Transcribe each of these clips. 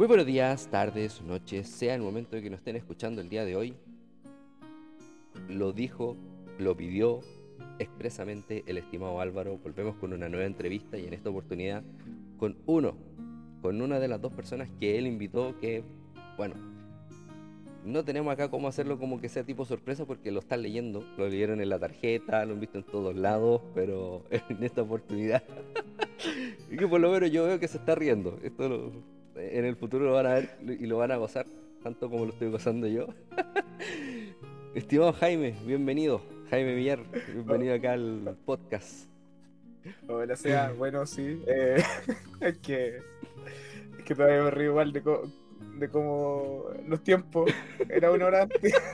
Muy buenos días, tardes, noches, sea el momento de que nos estén escuchando el día de hoy. Lo dijo, lo pidió expresamente el estimado Álvaro. Volvemos con una nueva entrevista y en esta oportunidad con uno, con una de las dos personas que él invitó que, bueno, no tenemos acá cómo hacerlo como que sea tipo sorpresa porque lo están leyendo, lo leyeron en la tarjeta, lo han visto en todos lados, pero en esta oportunidad, y que por lo menos yo veo que se está riendo. Esto lo- en el futuro lo van a ver y lo van a gozar, tanto como lo estoy gozando yo. Estimado Jaime, bienvenido. Jaime Villar, bienvenido acá al podcast. Hola, sea, bueno, sí. eh, es que. Es que todavía me río igual de, co- de cómo los tiempos. Era una hora antes.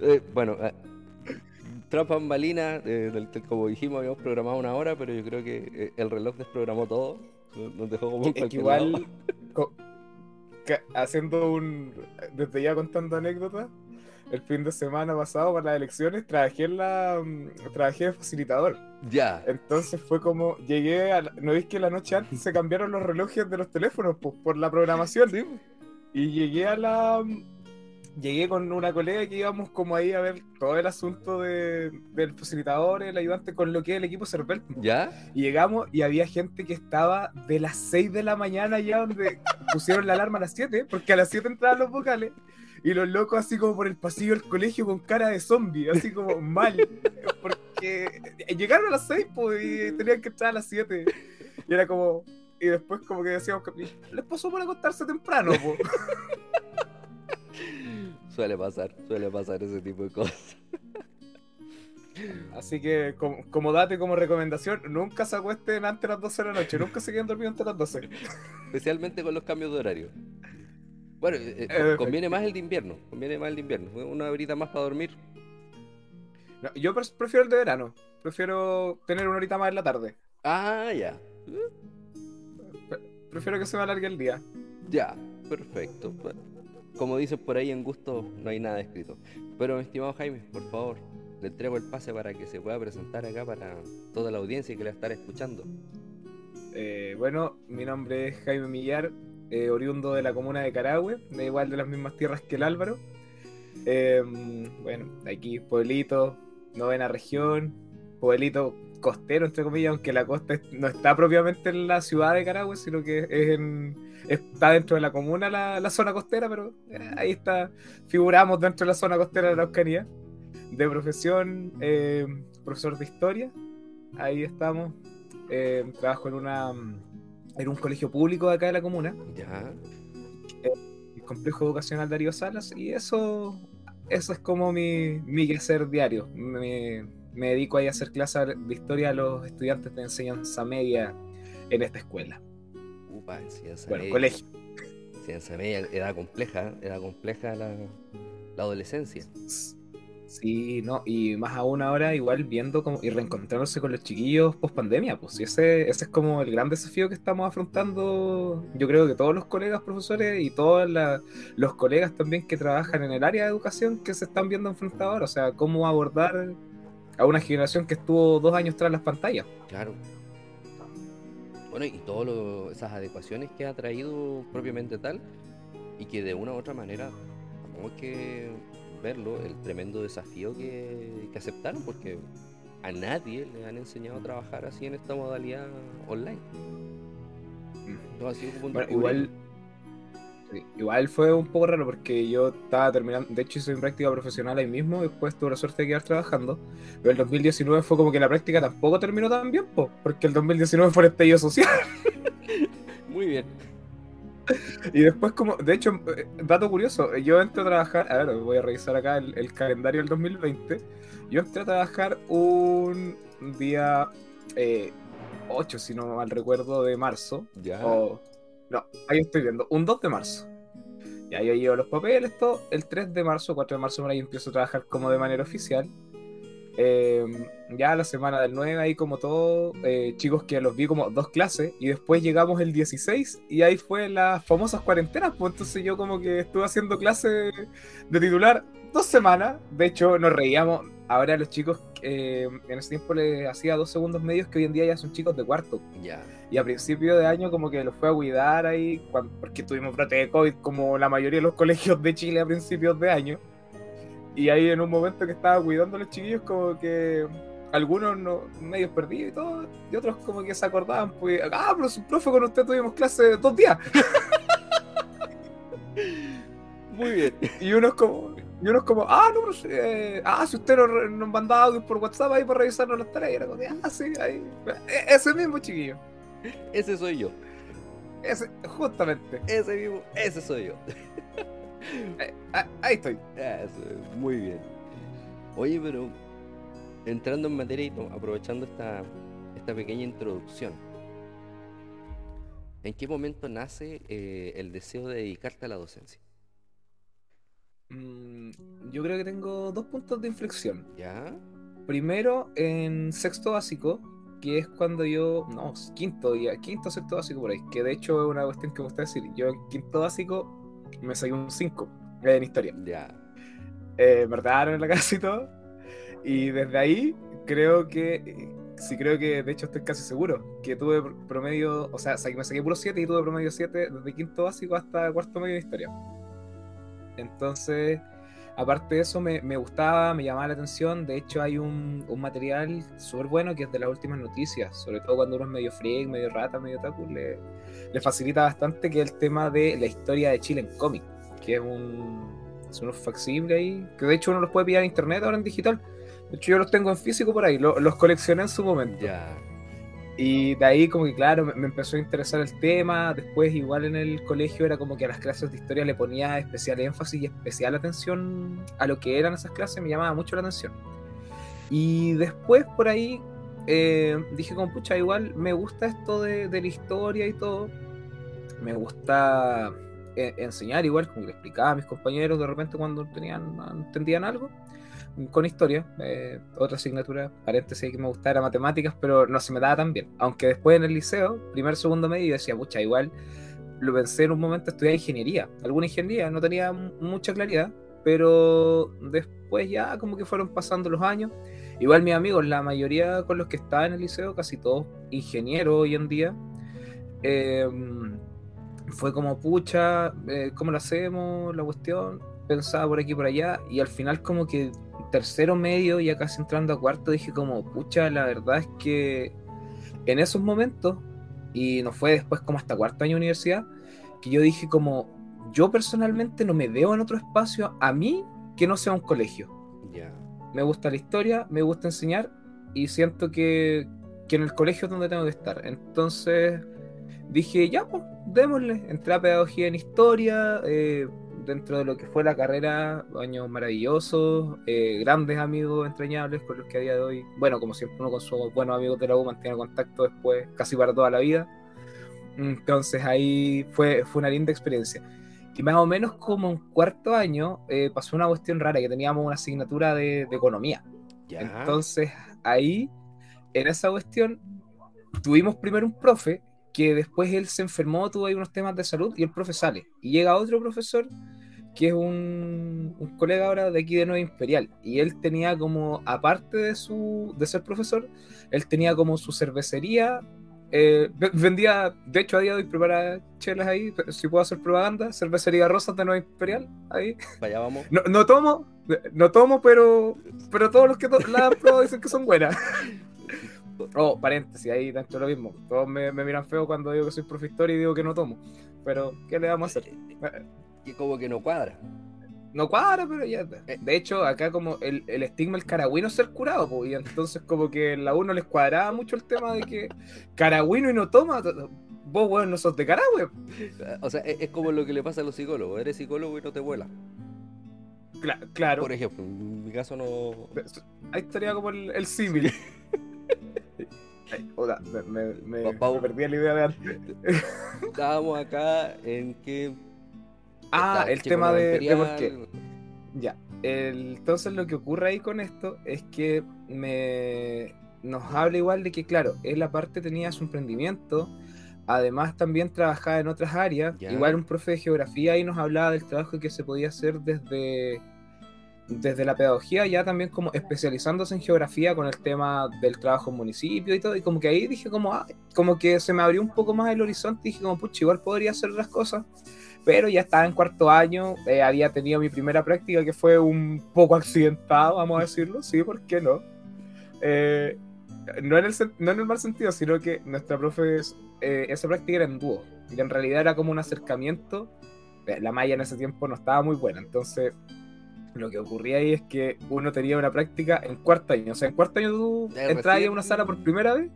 Eh, bueno, eh, tras bambalina, eh, como dijimos, habíamos programado una hora, pero yo creo que el reloj desprogramó todo. Nos dejó como igual. haciendo un. Desde ya contando anécdotas. El fin de semana pasado para las elecciones trabajé en la. mm, Trabajé de facilitador. Ya, Entonces fue como. Llegué a. la- ¿No veis que la noche antes se cambiaron los relojes de los teléfonos pues, por la programación? sí, Y llegué a la. Llegué con una colega que íbamos como ahí a ver todo el asunto de, del facilitador, el ayudante, con lo que es el equipo Cervel. ya, Y llegamos y había gente que estaba de las 6 de la mañana ya donde pusieron la alarma a las 7, porque a las 7 entraban los vocales. Y los locos así como por el pasillo del colegio con cara de zombie, así como mal. Porque llegaron a las 6 pues, y tenían que entrar a las 7. Y era como... Y después como que decíamos que les pasó por acostarse temprano, pues. suele pasar, suele pasar ese tipo de cosas. Así que, como, como date como recomendación, nunca se acuesten antes de las 12 de la noche, nunca se queden dormidos antes de las 12. Especialmente con los cambios de horario. Bueno, eh, eh, conviene más el de invierno, conviene más el de invierno. Una horita más para dormir. No, yo prefiero el de verano, prefiero tener una horita más en la tarde, Ah, ya, prefiero que se me alargue el día. ya, perfecto. Como dicen por ahí, en gusto no hay nada escrito. Pero, estimado Jaime, por favor, le entrego el pase para que se pueda presentar acá para toda la audiencia que le va a estar escuchando. Eh, bueno, mi nombre es Jaime Millar, eh, oriundo de la comuna de Carahue, de igual de las mismas tierras que el Álvaro. Eh, bueno, aquí pueblito, novena región, pueblito costero, entre comillas, aunque la costa no está propiamente en la ciudad de Carahue, sino que es en, está dentro de la comuna la, la zona costera, pero eh, ahí está, figuramos dentro de la zona costera de la Eucanía. De profesión, eh, profesor de historia, ahí estamos. Eh, trabajo en una en un colegio público de acá de la comuna, Ya, el complejo educacional Darío Salas, y eso, eso es como mi, mi quehacer diario. Me dedico ahí a hacer clases de historia a los estudiantes de enseñanza media en esta escuela. upa, enseñanza Bueno, media. colegio. Enseñanza media, edad compleja, edad compleja la, la adolescencia. Sí, no, y más aún ahora igual viendo como, y reencontrándose con los chiquillos post pandemia, pues y ese, ese es como el gran desafío que estamos afrontando, yo creo que todos los colegas profesores y todos la- los colegas también que trabajan en el área de educación que se están viendo enfrentados ahora, o sea, cómo abordar a una generación que estuvo dos años tras las pantallas. Claro. Bueno, y todas esas adecuaciones que ha traído propiamente tal, y que de una u otra manera tenemos que verlo, el tremendo desafío que, que aceptaron, porque a nadie le han enseñado a trabajar así en esta modalidad online. Como un Bueno, descubrimiento. igual, igual fue un poco raro porque yo estaba terminando, de hecho hice mi práctica profesional ahí mismo, después tuve la suerte de quedar trabajando, pero el 2019 fue como que la práctica tampoco terminó tan bien, po, porque el 2019 fue el estallido social. Muy bien. Y después como, de hecho, eh, dato curioso, yo entré a trabajar, a ver, voy a revisar acá el, el calendario del 2020, yo entré a trabajar un día eh, 8, si no mal recuerdo, de marzo, Ya. o- no, ahí estoy viendo, un 2 de marzo. Ya yo llevo los papeles, todo. El 3 de marzo, 4 de marzo, por ahí empiezo a trabajar como de manera oficial. Eh, ya la semana del 9, ahí como todo, eh, chicos que los vi como dos clases, y después llegamos el 16, y ahí fue las famosas cuarentenas, pues entonces yo como que estuve haciendo clases de titular dos semanas, de hecho nos reíamos, ahora los chicos eh, en ese tiempo le hacía dos segundos medios que hoy en día ya son chicos de cuarto. Ya. Y a principio de año como que los fue a cuidar ahí, cuando- porque tuvimos brote de COVID como la mayoría de los colegios de Chile a principios de año. Y ahí en un momento que estaba cuidando a los chiquillos como que algunos no, medios perdidos y todo, y otros como que se acordaban, pues, ah, pero su profe con usted tuvimos clase dos días. Muy bien. Y unos como, y unos como, ah, no, pero, eh, ah, si usted nos, nos mandaba audios por WhatsApp ahí para revisarnos las tareas, era como, ah, sí, ahí, E- ese mismo chiquillo, Ese soy yo. ese, justamente, Ese mismo, ese soy yo. Ah, ahí estoy. Eso, muy bien. Oye, pero entrando en materia y aprovechando esta, esta pequeña introducción, ¿en qué momento nace eh, el deseo de dedicarte a la docencia? Mm, yo creo que tengo dos puntos de inflexión. ¿Ya? Primero, en sexto básico, que es cuando yo, no, quinto día, quinto sexto básico por ahí, que de hecho es una cuestión que me gusta decir. Yo en quinto básico me saqué un 5 en historia. Ya. Eh, me retaron en la casa y todo. Y desde ahí creo que, sí creo que, de hecho estoy casi seguro, que tuve pr- promedio, o sea, me saqué puro 7 y tuve promedio 7 desde quinto básico hasta cuarto medio de historia. Entonces, aparte de eso, me, me gustaba, me llamaba la atención. De hecho, hay un, un material súper bueno que es de las últimas noticias, sobre todo cuando uno es medio freak, medio rata, medio taku, le, le facilita bastante, que el tema de la historia de Chile en cómic, que es un, es ahí, que de hecho uno los puede pillar en internet ahora en digital. De hecho, yo los tengo en físico por ahí, lo- los coleccioné en su momento. Ya. Y de ahí como que claro, me, me empezó a interesar el tema, después igual en el colegio era como que a las clases de historia le ponía especial énfasis y especial atención a lo que eran esas clases, me llamaba mucho la atención. Y después por ahí eh, dije como pucha, igual me gusta esto de, de la historia y todo, me gusta eh, enseñar igual, como que le explicaba a mis compañeros de repente cuando tenían, entendían algo con historia, eh, otra asignatura, paréntesis que me gustaba era matemáticas, pero no se me daba tan bien. Aunque después en el liceo, primer, segundo medio, decía, pucha, igual lo pensé en un momento estudiar ingeniería, alguna ingeniería, no tenía mucha claridad, pero después ya como que fueron pasando los años. Igual mis amigos, la mayoría con los que estaba en el liceo, casi todos ingenieros hoy en día, eh, fue como, pucha, eh, ¿cómo lo hacemos? La cuestión, pensaba por aquí por allá, y al final como que tercero medio, ya casi entrando a cuarto, dije como, pucha, la verdad es que en esos momentos, y no fue después como hasta cuarto año de universidad, que yo dije como, yo personalmente no me veo en otro espacio a mí que no sea un colegio. Ya. Me gusta la historia, me gusta enseñar, y siento que, que en el colegio es donde tengo que estar. Entonces dije, ya, pues, démosle. Entré a pedagogía en historia, eh, dentro de lo que fue la carrera, años maravillosos, eh, grandes amigos entrañables con los que a día de hoy, bueno, como siempre uno con sus buenos amigos de la U mantiene contacto después casi para toda la vida. Entonces ahí fue, fue una linda experiencia. Y más o menos como en cuarto año eh, pasó una cuestión rara, que teníamos una asignatura de, de economía. Ya. Entonces ahí, en esa cuestión, tuvimos primero un profe que después él se enfermó, tuvo ahí unos temas de salud y el profe sale. Y llega otro profesor que es un, un colega ahora de aquí de Nueva Imperial. Y él tenía como, aparte de, su, de ser profesor, él tenía como su cervecería. eh, ve- vendía, de hecho a día de hoy prepara chelas ahí, si puedo hacer propaganda, cervecería Rosas de Nueva Imperial, ahí. Allá vamos. No, no tomo, no tomo, pero, pero todos los que to- la han probado dicen que son buenas. Oh, paréntesis, ahí dentro de lo mismo. Todos me, me miran feo cuando digo que soy profesor y digo que no tomo. Pero, ¿qué le vamos a hacer? Y como que no cuadra. No cuadra, pero ya. De hecho, acá como el, el estigma del caragüino es ser curado, pues, y entonces como que en la uno les cuadraba mucho el tema de que caragüino y no toma. Vos, weón, no sos de Carahue. O sea, es, es como lo que le pasa a los psicólogos. Eres psicólogo y no te vuela. Cla- claro. Por ejemplo, en mi caso no. Ahí estaría como el, el símil. Hola, me, me- me perdí la idea de antes. Estábamos acá en que. Ah, el tema de. Ya. El- entonces lo que ocurre ahí con esto es que me nos habla igual de que, claro, él aparte tenía su emprendimiento, además también trabajaba en otras áreas, Ya. igual un profe de geografía y nos hablaba del trabajo que se podía hacer desde desde la pedagogía ya también como especializándose en geografía con el tema del trabajo en municipio y todo, y como que ahí dije como, ah, como que se me abrió un poco más el horizonte y dije como, pucha, igual podría hacer las cosas, pero ya estaba en cuarto año, eh, había tenido mi primera práctica que fue un poco accidentado, vamos a decirlo, sí, ¿por qué no? Eh, no, en el, no en el mal sentido, sino que nuestra profe, eh, esa práctica era en dúo, y en realidad era como un acercamiento, la malla en ese tiempo no estaba muy buena, entonces lo que ocurría ahí es que uno tenía una práctica en cuarto año. O sea, en cuarto año tú entrabas a una sala por primera vez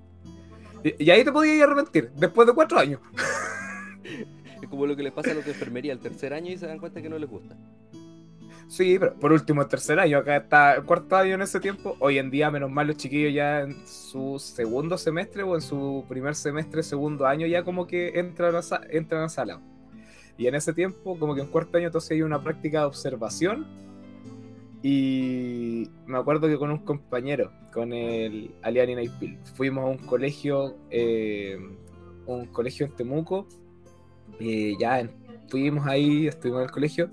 y, ahí te podías arrepentir, después de cuatro años. Como lo que les pasa a los de enfermería el tercer año y se dan cuenta que no les gusta. Sí, pero por último, el tercer año, acá está el cuarto año en ese tiempo. Hoy en día, menos mal, los chiquillos ya en su segundo semestre o en su primer semestre, segundo año, ya como que entran a, entran a sala. Y en ese tiempo, como que en cuarto año, entonces hay una práctica de observación y me acuerdo que con un compañero, con el Aliani Naipil, fuimos a un colegio, eh, un colegio en Temuco, y ya en fuimos ahí, estuvimos en el colegio,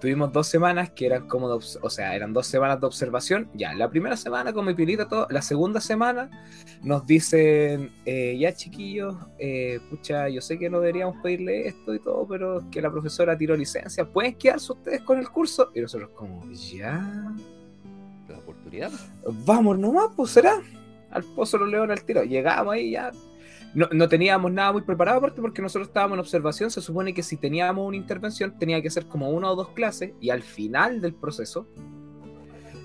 tuvimos dos semanas que eran como, o sea, eran dos semanas de observación, ya, la primera semana con mi pilita, todo, la segunda semana nos dicen, eh, ya chiquillos, eh, pucha, yo sé que no deberíamos pedirle esto y todo, pero que la profesora tiró licencia, ¿pueden quedarse ustedes con el curso? Y nosotros como, ya... La oportunidad. Vamos nomás, pues será. Al pozo lo león al tiro. Llegamos ahí ya, no, teníamos nada muy preparado aparte porque nosotros estábamos en observación. Se supone que si teníamos una intervención tenía que ser como una o dos clases y al final del proceso.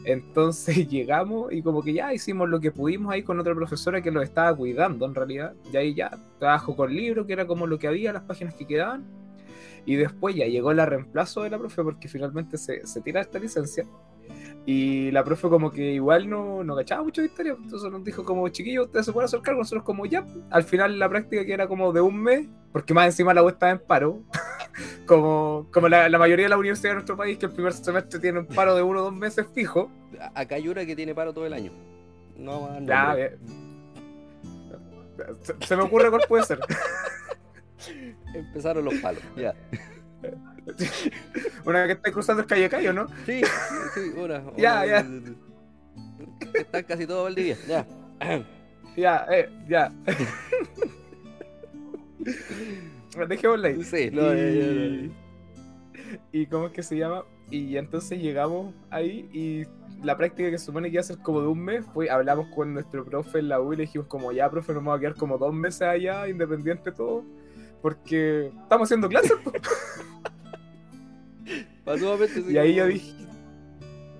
Entonces llegamos y como que ya hicimos lo que pudimos ahí con otra profesora que lo estaba cuidando en realidad. Y ahí ya trabajo con libro, que era como lo que había, las páginas que quedaban. Y después ya llegó la reemplazo de la profe porque finalmente se, se tira esta licencia. Y la profe como que igual no, no cachaba mucho de historia, entonces nos dijo como, chiquillos, ustedes se pueden hacer cargo, nosotros como ya, al final la práctica que era como de un mes, porque más encima la web estaba en paro, como, como la, mayoría de la universidad de nuestro país, que el primer semestre tiene un paro de uno o dos meses fijo. Acá hay una que tiene paro todo el año. No, no. Ya, se, me ocurre cuál puede ser. Empezaron los palos, ya. una que está cruzando el calle Cayo, ¿no? Sí, sí, una. ya, ya. Están casi todos Valdivia, ya. ya, eh, ya. Dejémosla ahí. Sí, no, y... ¿Y cómo es que se llama? Y entonces llegamos ahí y la práctica que se supone que iba a ser como de un mes, fue, hablamos con nuestro profe en la U y le dijimos como ya, profe, nos vamos a quedar como dos meses allá, independiente todo, porque estamos haciendo clases. y ahí yo dije.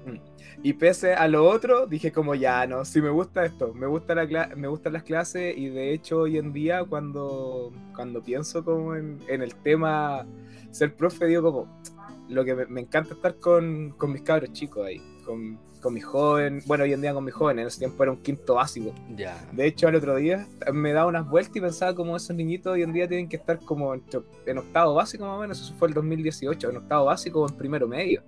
Mm". Y pese a lo otro, dije como ya, no, si me gusta esto, me gusta la me gustan las clases y de hecho hoy en día cuando, cuando pienso como en, el tema ser profe, digo como, lo que me, encanta estar con, con, mis cabros chicos ahí, con, con mi joven, bueno, hoy en día con mi joven, en ese tiempo era un quinto básico. Ya. De hecho, al otro día me daba unas vueltas y pensaba como esos niñitos hoy en día tienen que estar como en, octavo básico más o menos, eso fue el 2018, en octavo básico o en primero medio.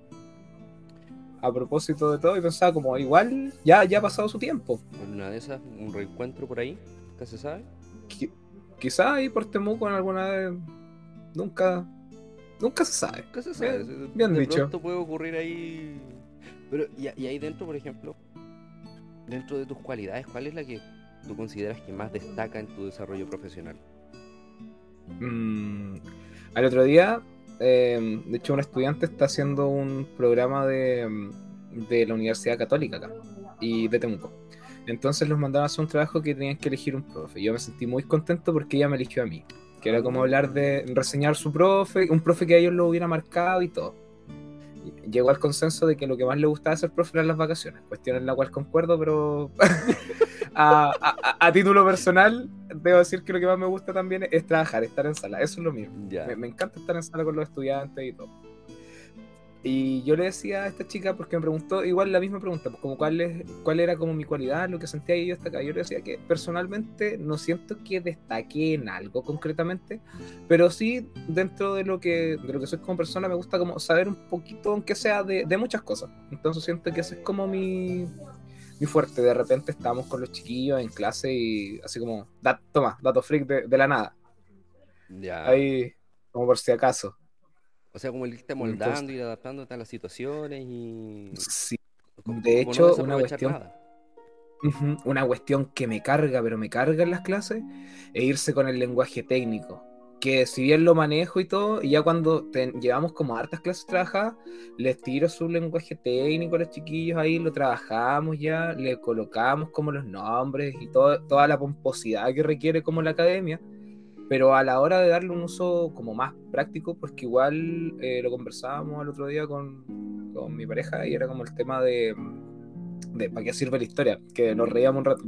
A propósito de todo, y pensaba como igual ya, ya ha pasado su tiempo. Una de esas, un reencuentro por ahí, ¿qué se sabe? quizá ahí por Temuco en alguna vez, nunca, nunca se sabe. ¿Qué se sabe? Bien, bien de dicho. Pronto puede ocurrir ahí pero, y, ahí dentro, por ejemplo, dentro de tus cualidades, ¿cuál es la que tú consideras que más destaca en tu desarrollo profesional? Mm, al otro día, em, de hecho, un estudiante está haciendo un programa de, de la Universidad Católica acá y de Temuco. Entonces los mandaron a hacer un trabajo que tenían que elegir un profe. Yo me sentí muy contento porque ella me eligió a mí. Que era como hablar de reseñar su profe, un profe que a ellos lo hubiera marcado y todo llegó al consenso de que lo que más le gustaba hacer profe eran las vacaciones, cuestión en la cual concuerdo, pero a, título personal, debo decir que lo que más me gusta también es trabajar, estar en sala, eso es lo. Me, me, encanta estar en sala con los estudiantes y todo. Y yo le decía a esta chica, porque me preguntó igual la misma pregunta, pues como cuál, es, cuál era como mi cualidad, lo que sentía yo hasta acá. Yo le decía que personalmente no siento que destaque en algo concretamente, pero sí dentro de lo que, de lo que soy como persona me gusta como saber un poquito, aunque sea de, de muchas cosas. Entonces siento que ese es como mi, mi fuerte. De repente estamos con los chiquillos en clase y así como, toma, dato freak de, de la nada. Ya. Ahí, como por si acaso. O sea, como el irte moldando y adaptándote a las situaciones y... Sí. como- De como hecho, una cuestión- nada. Una cuestión que me carga, pero me carga en las clases, es irse con el lenguaje técnico. Que si bien lo manejo y todo, y ya cuando te- llevamos como hartas clases trabajadas, les tiro su lenguaje técnico a los chiquillos ahí, lo trabajamos ya, le colocamos como los nombres y todo, toda la pomposidad que requiere como la academia. Pero a la hora de darle un uso como más práctico, porque igual eh, lo conversábamos el otro día con, con mi pareja y era como el tema de, de para qué sirve la historia, que nos reíamos un rato.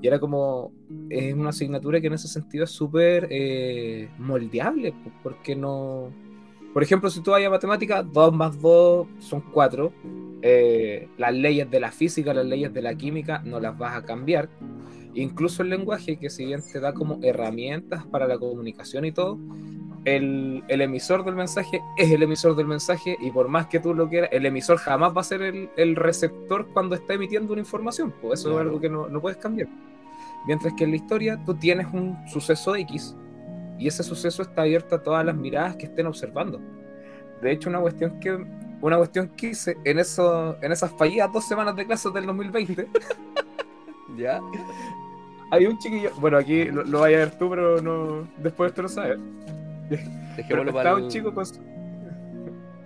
Y era como, es una asignatura que en ese sentido es súper eh, moldeable, porque no... Por ejemplo, si tú vas a matemática, 2 más 2 son 4. las leyes de la física, las leyes de la química, no las vas a cambiar. Incluso el lenguaje, que si bien te da como herramientas para la comunicación y todo, el, el emisor del mensaje es el emisor del mensaje y por más que tú lo quieras, el emisor jamás va a ser el, el receptor cuando está emitiendo una información. Pues eso Claro. es algo que no, no puedes cambiar. Mientras que en la historia tú tienes un suceso X y ese suceso está abierto a todas las miradas que estén observando. De hecho, una cuestión que una cuestión que hice en, eso, en esas fallidas dos semanas de clases del 2020 ¿Ya? hay un chiquillo, bueno, aquí lo, lo vaya a ver tú, pero no, después tú lo sabes. Dejémoslo para un el- chico con su...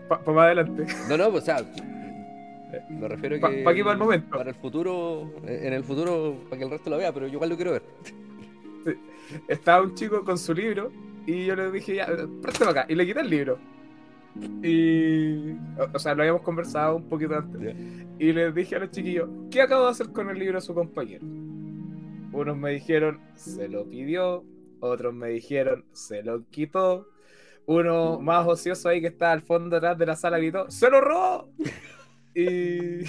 Para más adelante. No, no, pues, o sea, me refiero Pa- que... pa' aquí, para el momento. Para el futuro, en el futuro, para que el resto lo vea, pero yo igual lo quiero ver. Estaba un chico con su libro y yo le dije, ya, préstame acá. Y le quité el libro. Y... O, o sea, lo habíamos conversado un poquito antes. Y les dije a los chiquillos, ¿qué acabo de hacer con el libro de su compañero? Unos me dijeron, se lo pidió. Otros me dijeron, se lo quitó. Uno más ocioso ahí que está al fondo atrás de la sala gritó, ¡se lo robó! Y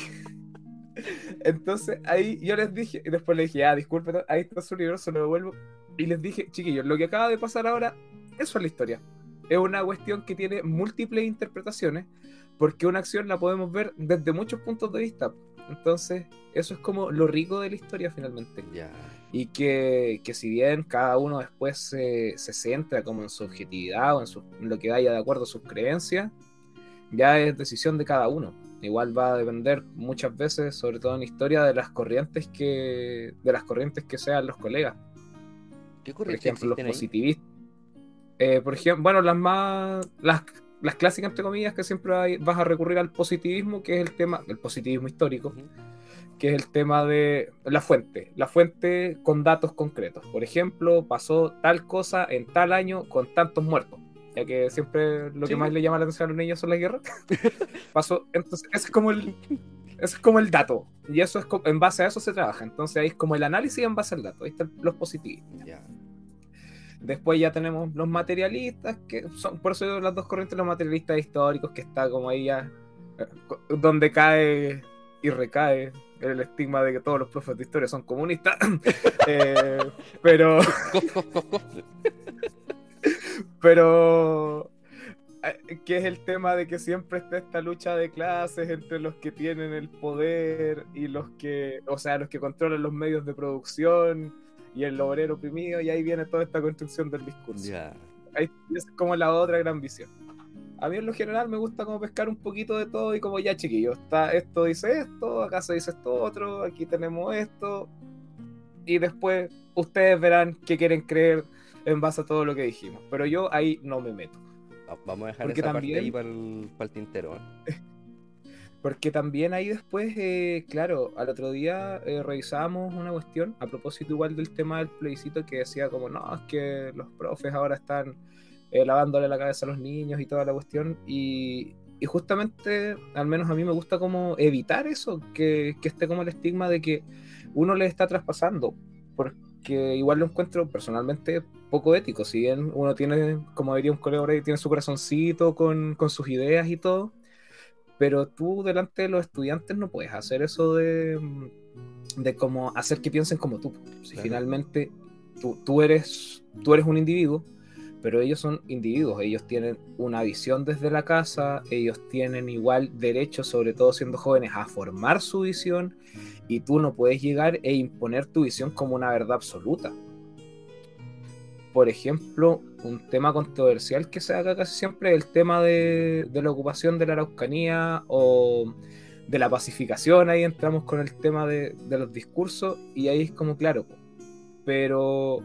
entonces ahí yo les dije, y después le dije, ah, disculpe, ahí está su libro, se lo devuelvo. Y les dije, chiquillos, lo que acaba de pasar ahora, eso es la historia. Es una cuestión que tiene múltiples interpretaciones, porque una acción la podemos ver desde muchos puntos de vista. Entonces, eso es como lo rico de la historia finalmente. Y que, que si bien cada uno después se, se centra como en su objetividad o en, su- en lo que vaya de acuerdo a sus creencias, ya es decisión de cada uno. Igual va a depender muchas veces, sobre todo en historia, de las corrientes que, de las corrientes que sean los colegas. ¿Qué Por ejemplo, los positivistas. Eh, por ejemplo, bueno, las más. Las, las clásicas, entre comillas, que siempre hay- vas a recurrir al positivismo, que es el tema, el positivismo histórico, que es el tema de la fuente, la fuente con datos concretos. Por ejemplo, pasó tal cosa en tal año con tantos muertos, ya que siempre lo Sí. que más le llama la atención a los niños son las guerras. pasó, entonces, ese es como el, es como el dato, y eso es en base a eso se trabaja. Entonces ahí es como el análisis en base al dato. Ahí están los positivistas. Ya. Después ya tenemos los materialistas, que son, por eso las dos corrientes, los materialistas históricos, que está como ahí ya, eh, donde cae y recae el estigma de que todos los profes de historia son comunistas. Eh, pero, pero, eh, que es el tema de que siempre está esta lucha de clases entre los que tienen el poder y los que, o sea, los que controlan los medios de producción y el obrero oprimido, y ahí viene toda esta construcción del discurso. Ya. Ahí es como la otra gran visión. A mí en lo general me gusta como pescar un poquito de todo y como ya chiquillo, está, esto dice esto, acá se dice esto otro, aquí tenemos esto. Y después ustedes verán qué quieren creer en base a todo lo que dijimos. Pero yo ahí no me meto. Va- Vamos a dejar Porque esa también- parte ahí para el, para el tintero. ¿eh? Porque también ahí después, eh, claro, al otro día eh, revisábamos una cuestión a propósito igual del tema del plebiscito que decía como, no, es que los profes ahora están eh, lavándole la cabeza a los niños y toda la cuestión. Y, y justamente, al menos a mí me gusta como evitar eso, que, que esté como el estigma de que uno le está traspasando. Porque igual lo encuentro personalmente poco ético. Si bien uno tiene, como diría un colega ahí, tiene su corazoncito con, con sus ideas y todo pero tú delante de los estudiantes no puedes hacer eso de, de como hacer que piensen como tú. Si Claro. finalmente tú, tú, eres, tú eres un individuo, pero ellos son individuos, ellos tienen una visión desde la casa, ellos tienen igual derecho, sobre todo siendo jóvenes, a formar su visión y tú no puedes llegar e imponer tu visión como una verdad absoluta. Por ejemplo, un tema controversial que se haga casi siempre es el tema de, la ocupación de la Araucanía o de la pacificación. Ahí entramos con el tema de, los discursos y ahí es como claro. Pero,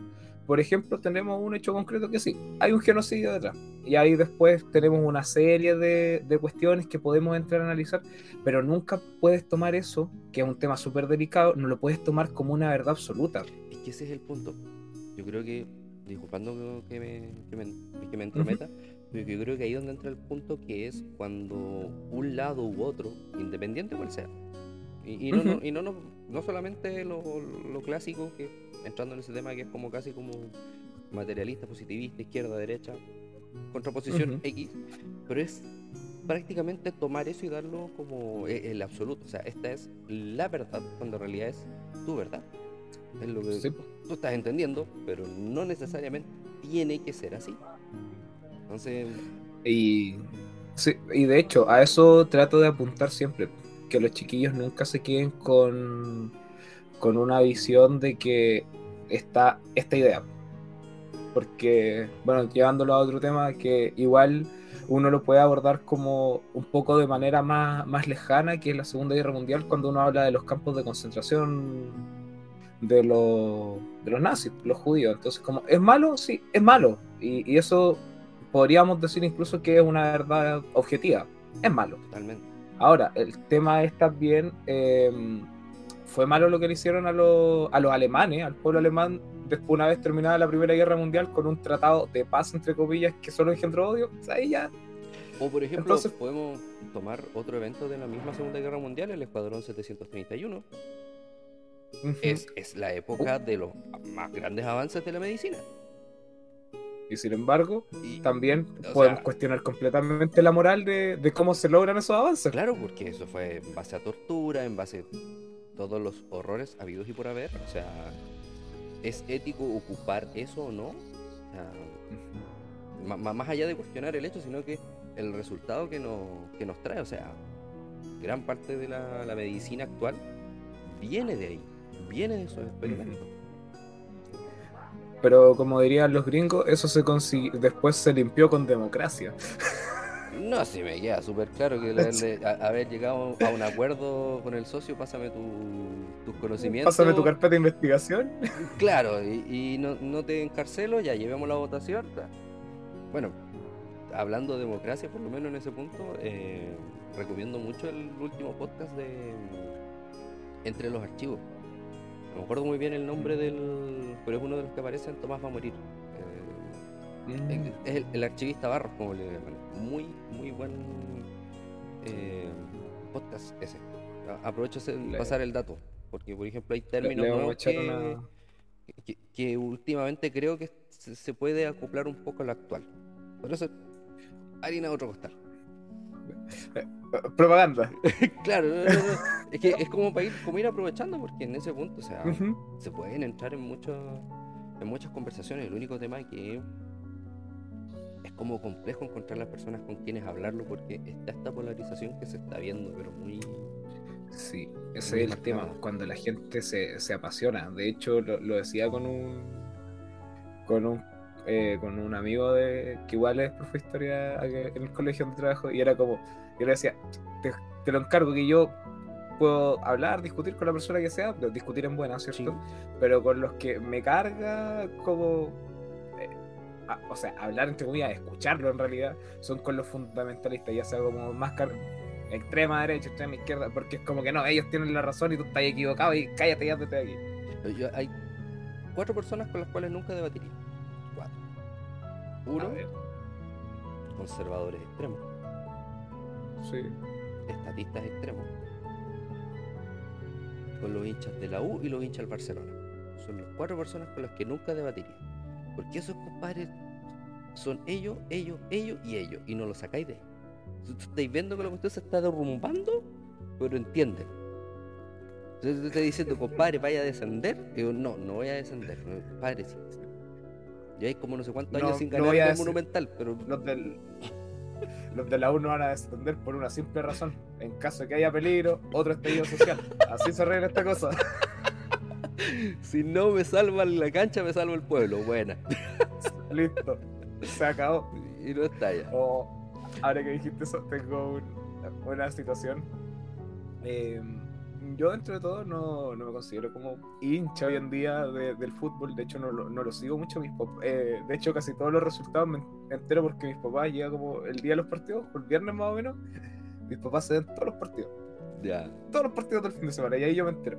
por ejemplo, tenemos un hecho concreto que sí, hay un genocidio detrás. Y ahí después tenemos una serie de, de cuestiones que podemos entrar a analizar, pero nunca puedes tomar eso, que es un tema súper delicado, no lo puedes tomar como una verdad absoluta. Es que ese es el punto. Yo creo que disculpando que me, que me, que me entrometa, pero yo creo que ahí es donde entra el punto que es cuando un lado u otro, independiente cual sea, y, y, no, no, y no, no, no, solamente lo, lo, clásico, que entrando en ese tema que es como casi como materialista, positivista, izquierda, derecha, contraposición X, pero es prácticamente tomar eso y darlo como e, el absoluto. O sea, esta es la verdad cuando en realidad es tu verdad. Es lo que tú estás entendiendo, pero no necesariamente tiene que ser así. Entonces. Y, sí, y de hecho, a eso trato de apuntar siempre. Que los chiquillos nunca se queden con, con una visión de que está esta idea. Porque, bueno, llevándolo a otro tema, que igual uno lo puede abordar como un poco de manera más, más lejana, que es la Segunda Guerra Mundial, cuando uno habla de los campos de concentración de, los, de los nazis, los judíos. Entonces, como, ¿es malo? Sí, es malo. Y, eso podríamos decir incluso que es una verdad objetiva. Es malo. Totalmente. Ahora, el tema es también, em, fue malo lo que le hicieron a, los, a los alemanes, al pueblo alemán, después una vez terminada la Primera Guerra Mundial, con un tratado de paz, entre comillas, que solo engendró odio. O sea, ahí ya... O por ejemplo, Entonces, podemos tomar otro evento de la misma Segunda Guerra Mundial, el Escuadrón 731, es, la época de los más grandes avances de la medicina. Y sin embargo, también podemos cuestionar completamente la moral de, cómo se logran esos avances. Claro, porque eso fue en base a tortura, en base a todos los horrores habidos y por haber. O sea, ¿es ético ocupar eso o no? más allá de cuestionar el hecho, sino que el resultado que, que nos trae, o sea, gran parte de la medicina actual viene de ahí viene de esos experimentos. Pero como dirían los gringos, eso se consiguió, después se limpió con democracia. No, si me queda súper claro que haber llegado a un acuerdo con el socio, pásame tu, tus conocimientos. Pásame tu carpeta de investigación. Claro, y, no, te encarcelo, ya llevemos la votación. Bueno, hablando de democracia, por lo menos en ese punto, eh, recomiendo mucho el último podcast de Entre los Archivos no me acuerdo muy bien el nombre del. Pero es uno de los que aparecen, Tomás va a morir. Eh, mm. Es el, archivista Barros, como le llaman. Muy, muy buen eh, podcast ese. Aprovecho de pasar el dato. Porque, por ejemplo, hay términos nuevos que, últimamente creo que se, puede acoplar un poco a lo actual. Por eso, harina a otro costal. Propaganda. claro, es que es como para ir, como ir aprovechando, porque en ese punto, o sea, se pueden entrar en muchos en muchas conversaciones. El único tema es que es como complejo encontrar las personas con quienes hablarlo, porque está esta polarización que se está viendo, pero muy. Sí, ese es el tema, cuando la gente se, apasiona. De hecho, lo, decía con un con un eh, con un amigo de que igual es profe de historia en el colegio donde trabajo y era como yo le decía, te, lo encargo que yo puedo hablar, discutir con la persona que sea, discutir en buena, ¿cierto? Pero con los que me carga como... Eh, o sea, hablar entre comillas, escucharlo en realidad, son con los fundamentalistas, ya sea como más extrema derecha, extrema izquierda, porque es como que no, ellos tienen la razón y tú estás equivocado y cállate ya desde aquí. hay cuatro personas con las cuales nunca debatiría. Uno, conservadores extremos sí. estatistas extremos. Con los hinchas de la U y los hinchas del Barcelona. Son las cuatro personas con las que nunca debatiría. Porque esos compadres son ellos, ellos, ellos y ellos. Y no lo sacáis de ahí. Estáis viendo que la cuestión se está derrumbando, pero entienden. Entonces te estoy diciendo, compadre, vaya a descender. digo, no, no voy a descender. Compadre, sí. Ya hay como no sé cuántos años sin ganar el monumental, pero. Los del, los de la U no van a descender por una simple razón. En caso de que haya peligro, otro estallido social. Así se arregla esta cosa. si no me salva la cancha, me salva el pueblo. Buena. Listo. Se acabó. Y no está ya. O, ahora que dijiste eso, tengo un- una situación. Eh, yo dentro de todo no, no me considero como hincha hoy en día de- del fútbol, de hecho no lo, no lo sigo mucho. Mis eh, de hecho casi todos los resultados me entero porque mis papás llegan como el día de los partidos, el viernes más o menos, mis papás se ven todos los partidos, Ya. todos los partidos del fin de semana y ahí yo me entero.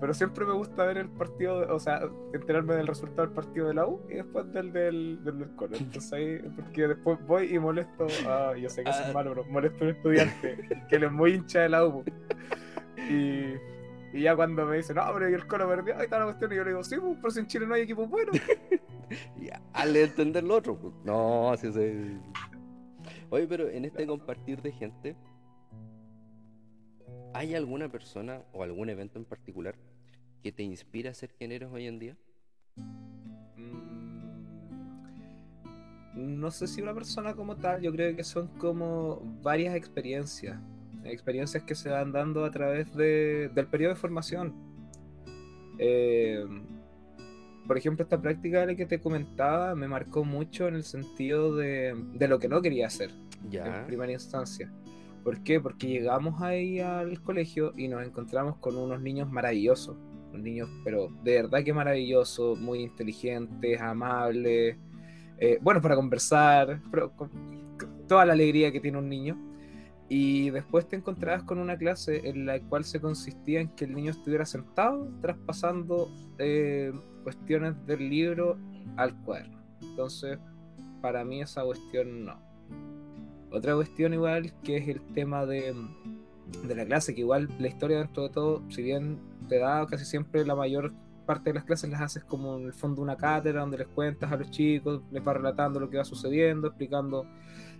Pero siempre me gusta ver el partido, o sea, enterarme del resultado del partido de la U y después del del, del, del Colo. Entonces ahí, porque después voy y molesto, a, yo sé que eso Ah. es malo, pero molesto a un estudiante que él es muy hincha de la U. Y, y ya cuando me dicen, no, pero y el Colo perdió, ahí está la cuestión, y yo le digo, sí, pues, pero si en Chile no hay equipos buenos. Ya, hazle entender lo otro. pues. No, sí, sí. Oye, pero en este compartir de gente, ¿hay alguna persona o algún evento en particular que te inspira a ser quien eres hoy en día? Mm, No sé si una persona como tal, yo creo que son como varias experiencias. Experiencias que se van dando a través de- del periodo de formación. Eh, por ejemplo, esta práctica de la que te comentaba me marcó mucho en el sentido de, de lo que no quería hacer en Ya. primera instancia. ¿Por qué? Porque llegamos ahí al colegio y nos encontramos con unos niños maravillosos. Unos niños, pero de verdad que maravillosos, muy inteligentes, amables, eh, buenos para conversar, pero con toda la alegría que tiene un niño. Y después te encontrabas con una clase en la cual se consistía en que el niño estuviera sentado traspasando eh, cuestiones del libro al cuaderno. Entonces, para mí esa cuestión no. Otra cuestión igual que es el tema de, de la clase, que igual la historia dentro de todo, si bien te da casi siempre la mayor parte de las clases las haces como en el fondo una cátedra donde les cuentas a los chicos, les vas relatando lo que va sucediendo, explicando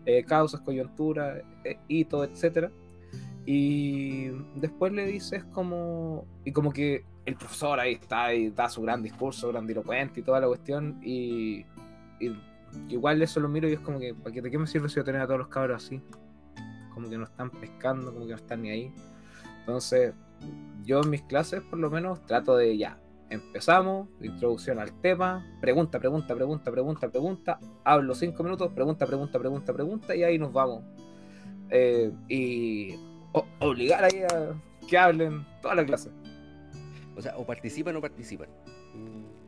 eh, causas, coyunturas, eh, hitos, etcétera. Y después le dices como. Y como que el profesor ahí está y da su gran discurso, grandilocuente y toda la cuestión. Y, y igual eso lo miro y es como que, ¿para qué, ¿de qué me sirve si yo tener a todos los cabros así? Como que no están pescando, como que no están ni ahí. Entonces, yo en mis clases por lo menos trato de ya. Empezamos, introducción al tema, pregunta, pregunta, pregunta, pregunta, pregunta, hablo cinco minutos, pregunta, pregunta, pregunta, pregunta, y ahí nos vamos. Eh, y o- obligar ahí a que hablen toda la clase. O sea, o participan o participan.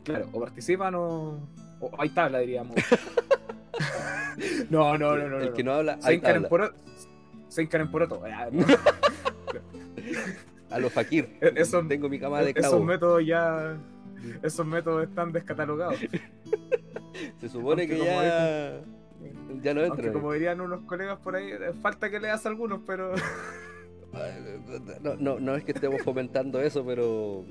Claro, o participan o, o hay tabla, diríamos. no, no, no, no. El no. que no habla, Se hay tabla. poroto. Se hincan en poroto. A los fakir. E- eso- Tengo mi cama de Esos clavo. métodos ya. Esos métodos están descatalogados. Se supone Aunque que ya. Ya no Aunque entra. como dirían unos colegas por ahí, eh, falta que leas algunos, pero. No, no, no es que estemos fomentando eso, pero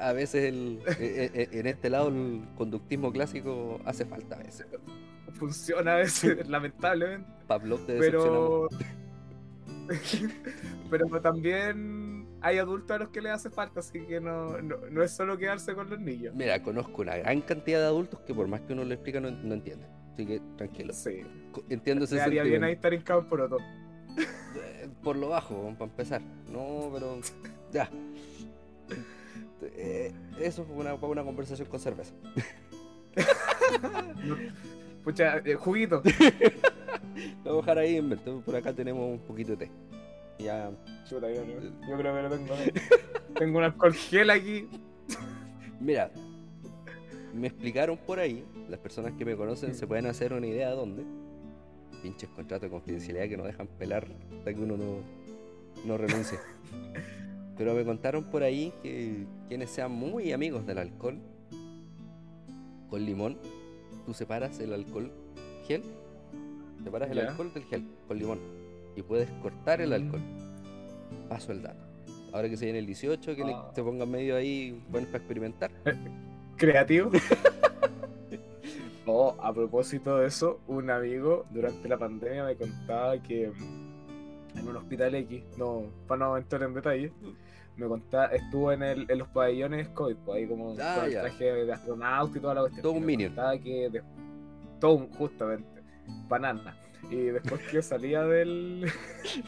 a veces el, e- e- en este lado el conductismo clásico hace falta a veces. funciona a veces, lamentablemente. Pavlov te. Pero. pero también hay adultos a los que les hace falta, así que no, no, no es solo quedarse con los niños. Mira, conozco una gran cantidad de adultos que por más que uno le explica no, no entienden. Así que tranquilo. Sí. Entiendo ese haría bien ahí estar hincado en poroto. Eh, Por lo bajo, para empezar. No, pero ya. Eh, eso fue una, una conversación con cerveza. Pucha, eh, juguito. Voy a dejar ahí. Por acá tenemos un poquito de té. Ya. Chuta, yo, yo creo que lo tengo. tengo un alcohol gel aquí. Mira, me explicaron por ahí, las personas que me conocen se pueden hacer una idea de dónde. Pinches contratos de confidencialidad que no dejan pelar hasta que uno no, no renuncie. Pero me contaron por ahí que quienes sean muy amigos del alcohol, con limón, tú separas el alcohol gel, separas el alcohol del gel con limón y puedes cortar el alcohol. Paso el dato. Ahora que se viene el 18, que Ah. se pongan medio ahí, bueno, para experimentar. creativo. Oh, a propósito de eso, un amigo durante la pandemia me contaba que en un hospital X, no, para no entrar en detalle, me contaba, estuvo en, el, en los pabellones COVID, pues ahí como Ah, con el traje de astronauta y toda la cuestión. Todo un minion. que de- todo un, justamente, banana. Y después que salía del.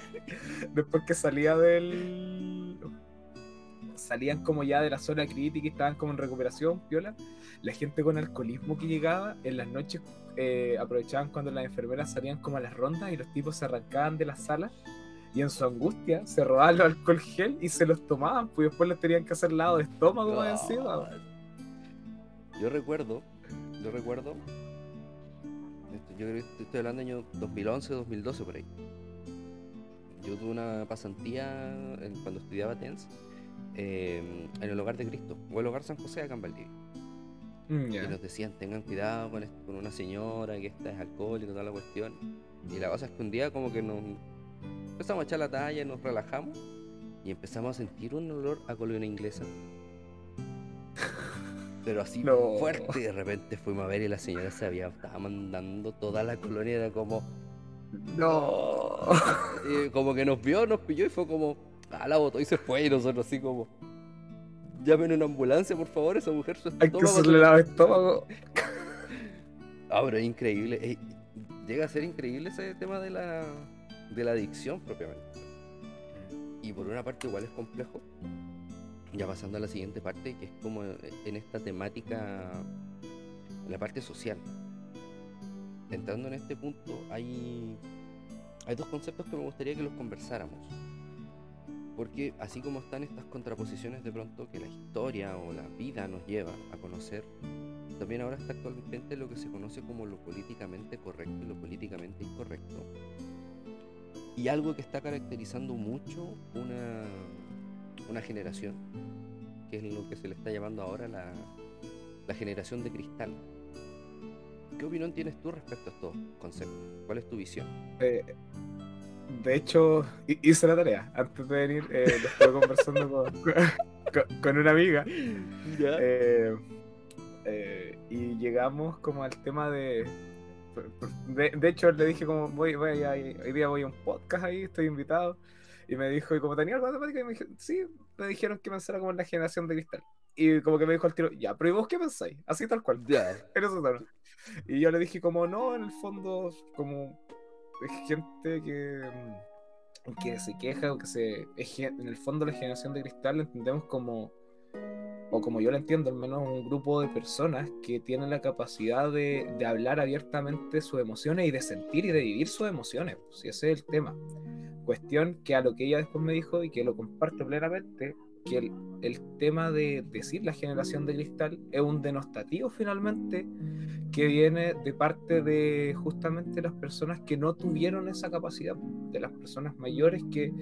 después que salía del. salían como ya de la zona crítica y estaban como en recuperación, piola, la gente con alcoholismo que llegaba en las noches eh, aprovechaban cuando las enfermeras salían como a las rondas y los tipos se arrancaban de la sala y en su angustia se robaban los alcohol gel y se los tomaban, pues después les tenían que hacer lado de estómago No. encima. Yo recuerdo, yo recuerdo, yo creo que estoy hablando del año 2011, 2012 por ahí. Yo tuve una pasantía en- cuando estudiaba TENS eh, en el Hogar de Cristo, o el Hogar San José acá en Valdivia. Mm, Y nos decían, tengan cuidado con, est- con una señora que esta es alcohólica toda la cuestión. Y la cosa es que un día como que nos empezamos a echar la talla, nos relajamos y empezamos a sentir un olor a colonia inglesa. Pero así No. fuerte, y de repente fuimos a ver y la señora se había, estaba mandando toda la colonia, era como, No. eh, como que nos vio, nos pilló y fue como, ah, la botó y se fue y nosotros así como, llamen una ambulancia por favor, esa mujer su Hay que estómago lado de estómago. Ah, pero es increíble. eh, llega a ser increíble ese tema de la, de la adicción propiamente. Y por una parte igual es complejo. Ya pasando a la siguiente parte, que es como eh, en esta temática, la parte social. Entrando en este punto, hay, hay dos conceptos que me gustaría que los conversáramos. Porque así como están estas contraposiciones de pronto que la historia o la vida nos lleva a conocer, también ahora está actualmente lo que se conoce como lo políticamente correcto y lo políticamente incorrecto. Y algo que está caracterizando mucho una, una generación, que es lo que se le está llamando ahora la, la generación de cristal. ¿Qué opinión tienes tú respecto a estos conceptos? ¿Cuál es tu visión? Eh, de hecho, hi- hice la tarea. Antes de venir, eh, lo estuve conversando con, con- con una amiga. Eh, eh, y llegamos como al tema de, de. de hecho, le dije como, voy, voy a- hoy día voy a un podcast ahí, estoy invitado. Y me dijo, y como tenía algo de temática, y me dije, sí, me dijeron que pensara como en la generación de cristal. Y como que me dijo al tiro, ya, pero ¿y vos qué pensáis? Así tal cual. Ya. en esos tonos. Y yo le dije como no, en el fondo como es gente que, mm, que se queja o que se en el fondo la generación de cristal la entendemos como o como yo lo entiendo al menos un grupo de personas que tienen la capacidad de, de hablar abiertamente sus emociones y de sentir y de vivir sus emociones si ese es el tema cuestión que a lo que ella después me dijo y que lo comparto plenamente que el, el tema de decir la generación de cristal es un denostativo finalmente que viene de parte de justamente las personas que no tuvieron esa capacidad, de las personas mayores que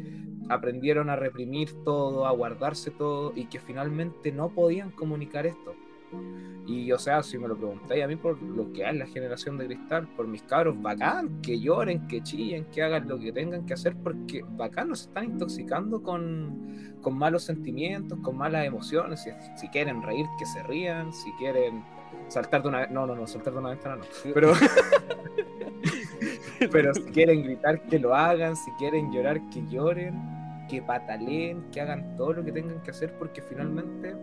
aprendieron a reprimir todo, a guardarse todo y que finalmente no podían comunicar esto. Y o sea, si me lo preguntáis a mí por lo que es la generación de cristal, por mis cabros, bacán, que lloren, que chillen, que hagan lo que tengan que hacer, porque bacán nos están intoxicando con, con malos sentimientos, con malas emociones. Si, si quieren reír, que se rían, si quieren saltar de una no no no saltar de una ventana no. Pero pero si quieren gritar que lo hagan. Si quieren llorar que lloren que pataleen que hagan todo lo que tengan que hacer porque finalmente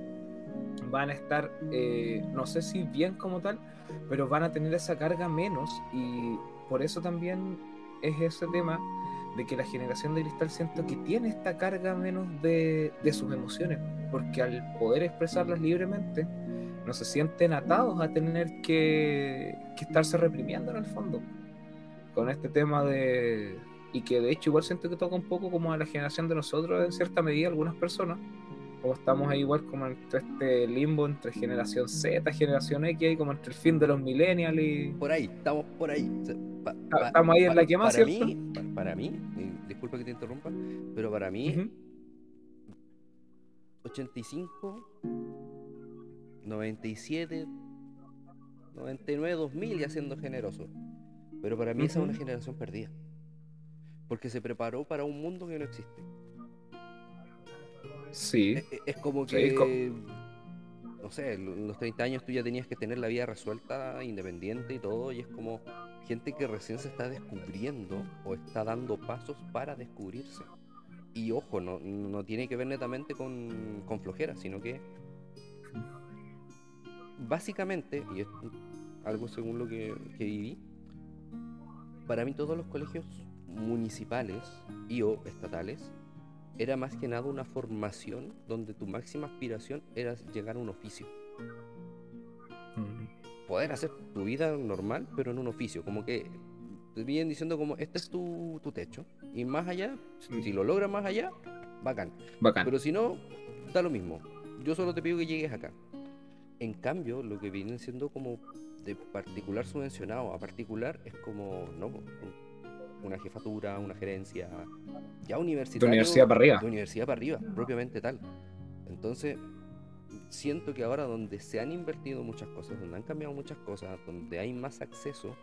van a estar eh, no sé si bien como tal pero van a tener esa carga menos y por eso también es ese tema de que la generación de cristal siento que tiene esta carga menos de, de sus emociones porque al poder expresarlas libremente no se sienten atados a tener que, que estarse reprimiendo en el fondo. Con este tema de. Y que de hecho, igual siento que toca un poco como a la generación de nosotros, en cierta medida, algunas personas. Como estamos ahí, igual como entre este limbo entre generación Z, generación X, ahí como entre el fin de los millennials y. Por ahí, estamos por ahí. Pa- pa- Estamos ahí en la que más, para ¿cierto? mí, pa- para mí, y disculpa que te interrumpa, pero para mí, Ujú. 85, 97, 99, 2000 ya siendo generoso. Pero para mí esa es una generación perdida. Porque se preparó para un mundo que no existe. Sí. Es, es como que, no sé, en los 30 años tú ya tenías que tener la vida resuelta, independiente y todo, y es como gente que recién se está descubriendo o está dando pasos para descubrirse. Y ojo, no, no tiene que ver netamente con, con flojera, sino que básicamente, y es algo según lo que, que viví, para mí todos los colegios municipales y o estatales era más que nada una formación donde tu máxima aspiración era llegar a un oficio. Mm. Poder hacer tu vida normal, pero en un oficio. Como que te vienen diciendo como este es tu, tu techo. Y más allá, Mm. si lo logras más allá, bacán. Bacán. Pero si no, da lo mismo. Yo solo te pido que llegues acá. En cambio, lo que vienen siendo como de particular subvencionado a particular es como, no, una jefatura, una gerencia, ya de universitario. universidad para arriba. De universidad para arriba, propiamente tal. Entonces, siento que ahora donde se han invertido muchas cosas, donde han cambiado muchas cosas, donde hay más acceso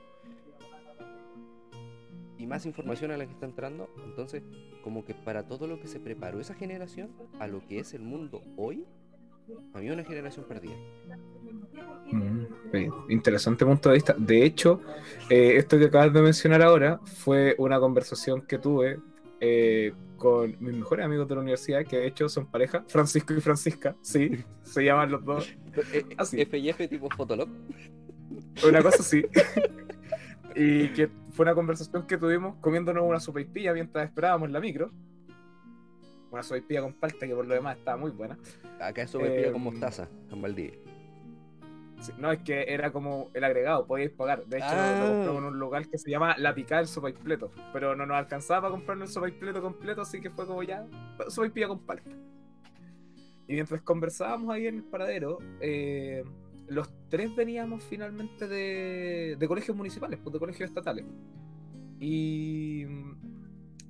y más información a la que está entrando, entonces, como que para todo lo que se preparó esa generación, a lo que es el mundo hoy, a mí es una generación perdida. Mm, eh, Interesante punto de vista. De hecho, eh, esto que acabas de mencionar ahora fue una conversación que tuve eh, con mis mejores amigos de la universidad, que de hecho son pareja, Francisco y Francisca, sí, se llaman los dos, Así. F y F tipo Fotolog. una cosa así. y que fue una conversación que tuvimos comiéndonos una sopaipilla mientras esperábamos la micro. Una sopaipilla con palta que por lo demás estaba muy buena. Acá eso me pilla Em, con mostaza, en Valdivia. No, es que era como el agregado, podíais pagar. De hecho, Ah. lo compramos en un local que se llama La Picada del Sopaipleto. Pero no nos alcanzaba para comprarnos el sopaipleto completo, así que fue como ya, sopaipilla con palta. Y mientras conversábamos ahí en el paradero, eh, los tres veníamos finalmente de, de colegios municipales, pues de colegios estatales. Y mm,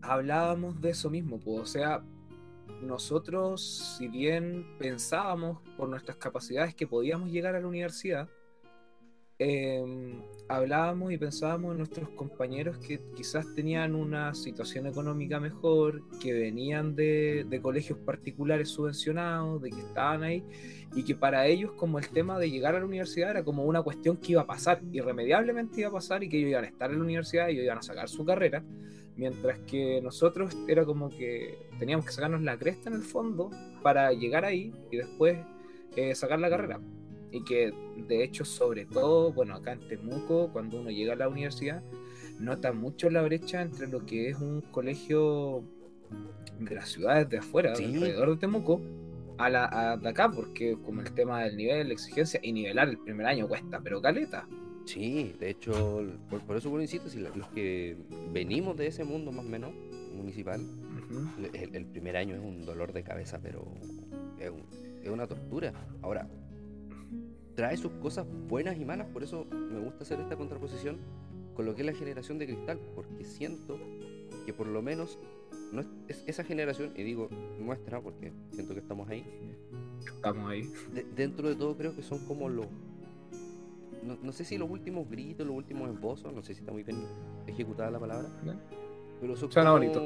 hablábamos de eso mismo, pues, o sea, nosotros, si bien pensábamos por nuestras capacidades que podíamos llegar a la universidad, eh, hablábamos y pensábamos en nuestros compañeros que quizás tenían una situación económica mejor, que venían de, de colegios particulares subvencionados, de que estaban ahí, y que para ellos como el tema de llegar a la universidad era como una cuestión que iba a pasar, irremediablemente iba a pasar y que ellos iban a estar en la universidad y ellos iban a sacar su carrera, mientras que nosotros era como que teníamos que sacarnos la cresta en el fondo para llegar ahí y después eh, sacar la carrera. Y que de hecho, sobre todo, bueno, acá en Temuco, cuando uno llega a la universidad, nota mucho la brecha entre lo que es un colegio de las ciudades de afuera, Sí. alrededor de Temuco, a la a de acá, porque como el tema del nivel, la exigencia y nivelar el primer año cuesta, pero caleta. Sí, de hecho, por, por eso, bueno, insisto, si los que venimos de ese mundo más o menos municipal, el, el primer año es un dolor de cabeza, pero es, un- es una tortura. Ahora, trae sus cosas buenas y malas, por eso me gusta hacer esta contraposición con lo que es la generación de cristal, porque siento que por lo menos no es, es- esa generación, y digo nuestra, porque siento que estamos ahí, Estamos ahí. de- dentro de todo creo que son como los no, no sé si los últimos gritos, los últimos esbozos, no sé si está muy bien ejecutada la palabra, ¿no? pero son Suena como bonito.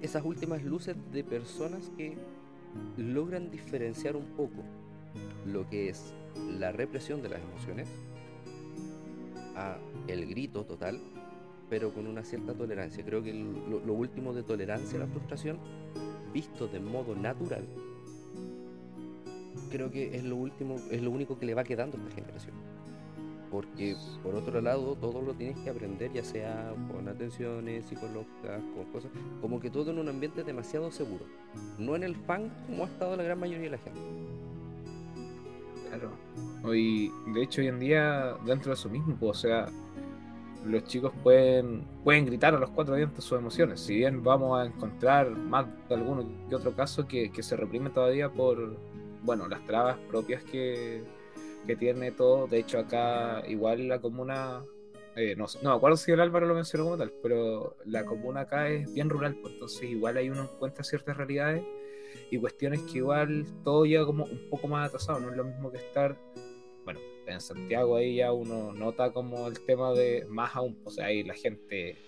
esas últimas luces de personas que logran diferenciar un poco lo que es la represión de las emociones a el grito total, pero con una cierta tolerancia. Creo que lo último de tolerancia a la frustración, visto de modo natural, creo que es lo último, es lo único que le va quedando a esta generación. Porque por otro lado, todo lo tienes que aprender, ya sea con atenciones psicológicas, con cosas, como que todo en un ambiente demasiado seguro. No en el fan como ha estado la gran mayoría de la gente. Claro. Hoy, de hecho, hoy en día, dentro de eso mismo, pues, o sea, los chicos pueden, pueden gritar a los cuatro vientos sus emociones. Si bien vamos a encontrar más de alguno que otro caso que, que se reprime todavía por, bueno, las trabas propias que, que tiene todo. De hecho, acá igual la comuna, eh, no, no acuerdo si el Álvaro lo mencionó como tal, pero la comuna acá es bien rural, pues, entonces igual ahí uno encuentra ciertas realidades y cuestiones que igual todo llega como un poco más atrasado, no es lo mismo que estar, bueno, en Santiago ahí ya uno nota como el tema de más aún, o sea, ahí la gente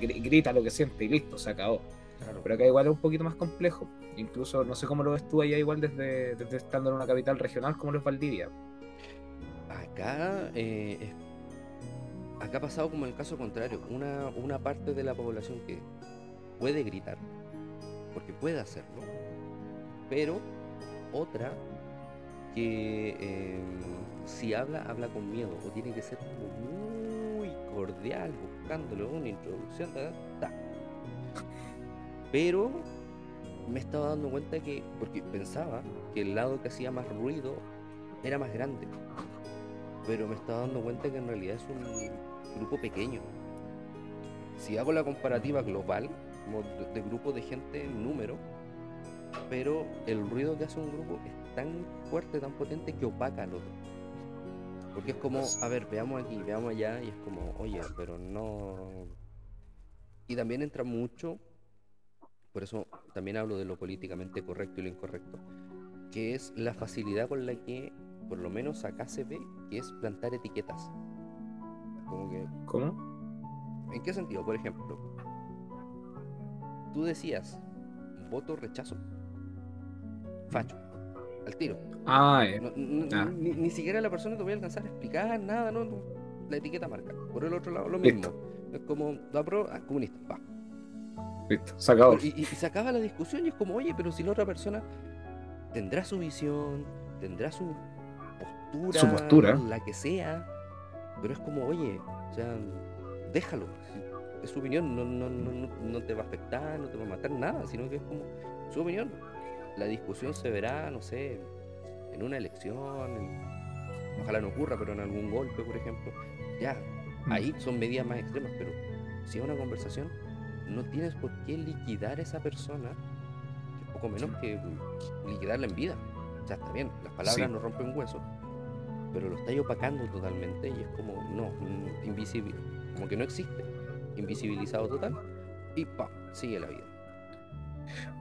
gri- grita lo que siente y listo, se acabó. Pero acá igual es un poquito más complejo, incluso no sé cómo lo ves tú allá igual desde, desde estando en una capital regional como lo es Valdivia. Acá, eh, es- acá ha pasado como el caso contrario, una, una parte de la población que puede gritar, porque puede hacerlo, pero otra que eh, si habla, habla con miedo, o tiene que ser como muy cordial, buscándole una introducción, ta, pero me estaba dando cuenta que, porque pensaba que el lado que hacía más ruido era más grande, pero me estaba dando cuenta que en realidad es un grupo pequeño. Si hago la comparativa global, como de, de grupo de gente en número, pero el ruido que hace un grupo es tan fuerte, tan potente que opaca al otro. Porque es como, a ver, veamos aquí, veamos allá, y es como, oye, pero no. Y también entra mucho, por eso también hablo de lo políticamente correcto y lo incorrecto, que es la facilidad con la que, por lo menos acá se ve, que es plantar etiquetas. Como que, ¿Cómo? ¿En qué sentido? Por ejemplo, tú decías voto rechazo, facho, al tiro. Ah, eh. No- Ah. ni, ni siquiera la persona te voy a alcanzar a explicar nada, no, no, la etiqueta marca. Por el otro lado, lo mismo. Listo. Es como, la pro, ah, comunista, va. Listo, sacado. Y, y- y se acaba la discusión y es como, oye, pero si la otra persona tendrá su visión, tendrá su postura, Su postura. la que sea, pero es como, oye, o sea, déjalo. Es su opinión, no, no, no, no, te va a afectar, no te va a matar nada, sino que es como su opinión. La discusión se verá, no sé, en una elección, en- ojalá no ocurra, pero en algún golpe, por ejemplo. Ya, Mm. ahí son medidas más extremas, pero si es una conversación, no tienes por qué liquidar a esa persona, que es poco menos que liquidarla en vida. O sea, está bien, las palabras Sí. no rompen huesos, pero lo estáis opacando totalmente y es como, no, invisible, como que no existe, invisibilizado total, y pa, sigue la vida.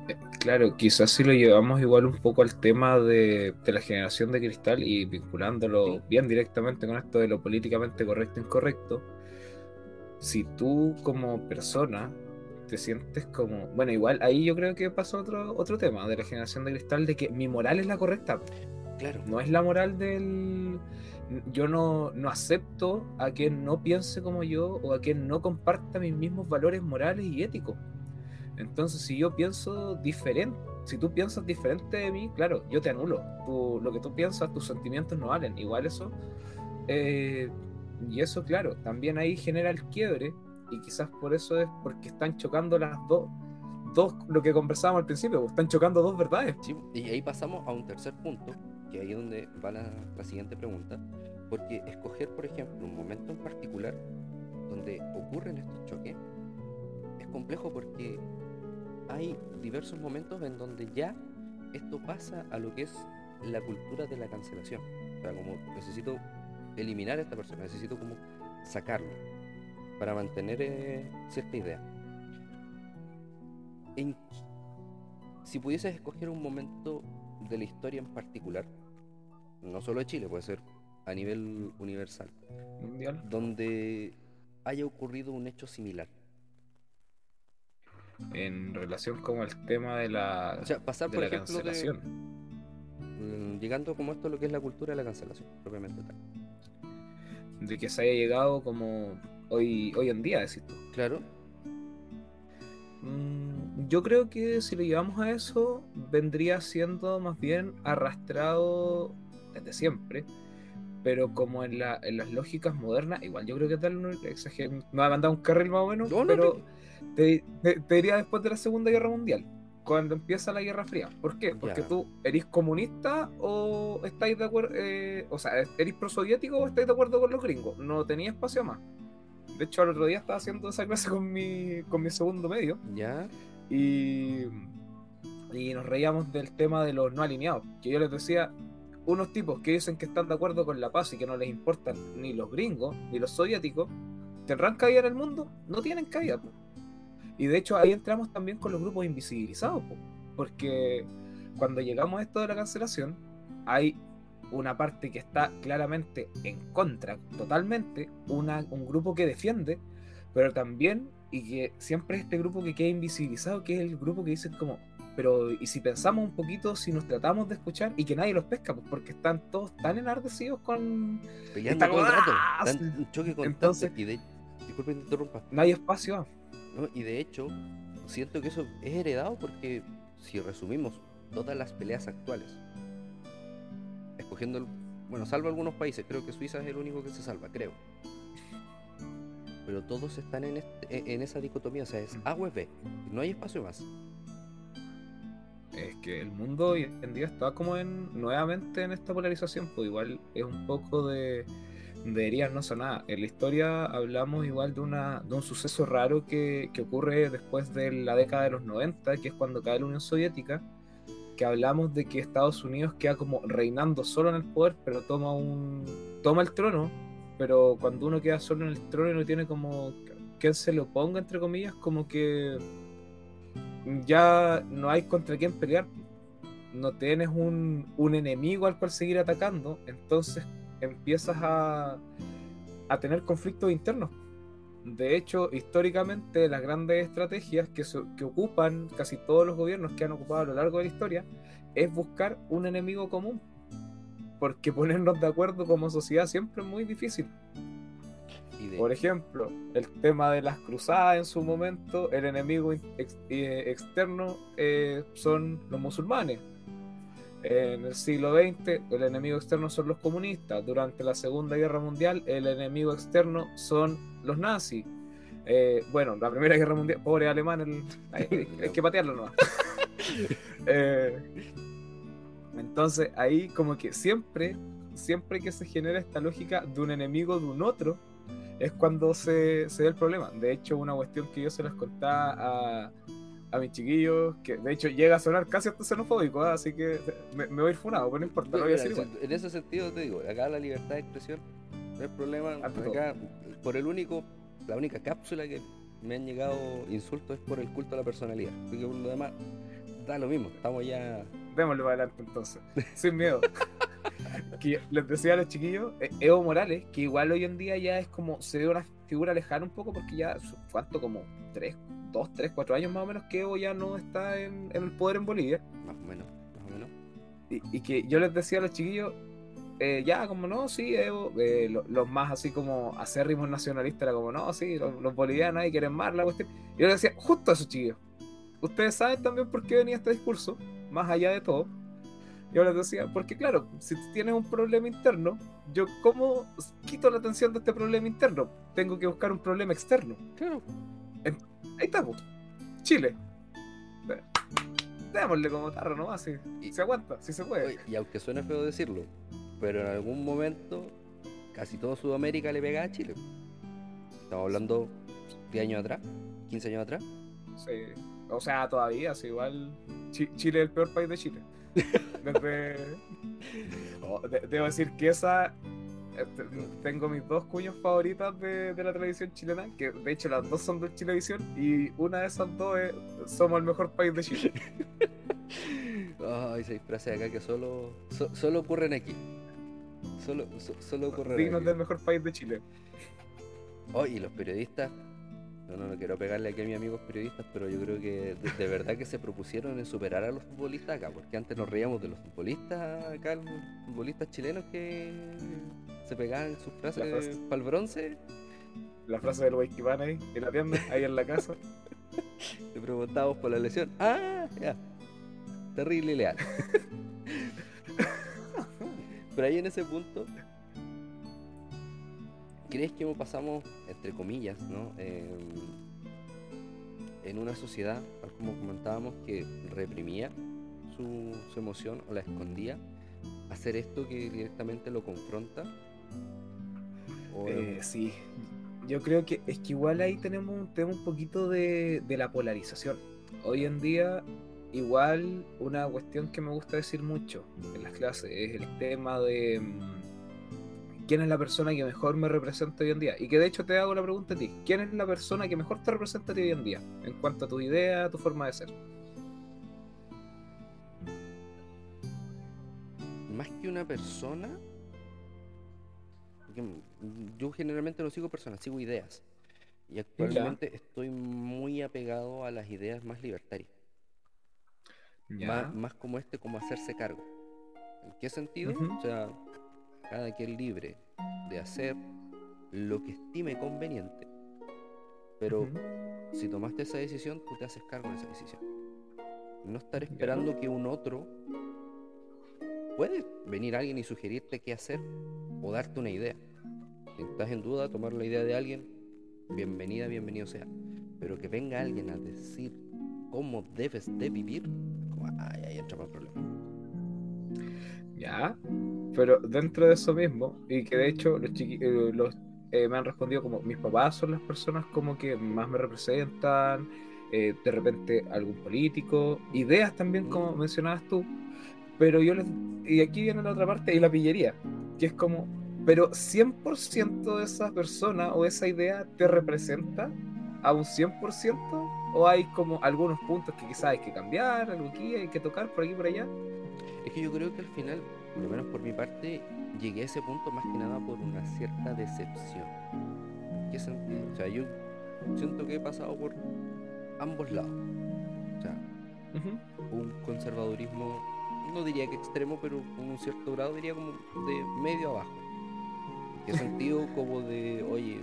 Eh, Claro, quizás si lo llevamos igual un poco al tema de, de la generación de cristal y vinculándolo Sí. bien directamente con esto de lo políticamente correcto e incorrecto, si tú como persona te sientes como, bueno, igual ahí yo creo que pasa otro, otro tema de la generación de cristal, de que mi moral es la correcta, Claro, no es la moral del... Yo no, no acepto a quien no piense como yo o a quien no comparta mis mismos valores morales y éticos. Entonces, si yo pienso diferente, si tú piensas diferente de mí, claro, yo te anulo. Lo que tú piensas, tus sentimientos no valen. Igual eso. eh, y eso, claro, también ahí genera el quiebre. Y quizás por eso es porque están chocando las dos. Dos, lo que conversábamos al principio, pues, están chocando dos verdades. Sí, y ahí pasamos a un tercer punto, que ahí es donde va la, la siguiente pregunta, porque escoger, por ejemplo, un momento en particular donde ocurren estos choques es complejo porque hay diversos momentos en donde ya esto pasa a lo que es la cultura de la cancelación. O sea, como necesito eliminar a esta persona, necesito como sacarlo para mantener eh, cierta idea. En si pudieses escoger un momento de la historia en particular, no solo de Chile, puede ser a nivel universal, Mundial. donde haya ocurrido un hecho similar. En relación como al tema de la, O sea, pasar, de por la ejemplo, cancelación. mm, llegando como esto a lo que es la cultura de la cancelación, propiamente tal. de que se haya llegado como hoy, hoy en día, decís tú. Claro, Mm, yo creo que si lo llevamos a eso, vendría siendo más bien arrastrado desde siempre, pero como en, la, en las lógicas modernas, igual yo creo que tal, no exager- me va a mandar un carril más o menos, No, no, pero te, te- te diría después de la Segunda Guerra Mundial, cuando empieza la Guerra Fría. ¿Por qué? Porque Ya. tú eres comunista o estáis de acuerdo, o sea, eres prosoviético o estáis de acuerdo con los gringos, no tenía espacio más. De hecho, el otro día estaba haciendo esa clase con mi, con mi segundo medio ya, y, y nos reíamos del tema de los no alineados. Que yo les decía, unos tipos que dicen que están de acuerdo con la paz y que no les importan ni los gringos ni los soviéticos, ¿tendrán cabida en el mundo? No tienen cabida. po. Y de hecho ahí entramos también con los grupos invisibilizados, po, porque cuando llegamos a esto de la cancelación, hay una parte que está claramente en contra, totalmente, una, un grupo que defiende, pero también, y que siempre es este grupo que queda invisibilizado, que es el grupo que dice como, pero y si pensamos un poquito, si nos tratamos de escuchar y que nadie los pesca, pues porque están todos tan enardecidos con... peleando Está todo el rato, tan- un choque. Entonces- y de, disculpe que te interrumpa, No hay espacio. ¿no? Y de hecho, siento que eso es heredado porque si resumimos todas las peleas actuales, escogiendo, el- bueno, salvo algunos países, creo que Suiza es el único que se salva, creo. Pero todos están en, este- en esa dicotomía, o sea, es A o es B, no hay espacio más. es que el mundo hoy en día está como en nuevamente en esta polarización, pues igual es un poco de, de heridas no nada En la historia hablamos igual de, una, de un suceso raro que, que, ocurre después de la década de los 90, que es cuando cae la Unión Soviética, que hablamos de que Estados Unidos queda como reinando solo en el poder, pero toma un toma el trono, pero cuando uno queda solo en el trono y no tiene como quien se lo ponga entre comillas, como que ya no hay contra quién pelear. No tienes un, un enemigo al cual seguir atacando, entonces empiezas a, a tener conflictos internos. De hecho, históricamente las grandes estrategias que, que ocupan casi todos los gobiernos que han ocupado a lo largo de la historia es buscar un enemigo común. Porque ponernos de acuerdo como sociedad siempre es muy difícil. Por ejemplo, el tema de las cruzadas en su momento, el enemigo eh, externo eh, son los musulmanes. En el siglo XX, el enemigo externo son los comunistas. Durante la Segunda Guerra Mundial, el enemigo externo son los nazis. Eh, bueno, la Primera Guerra Mundial, pobre alemán, hay, que patearlo nomás. entonces, ahí como que siempre, siempre que se genera esta lógica de un enemigo de un otro, es cuando se, se da el problema. De hecho, una cuestión que yo se las contaba a, a mis chiquillos, que de hecho llega a sonar casi hasta xenofóbico, ¿eh? así que me, voy a ir funado, pero no importa, lo voy a decir igual. En ese sentido te digo, acá la libertad de expresión no es problema, acá por el único, la única cápsula que me han llegado insultos es por el culto a la personalidad, porque por lo demás da lo mismo, estamos ya... Démosle para adelante entonces, sin miedo. que les decía a los chiquillos, eh, Evo Morales, que igual hoy en día ya es como, se ve una figura lejana un poco porque ya, ¿cuánto? Como tres, dos, tres, cuatro años más o menos que Evo ya no está en, el poder en Bolivia. Más o menos, más o menos. Y, que yo les decía a los chiquillos, eh, ya, como no, sí, Evo, eh, los más así como acérrimos nacionalistas, era como, no, sí, los, bolivianos ahí quieren más la cuestión. Y yo les decía, justo a esos chiquillos. Ustedes saben también por qué venía este discurso, más allá de todo. Yo les decía, porque claro, si tienes un problema interno, yo cómo quito la atención de este problema interno? Tengo que buscar un problema externo. Claro. Ahí estamos. Chile. Démosle como tarro nomás, si y, se aguanta, si se puede. Y aunque suene feo decirlo, pero en algún momento casi todo Sudamérica le pega a Chile. Estamos hablando de años atrás, 15 años atrás. Sí, o sea, todavía, sí, igual Chile es el peor país de Chile. Desde... Oh, debo decir que esa este, tengo mis dos cuños favoritas de, la televisión chilena, que de hecho las dos son de Chilevisión, y una de esas dos es Somos el mejor país de Chile. Ay, se frase acá que solo, solo ocurren aquí. Solo, solo ocurren Dignos del mejor país de Chile. Oh, y los periodistas, no, no, no quiero pegarle aquí a mis amigos periodistas, pero yo creo que de, verdad que se propusieron en superar a los futbolistas acá, porque antes nos reíamos de los futbolistas acá, los futbolistas chilenos que se pegaban sus frases para el bronce. La frase del Waikibana ahí, en la tienda, ahí en la casa. Te preguntábamos por la lesión. Ah, ya. Terrible y leal. Pero ahí en ese punto, ¿crees que pasamos, entre comillas, ¿no? en una sociedad, como comentábamos, que reprimía su, su emoción o la escondía? Hacer esto que directamente lo confronta eh, sí, yo creo que es que igual ahí tenemos, un tema un poquito de, la polarización. Hoy en día, igual una cuestión que me gusta decir mucho en las clases es el tema de mm, quién es la persona que mejor me representa hoy en día. Y que de hecho te hago la pregunta a ti, ¿quién es la persona que mejor te representa a ti hoy en día? En cuanto a tu idea, a tu forma de ser. Más que una persona, yo generalmente no sigo personas, sigo ideas. Y actualmente estoy muy apegado a las ideas más libertarias. Más, como este, como hacerse cargo. ¿En qué sentido? O sea, cada quien libre de hacer lo que estime conveniente. Pero si tomaste esa decisión, tú te haces cargo de esa decisión. No estar esperando que un otro puede venir alguien y sugerirte qué hacer o darte una idea. Si estás en duda, tomar la idea de alguien, bienvenida, bienvenido sea. Pero que venga alguien a decir cómo debes de vivir, como, ay, ahí entra más problema. Ya, pero dentro de eso mismo, y que de hecho los, chiqui- eh, los eh, me han respondido como mis papás son las personas como que más me representan, eh, de repente algún político, ideas también como Mm. mencionabas tú, pero yo les... Y aquí viene la otra parte y la pillería, que es como, pero 100% de esa persona o esa idea te representa a un 100% o hay como algunos puntos que quizás hay que cambiar, algo aquí hay que tocar por aquí por allá. Es que yo creo que al final, por lo menos por mi parte, llegué a ese punto más que nada por una cierta decepción. ¿En qué sentido? O sea, yo siento que he pasado por ambos lados. O sea, un conservadurismo, no diría que extremo, pero con un cierto grado diría como de medio abajo. ¿En qué sentido? Como de, oye,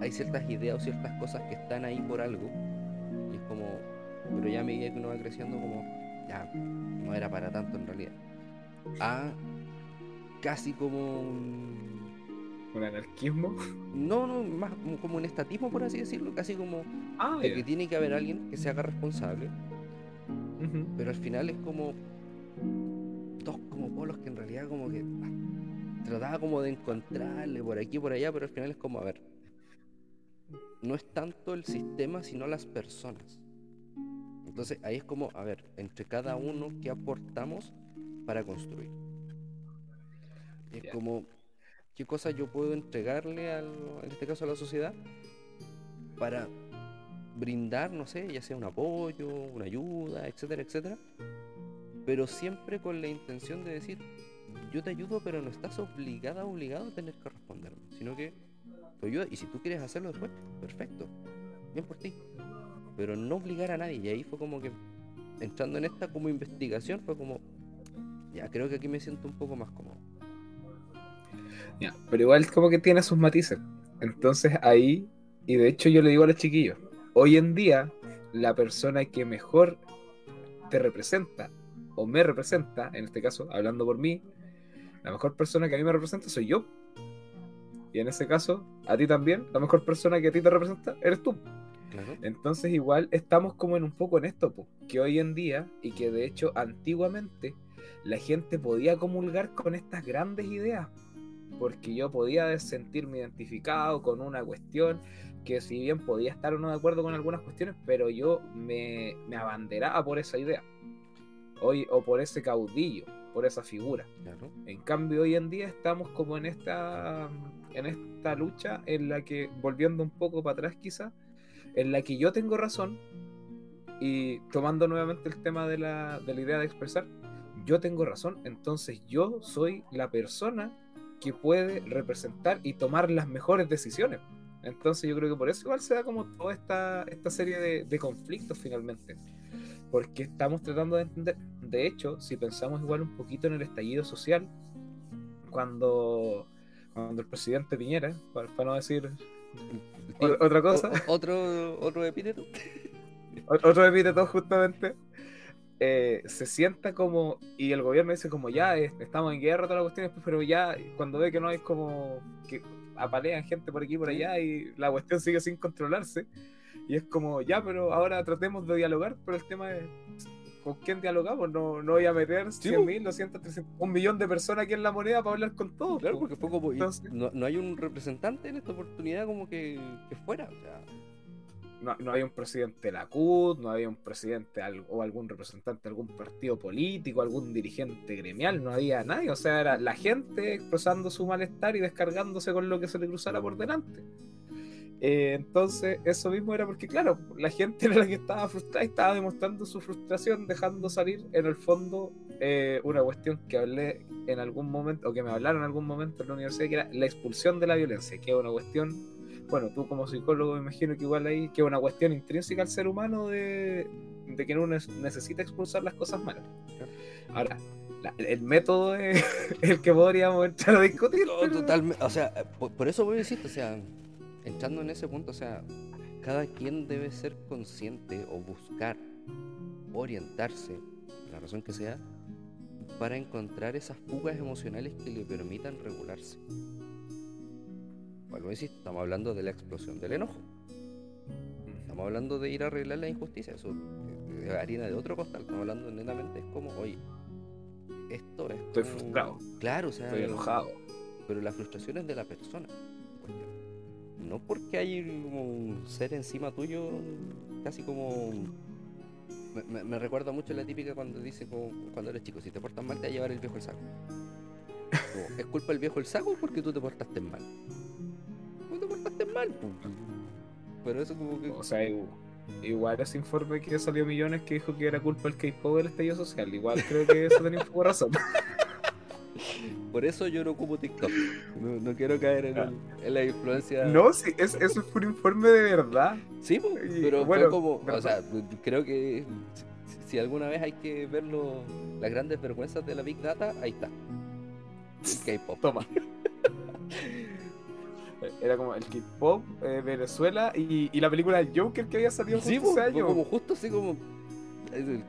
hay ciertas ideas o ciertas cosas que están ahí por algo. Y es como, pero ya a medida que uno va creciendo, como, ya, no era para tanto en realidad. A casi como un... Un anarquismo. No, no, más como, un estatismo, por así decirlo, casi como Ah, de que tiene que haber alguien que se haga responsable. Pero al final es como dos como polos que en realidad como que ah, trataba como de encontrarle por aquí y por allá, pero al final es como, a ver, no es tanto el sistema, sino las personas. Entonces ahí es como, a ver, entre cada uno, ¿qué aportamos para construir? Es como, ¿qué cosas yo puedo entregarle, al, en este caso a la sociedad, para brindar, no sé, ya sea un apoyo, una ayuda, etcétera, etcétera? Pero siempre con la intención de decir, yo te ayudo, pero no estás obligada, obligado a tener que responderme, sino que te ayudo, y si tú quieres hacerlo después, perfecto, bien por ti, pero no obligar a nadie, y ahí fue como que, entrando en esta como investigación, fue como, ya creo que aquí me siento un poco más cómodo. Ya, Pero igual como que tiene sus matices. Entonces ahí, y de hecho yo le digo a los chiquillos, hoy en día la persona que mejor te representa o me representa, en este caso, hablando por mí, la mejor persona que a mí me representa soy yo. Y en ese caso, a ti también, la mejor persona que a ti te representa eres tú. Claro. Entonces igual estamos como en un poco en esto, po, que hoy en día, y que de hecho antiguamente, la gente podía comulgar con estas grandes ideas, porque yo podía sentirme identificado con una cuestión que si bien podía estar o no de acuerdo con algunas cuestiones, pero yo me, me abanderaba por esa idea, hoy, o por ese caudillo, por esa figura. Claro. En cambio, hoy en día estamos como en esta, en esta lucha en la que, volviendo un poco para atrás quizá, en la que yo tengo razón y tomando nuevamente el tema de la, de la idea de expresar, yo tengo razón, entonces yo soy la persona que puede representar y tomar las mejores decisiones. Entonces yo creo que por eso igual se da como toda esta, esta serie de, de conflictos finalmente. Porque estamos tratando de entender, de hecho, si pensamos igual un poquito en el estallido social, cuando, cuando el presidente Piñera, para, para no decir otra cosa, o- otro, otro epíteto. otro epíteto justamente, eh, se sienta como, y el gobierno dice como ya, eh, estamos en guerra, todas las cuestiones, pero ya cuando ve que no hay como, que apalean gente por aquí por allá y la cuestión sigue sin controlarse, y es como, ya, pero ahora tratemos de dialogar, pero el tema es, ¿con quién dialogamos? No, no voy a meter Sí, 100 mil, 200, 300, un millón de personas aquí en la moneda para hablar con todos. Claro, po. porque fue como. Entonces- no, no hay un representante en esta oportunidad como que, que fuera. O sea, no, no había un presidente de la CUT, no había un presidente o algún representante de algún partido político, algún dirigente gremial, no había nadie, o sea, era la gente expresando su malestar y descargándose con lo que se le cruzara por delante. Eh, entonces, eso mismo era porque, claro, la gente era la que estaba frustrada y estaba demostrando su frustración, dejando salir en el fondo eh, una cuestión que hablé en algún momento, o que me hablaron en algún momento en la universidad, que era la expulsión de la violencia, que es una cuestión bueno, tú como psicólogo me imagino que igual ahí que es una cuestión intrínseca al ser humano de, de que uno ne- necesita expulsar las cosas malas. Ahora, la- el método es el que podríamos entrar a discutir. no, pero- totalmente. O sea, eh, por, por eso voy a decirte, o sea, entrando en ese punto, o sea, cada quien debe ser consciente o buscar orientarse, la razón que sea, para encontrar esas fugas emocionales que le permitan regularse. Vuelvo a estamos hablando de la explosión del enojo. estamos hablando de ir a arreglar la injusticia, eso es harina de otro costal, estamos hablando netamente, es como, oye, esto es... Estoy como- frustrado. Claro, o sea, Estoy enojado. pero la frustración es de la persona. No porque hay como un ser encima tuyo, casi como... Me, me- me recuerda mucho la típica cuando dice como cuando eres chico, si te portas mal te va a llevar el viejo el saco. Como, ¿Es culpa del viejo el saco porque tú te portaste mal? Tú te portaste mal. Pero eso como que... O sea, igu- igual ese informe que salió millones que dijo que era culpa del K-pop del estallido social. Igual creo que eso tenía un poco razón. Por eso yo no ocupo TikTok. No, no quiero caer en, el- en la influencia... No, sí, es, eso fue un informe de verdad. Sí, pero bueno, fue como, o sea, creo que si, si alguna vez hay que ver lo- las grandes vergüenzas de la Big Data, ahí está. El K-pop. Toma. Era como el K-pop, eh, Venezuela y, y la película del Joker que había salido Sí, justo ese año. como justo así como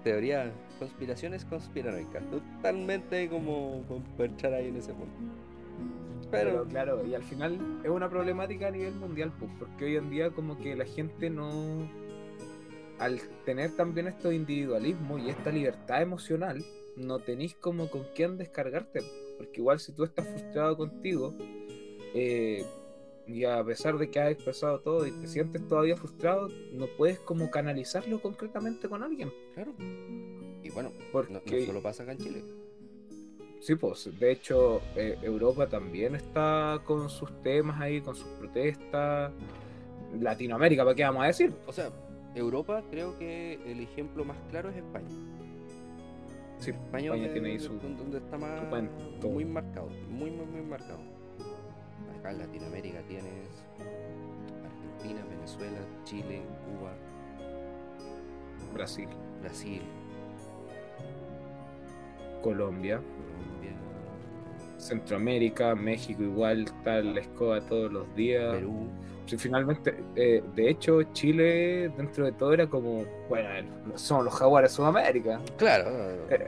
teoría, conspiraciones conspiranoicas, totalmente como para echar ahí en ese punto. Pero Pero, claro, y al final es una problemática a nivel mundial, pues, porque hoy en día como que la gente no, al tener también estos individualismos y esta libertad emocional, no tenéis como con quién descargarte, porque igual si tú estás frustrado contigo, eh, y a pesar de que has expresado todo y te sientes todavía frustrado, no puedes como canalizarlo concretamente con alguien, claro. Y bueno, no, porque... no solo pasa acá en Chile. Sí, pues, de hecho, eh, Europa también está con sus temas ahí, con sus protestas. Latinoamérica, ¿para qué vamos a decir? O sea, Europa creo que el ejemplo más claro es España. Sí, España, tiene ahí su- donde- está más su muy marcado, muy muy muy marcado. Acá en Latinoamérica tienes Argentina, Venezuela, Chile, Cuba, Brasil, Brasil, Colombia, Colombia, Centroamérica, México igual, está la escoba todos los días. Perú. Sí, finalmente, eh, de hecho, Chile dentro de todo era como, bueno, son los jaguares de Sudamérica. Claro, Eh,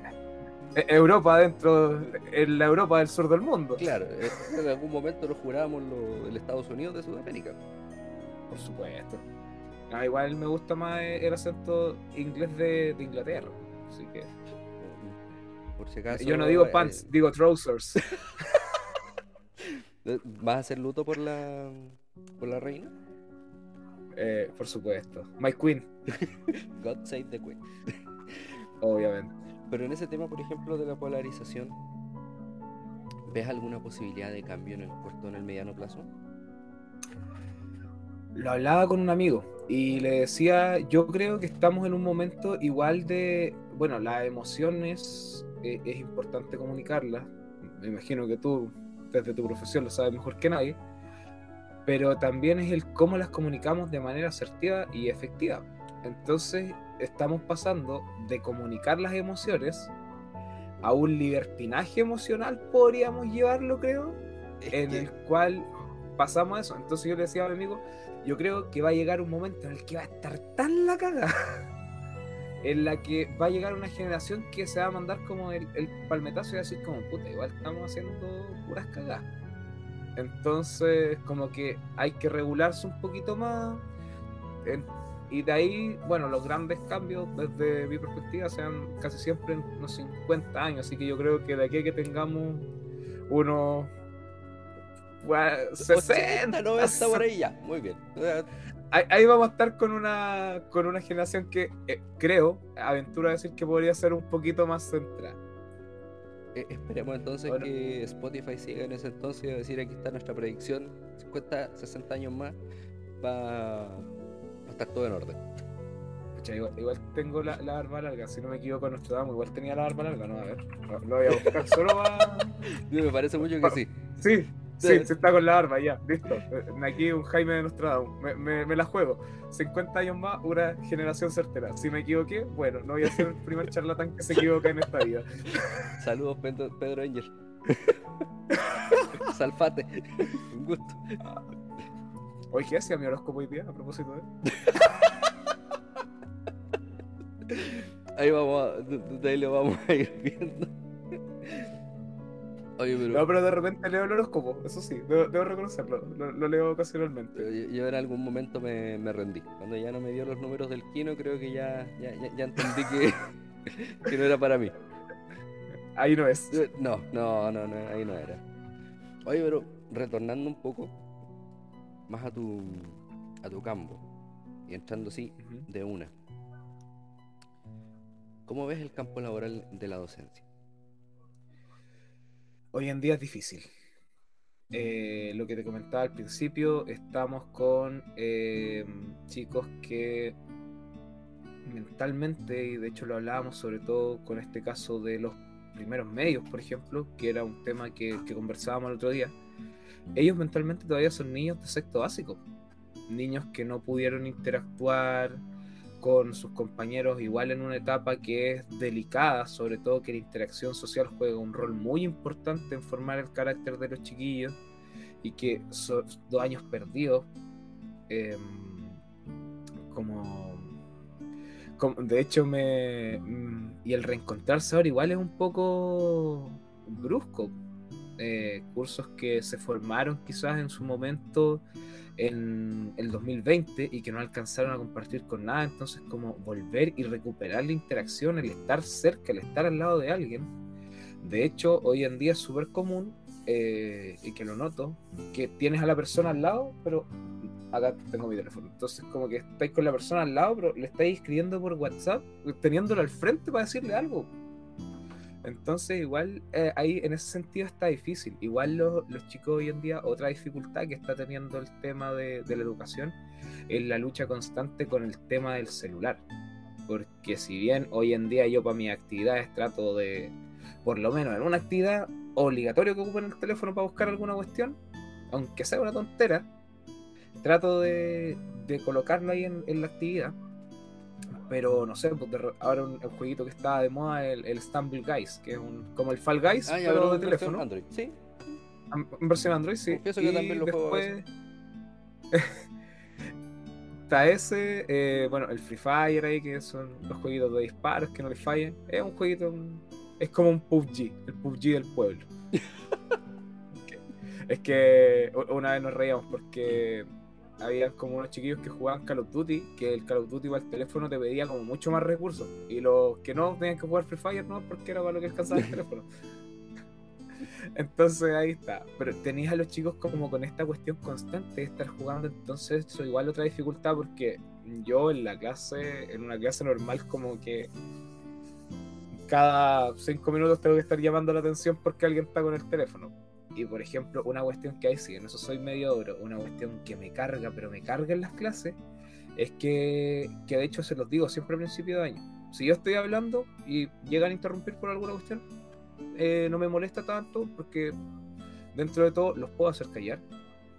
Europa dentro, en la Europa del sur del mundo. claro. eh, En algún momento lo jurábamos lo- el Estados Unidos de Sudamérica. Por supuesto. Ah, igual me gusta más el acento inglés de, de Inglaterra. Así que. Por si acaso. Yo no digo eh, pants, digo trousers. eh, ¿Vas a hacer luto por la por la reina? Eh, por supuesto. My Queen, God save the queen. obviamente. Pero en ese tema, por ejemplo, de la polarización, ¿ves alguna posibilidad de cambio en el corto o en el mediano plazo? Lo hablaba con un amigo y le decía, yo creo que estamos en un momento igual de, bueno, las emociones eh, es importante comunicarlas. Me imagino que tú, desde tu profesión, lo sabes mejor que nadie. Pero también es el cómo las comunicamos de manera asertiva y efectiva. Entonces, estamos pasando de comunicar las emociones a un libertinaje emocional, podríamos llevarlo, creo, Es en que- el cual pasamos eso. Entonces yo le decía a mi amigo, yo creo que va a llegar un momento en el que va a estar tan la caga, en la que va a llegar una generación que se va a mandar como el, el palmetazo y va a decir como, puta, igual estamos haciendo puras cagadas. Entonces, como que hay que regularse un poquito más. en- y de ahí, bueno, los grandes cambios desde mi perspectiva sean casi siempre en unos 50 años. Así que yo creo que de aquí a que tengamos unos bueno, 60, 90 por ahí ya. Muy bien. Ahí, ahí vamos a estar con una con una generación que eh, creo, aventura decir que podría ser un poquito más central. eh, esperemos entonces Bueno. que Spotify siga en ese entonces decir aquí está nuestra predicción. 50, 60 años más va, a estar todo en orden. Pucha, igual, igual tengo la, la barba larga, si no me equivoco, Nostradamus igual tenía la barba larga, no, a ver, lo, lo voy a buscar, solo va... Me parece mucho que sí. Sí, sí, sí está con la barba, ya, listo. Eh, Aquí un Jaime de Nostradamus, me, me, me la juego. 50 años más, una generación certera. Si me equivoqué, bueno, no voy a ser el primer charlatán que se equivoca en esta vida. Saludos, Pedro, Pedro Angel. Salfate. Un gusto. Oye, ¿qué hacía mi horóscopo hoy día a propósito de...? Ahí vamos, a, de- de ahí lo vamos a ir viendo. Oye, pero... No, pero de repente leo el horóscopo, eso sí, debo, reconocerlo, lo, leo ocasionalmente. yo, en algún momento me, rendí. Cuando ya no me dio los números del Kino, creo que ya, ya, entendí que, que no era para mí. Ahí no es. No, no, no, no, ahí no era. Oye, pero retornando un poco más a tu, a tu campo y entrando así de una. ¿Cómo ves el campo laboral de la docencia? Hoy en día es difícil. Eh, lo que te comentaba al principio, estamos con eh, chicos que mentalmente, y de hecho lo hablábamos sobre todo con este caso de los primeros medios, por ejemplo, que era un tema que, conversábamos el otro día, ellos mentalmente todavía son niños de sexto básico, niños que no pudieron interactuar con sus compañeros igual en una etapa que es delicada, sobre todo que la interacción social juega un rol muy importante en formar el carácter de los chiquillos y que son dos años perdidos em, como de hecho, me. Mm, y el reencontrarse ahora igual es un poco brusco. Eh, cursos que se formaron quizás en su momento en el 2020 y que no alcanzaron a compartir con nada. Entonces, como volver y recuperar la interacción, el estar cerca, el estar al lado de alguien. De hecho, hoy en día es súper común, eh, y que lo noto, que tienes a la persona al lado, pero acá tengo mi teléfono. Entonces, como que estáis con la persona al lado, pero le estáis escribiendo por WhatsApp, teniéndolo al frente para decirle algo. Entonces, igual eh, ahí en ese sentido está difícil. Igual los chicos hoy en día, otra dificultad que está teniendo el tema de, la educación es la lucha constante con el tema del celular. Porque si bien hoy en día yo para mis actividades trato de, por lo menos en una actividad, obligatorio que ocupen el teléfono para buscar alguna cuestión, aunque sea una tontera, trato de, de colocarlo ahí en, la actividad. Pero no sé, pues ahora un, jueguito que está de moda, el, el Stumble Guys, que es un, como el Fall Guys, ah, pero de teléfono. Android, sí. En versión Android, sí. Pienso que también lo después... está ese, eh, bueno, el Free Fire ahí, que son los jueguitos de disparos que no le fallen. Es un jueguito, es como un PUBG, el PUBG del pueblo. es que una vez nos reíamos porque había como unos chiquillos que jugaban Call of Duty, que el Call of Duty o el teléfono te pedía como mucho más recursos. Y los que no tenían que jugar Free Fire no, porque era para lo que alcanzaba el teléfono. Entonces ahí está. Pero tenías a los chicos como con esta cuestión constante de estar jugando. Entonces eso igual otra dificultad porque yo en la clase, en una clase normal como que cada cinco minutos tengo que estar llamando la atención porque alguien está con el teléfono y por ejemplo, una cuestión que hay, sí, en eso soy medio oro, una cuestión que me carga, pero me carga en las clases, es que, que de hecho se los digo siempre a principio de año. Si yo estoy hablando y llegan a interrumpir por alguna cuestión, eh, no me molesta tanto porque dentro de todo los puedo hacer callar.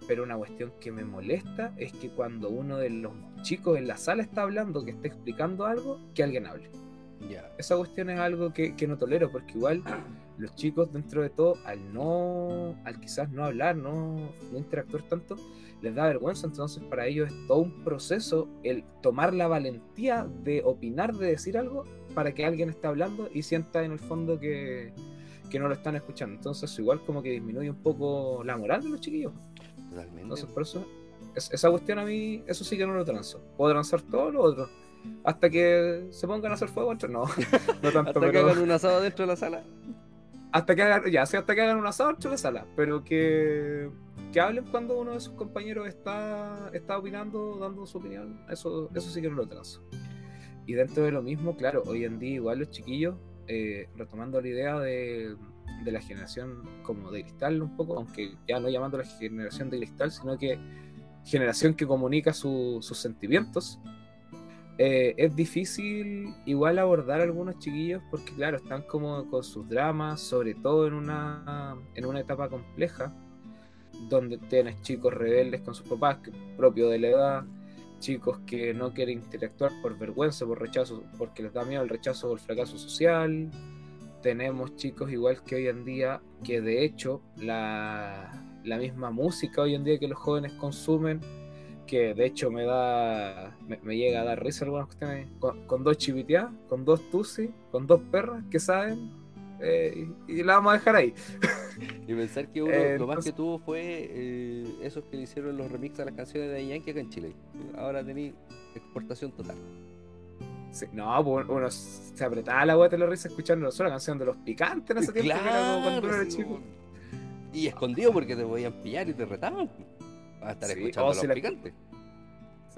Pero una cuestión que me molesta es que cuando uno de los chicos en la sala está hablando, que está explicando algo, que alguien hable. Esa cuestión es algo que, que no tolero porque igual los chicos dentro de todo, al no, al quizás no hablar, no, interactuar tanto, les da vergüenza, entonces para ellos es todo un proceso el tomar la valentía de opinar, de decir algo, para que alguien esté hablando y sienta en el fondo que, no lo están escuchando. Entonces igual como que disminuye un poco la moral de los chiquillos. Totalmente. Entonces por eso, esa cuestión a mí, eso sí que no lo transo. Puedo transar todo lo otro. Hasta que se pongan a hacer fuego, no, no tanto. hasta que hagan un asado dentro de la sala hasta que hagan, ya, hasta que hagan un asado en la sala, pero que, que hablen cuando uno de sus compañeros está, está opinando, dando su opinión, eso, eso sí que no lo trazo. Y dentro de lo mismo, claro, hoy en día igual los chiquillos, eh, retomando la idea de, de, la generación como de cristal un poco, aunque ya no llamando la generación de cristal, sino que generación que comunica sus sentimientos, eh, es difícil igual abordar algunos chiquillos porque claro, están como con sus dramas, sobre todo en una, en una etapa compleja, donde tienes chicos rebeldes con sus papás, propio de la edad, chicos que no quieren interactuar por vergüenza, por rechazo, porque les da miedo el rechazo o el fracaso social. Tenemos chicos igual que hoy en día, que de hecho la, la misma música hoy en día que los jóvenes consumen, que de hecho me da me, llega a dar risa algunas cuestiones con, dos chiviteadas, con dos tusi, con dos perras que saben eh, y, la vamos a dejar ahí. y pensar que uno, Eh, lo más que tuvo fue eh, esos que le hicieron los remixes a las canciones de Yankee acá en Chile. Ahora tení exportación total. Sí, no, pues uno se apretaba la guata de la risa escuchando solo la canción de los picantes en ese tiempo, que era como cuando uno era chico. Y escondido porque te podían pillar y te retaban. A estar Sí, escuchando si los la- picantes.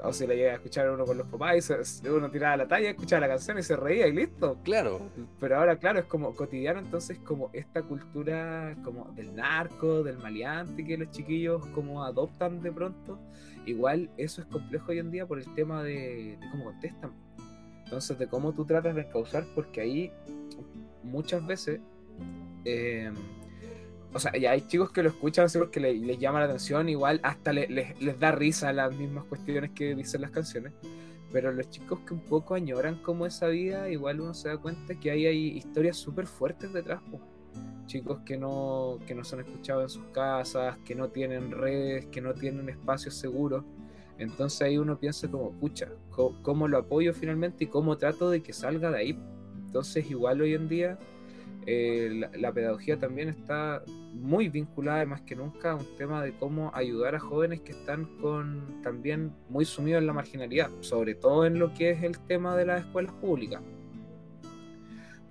O si la llega a escuchar uno con los papás y se- uno tiraba la talla, escuchaba la canción y se reía y listo. Claro. Pero ahora, claro, es como cotidiano, entonces como esta cultura como del narco, del maleante que los chiquillos como adoptan de pronto, igual eso es complejo hoy en día por el tema de, de cómo contestan. Entonces, de cómo tú tratas de encauzar, porque ahí muchas veces, eh, o sea, ya hay chicos que lo escuchan así porque le- les llama la atención, igual hasta le- les, les da risa las mismas cuestiones que dicen las canciones. Pero los chicos que un poco añoran como esa vida, igual uno se da cuenta que ahí hay historias súper fuertes detrás. Chicos que no, que no son escuchados en sus casas, que no tienen redes, que no tienen espacios seguros. Entonces ahí uno piensa como, pucha, co- ¿cómo lo apoyo finalmente y cómo trato de que salga de ahí? Entonces igual hoy en día eh, la, pedagogía también está muy vinculada más que nunca a un tema de cómo ayudar a jóvenes que están con también muy sumidos en la marginalidad, sobre todo en lo que es el tema de las escuelas públicas.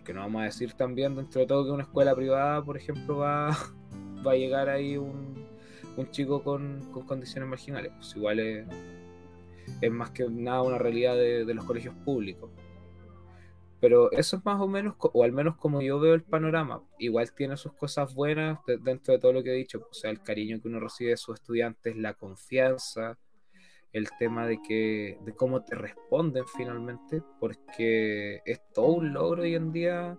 Que no vamos a decir también dentro de todo que una escuela privada, por ejemplo, va, va a llegar ahí un, chico con, con condiciones marginales. Pues igual es, más que nada una realidad de los colegios públicos. Pero eso es más o menos, o al menos como yo veo el panorama. Igual tiene sus cosas buenas de- dentro de todo lo que he dicho. O sea, el cariño que uno recibe de sus estudiantes, la confianza, el tema de que de cómo te responden finalmente, porque es todo un logro hoy en día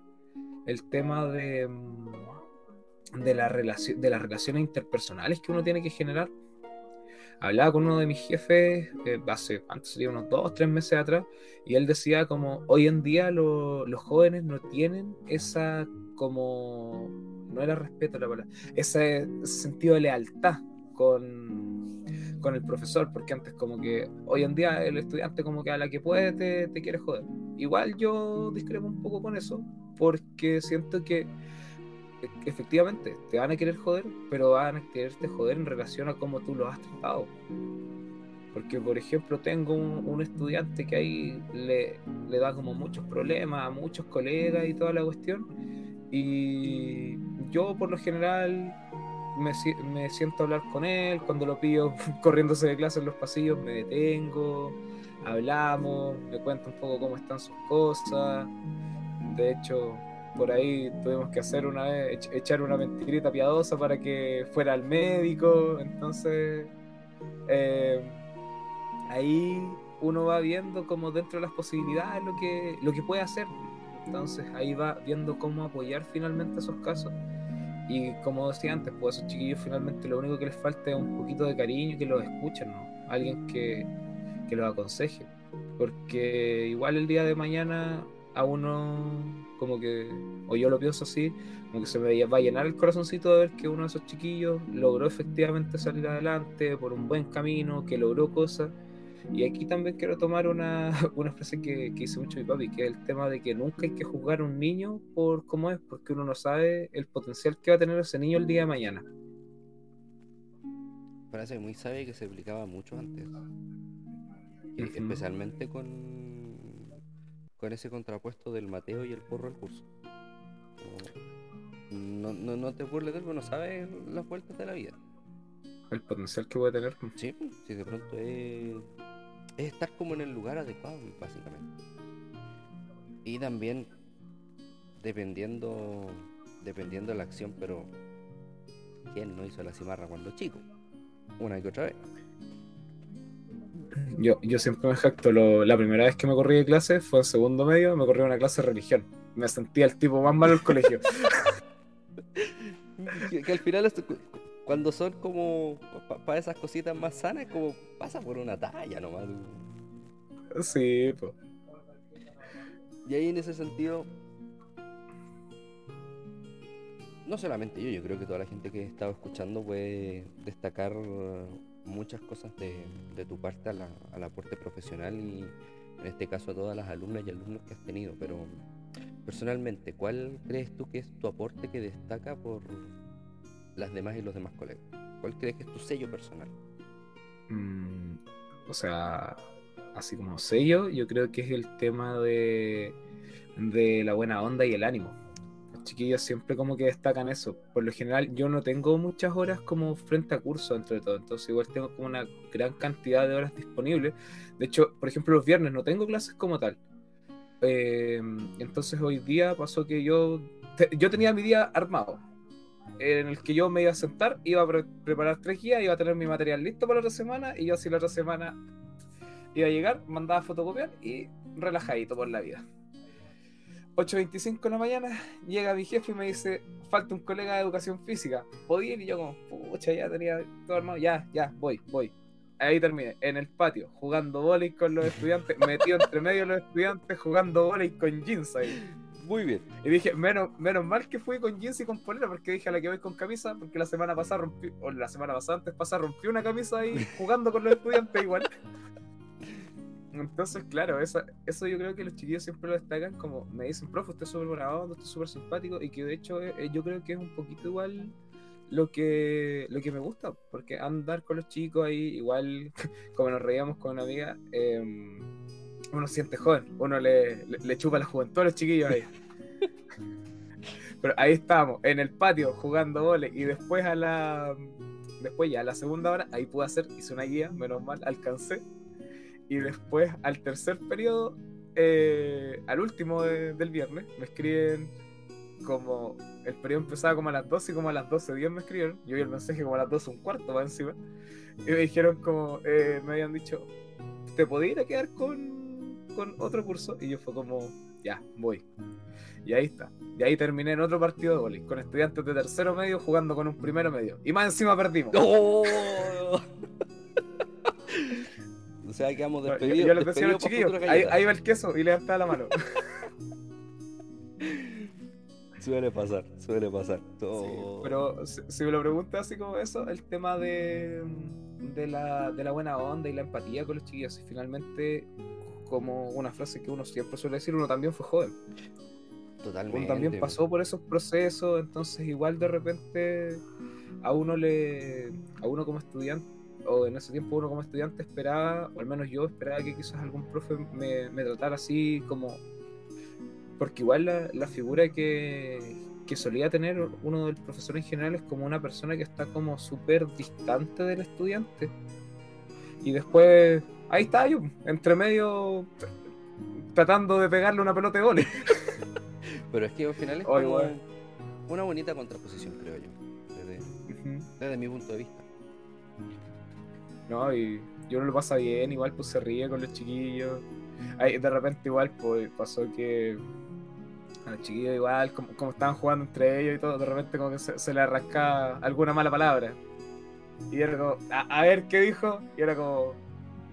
el tema de, mm, de, de las relaciones interpersonales que uno tiene que generar. Hablaba con uno de mis jefes eh, hace, antes sería unos dos, tres meses atrás, y él decía como hoy en día lo- los jóvenes no tienen esa como, no era respeto la palabra, ese, ese sentido de lealtad con, con el profesor, porque antes como que hoy en día el estudiante como que a la que puede te, te quiere joder. Igual yo discrepo un poco con eso, porque siento que efectivamente te van a querer joder, pero van a quererte joder en relación a cómo tú lo has tratado. Porque, por ejemplo, tengo un, un estudiante que ahí le, le da como muchos problemas a muchos colegas y toda la cuestión. Y yo, por lo general, me, me siento a hablar con él. Cuando lo pillo corriéndose de clase en los pasillos, me detengo, hablamos, me cuenta un poco cómo están sus cosas. De hecho, por ahí tuvimos que hacer una vez, ech- echar una mentirita piadosa para que fuera al médico. Entonces, eh, ahí uno va viendo como dentro de las posibilidades lo que, lo que puede hacer. Entonces ahí va viendo cómo apoyar finalmente esos casos. Y como decía antes, pues esos chiquillos finalmente lo único que les falta es un poquito de cariño que los escuchen, ¿no? Alguien que, que los aconseje. Porque igual el día de mañana a uno como que, o yo lo pienso así, como que se me va a llenar el corazoncito de ver que uno de esos chiquillos logró efectivamente salir adelante por un buen camino, que logró cosas. Y aquí también quiero tomar una, una frase que, que dice mucho mi papi, que es el tema de que nunca hay que juzgar a un niño por cómo es, porque uno no sabe el potencial que va a tener ese niño el día de mañana. Frase muy sabia que se aplicaba mucho antes. Ujú. Especialmente con, con ese contrapuesto del Mateo y el porro al curso. No, no, no te burles de él, no sabes las vueltas de la vida. El potencial que puede tener. Sí, si de pronto es, es estar como en el lugar adecuado, básicamente. Y también dependiendo dependiendo de la acción, pero ¿quién no hizo la cimarra cuando chico? Una que otra vez. Yo, yo siempre me jacto, lo- la primera vez que me corrí de clase fue en segundo medio, me corrí una clase de religión. Me sentía el tipo más malo del colegio. que, que al final cuando son como para esas cositas más sanas, como pasa por una talla nomás. sí, pues. Y ahí en ese sentido, no solamente yo, yo creo que toda la gente que he estado escuchando puede destacar muchas cosas de, de tu parte a la- al aporte profesional y en este caso a todas las alumnas y alumnos que has tenido. Pero personalmente, ¿cuál crees tú que es tu aporte que destaca por, las demás y los demás colegas? ¿Cuál crees que es tu sello personal? Mm, o sea, así como sello, yo creo que es el tema de, de la buena onda y el ánimo. Los chiquillos siempre como que destacan eso. Por lo general, yo no tengo muchas horas como frente a curso entre todo, entonces igual tengo como una gran cantidad de horas disponibles. De hecho, por ejemplo, los viernes no tengo clases como tal. Eh, entonces hoy día pasó que yo, yo tenía mi día armado, en el que yo me iba a sentar, iba a pre- preparar tres guías, iba a tener mi material listo para la otra semana, y yo así la otra semana iba a llegar, mandaba a fotocopiar y relajadito por la vida. 8.25 de la mañana, llega mi jefe y me dice, falta un colega de educación física, ¿podía ir? Y yo como, pucha, ya tenía todo armado, ya, ya, voy, voy. Ahí terminé, en el patio, jugando volei con los estudiantes, metido entre medio de los estudiantes, jugando volei con jeans ahí. Muy bien. Y dije, menos, menos mal que fui con jeans y con polera, porque dije a la que voy con camisa, porque la semana pasada rompí, o la semana pasada antes pasada rompí una camisa ahí jugando con los estudiantes igual. Entonces, claro, esa, eso yo creo que los chiquillos siempre lo destacan como, me dicen, profe, usted es súper buena onda, usted es súper simpático, y que de hecho eh, yo creo que es un poquito igual lo que, lo que me gusta, porque andar con los chicos ahí, igual como nos reíamos con una amiga, eh, uno se siente joven, uno le, le, le chupa la juventud a los chiquillos ahí. Pero ahí estábamos, en el patio, jugando vole, y después a la. Después ya a la segunda hora, ahí pude hacer, hice una guía, menos mal, alcancé. Y después, al tercer periodo, eh, al último de- del viernes, me escriben como. El periodo empezaba como a las 12 y como a las 12.10 me escribieron. Yo vi el mensaje como a las 12, un cuarto más encima. Y me dijeron como. eh, me habían dicho, ¿te podés ir a quedar con, con otro curso? Y yo fue como, ya, voy. Y ahí está. Y ahí terminé en otro partido de vóley, con estudiantes de tercero medio jugando con un primero medio. Y más encima perdimos. ¡Oh! sea, quedamos despedidos. yo les decía a los chiquillos, ahí, ahí va el queso y levantaba la mano. Suele pasar, suele pasar. Sí, Todo- pero si, si me lo preguntas así como eso, el tema de, de, la, de la buena onda y la empatía con los chiquillos, y finalmente, como una frase que uno siempre suele decir, uno también fue joven. Totalmente. uno también pasó por esos procesos, entonces igual de repente a uno le, a uno como estudiante, o en ese tiempo uno como estudiante esperaba, o al menos yo esperaba que quizás algún profe me, me tratara así como, porque igual la, la figura que, que solía tener uno del profesor en general es como una persona que está como súper distante del estudiante. Y después, ahí está yo, entre medio, tratando de pegarle una pelota de goles. Pero es que al final es Oh, como una bonita contraposición, creo yo. Desde, desde mi punto de vista. No, y yo no lo pasa bien, igual pues se ríe con los chiquillos. Ahí, de repente igual pues pasó que a los chiquillos igual, como, como estaban jugando entre ellos y todo, de repente como que se, se le arrascaba alguna mala palabra. Y era como, a, a ver qué dijo, y era como,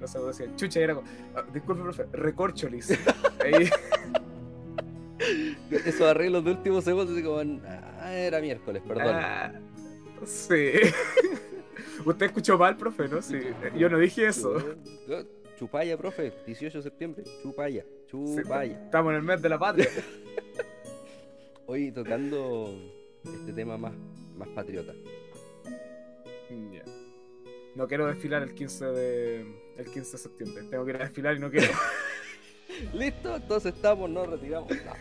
no sé, decía, chucha, y era como, "Ah, disculpe, profe, recorcholis. Ahí, Esos arreglos de último segundo, así como, ah, era miércoles, perdón. ah, sí. Usted escuchó mal, profe, ¿no? Sí, yo no dije eso. Chupaya, profe, 18 de septiembre, Chupaya, Chupaya. estamos en el mes de la patria. Hoy tocando este tema más, más patriota. Ya. No quiero desfilar el 15 de el 15 de septiembre. Tengo que ir a desfilar y no quiero. ¿Listo? Entonces estamos, nos retiramos. No.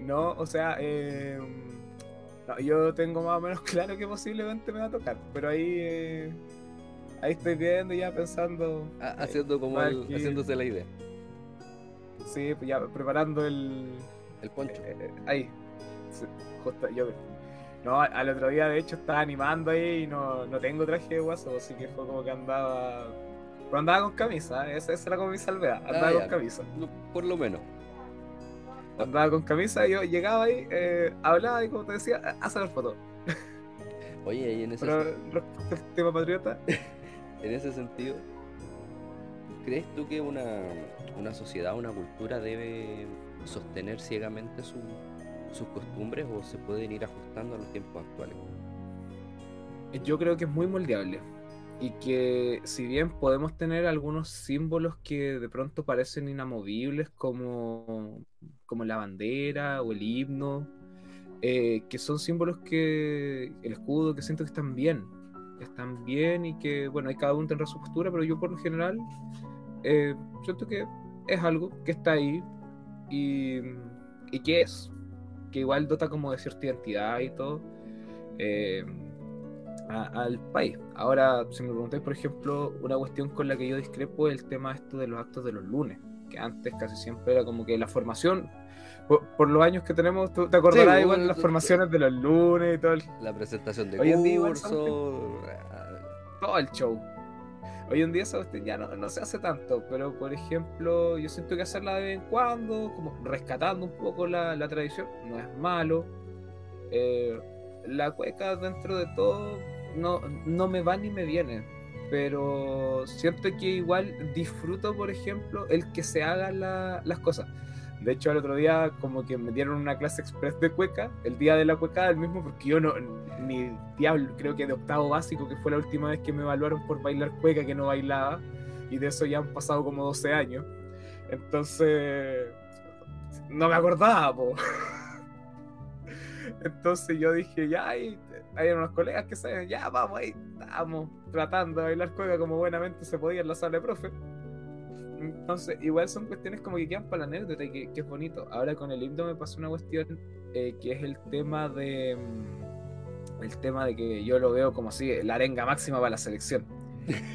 no, o sea, eh, no, yo tengo más o menos claro que posiblemente me va a tocar. Pero ahí eh, ahí estoy viendo ya pensando. Ah, Haciendo como el- que- haciéndose la idea. Sí, pues ya preparando el. El poncho. eh, eh, ahí. Sí, justo yo. No, al otro día de hecho estaba animando ahí y no, no tengo traje de guaso, así que fue como que andaba. Pero andaba con camisa, ¿eh? esa, esa era como mi salvedad. Andaba Ah, con ya. camisa. Por lo menos. Andaba con camisa y yo llegaba ahí, eh, hablaba y como te decía, a, a sacar fotos. Oye, y en ese, Pero respecto al tema patriota, en ese sentido, ¿crees tú que una, una sociedad, una cultura debe sostener ciegamente su- sus costumbres o se pueden ir ajustando a los tiempos actuales? yo creo que es muy moldeable. Y que si bien podemos tener algunos símbolos que de pronto parecen inamovibles como, como la bandera o el himno, eh, que son símbolos que el escudo que siento que están bien, que están bien y que, bueno, hay cada uno tendrá su postura, pero yo por lo general eh, siento que es algo que está ahí y, que es, que igual dota como de cierta identidad y todo eh, al país. Ahora, si me preguntáis, por ejemplo, una cuestión con la que yo discrepo es el tema esto de los actos de los lunes, que antes casi siempre era como que la formación, por, los años que tenemos, ¿tú te acordarás igual las formaciones de los lunes y todo La presentación de curso, todo el show. Hoy en día esa cuestión ya no, se hace tanto, pero por ejemplo, yo siento que hacerla de vez en cuando, como rescatando un poco la, tradición, no es malo. Eh, la cueca dentro de todo no, no me va ni me viene, pero siento que igual disfruto, por ejemplo, el que se hagan las cosas. De hecho, el otro día como que me dieron una clase express de cueca, el día de la cueca el mismo, porque yo no, ni diablo, creo que de octavo básico, que fue la última vez que me evaluaron por bailar cueca, que no bailaba, y de eso ya han pasado como 12 años. Entonces, no me acordaba, po. Entonces yo dije, ya, hay, hay unos colegas que saben, ya, vamos ahí, estamos tratando de bailar cueca como buenamente se podía en la sala de profe entonces, igual son cuestiones como que quedan para la anécdota y que, es bonito. Ahora con el himno me pasó una cuestión eh, que es el tema de. Mm, el tema de que yo lo veo como así, la arenga máxima para la selección.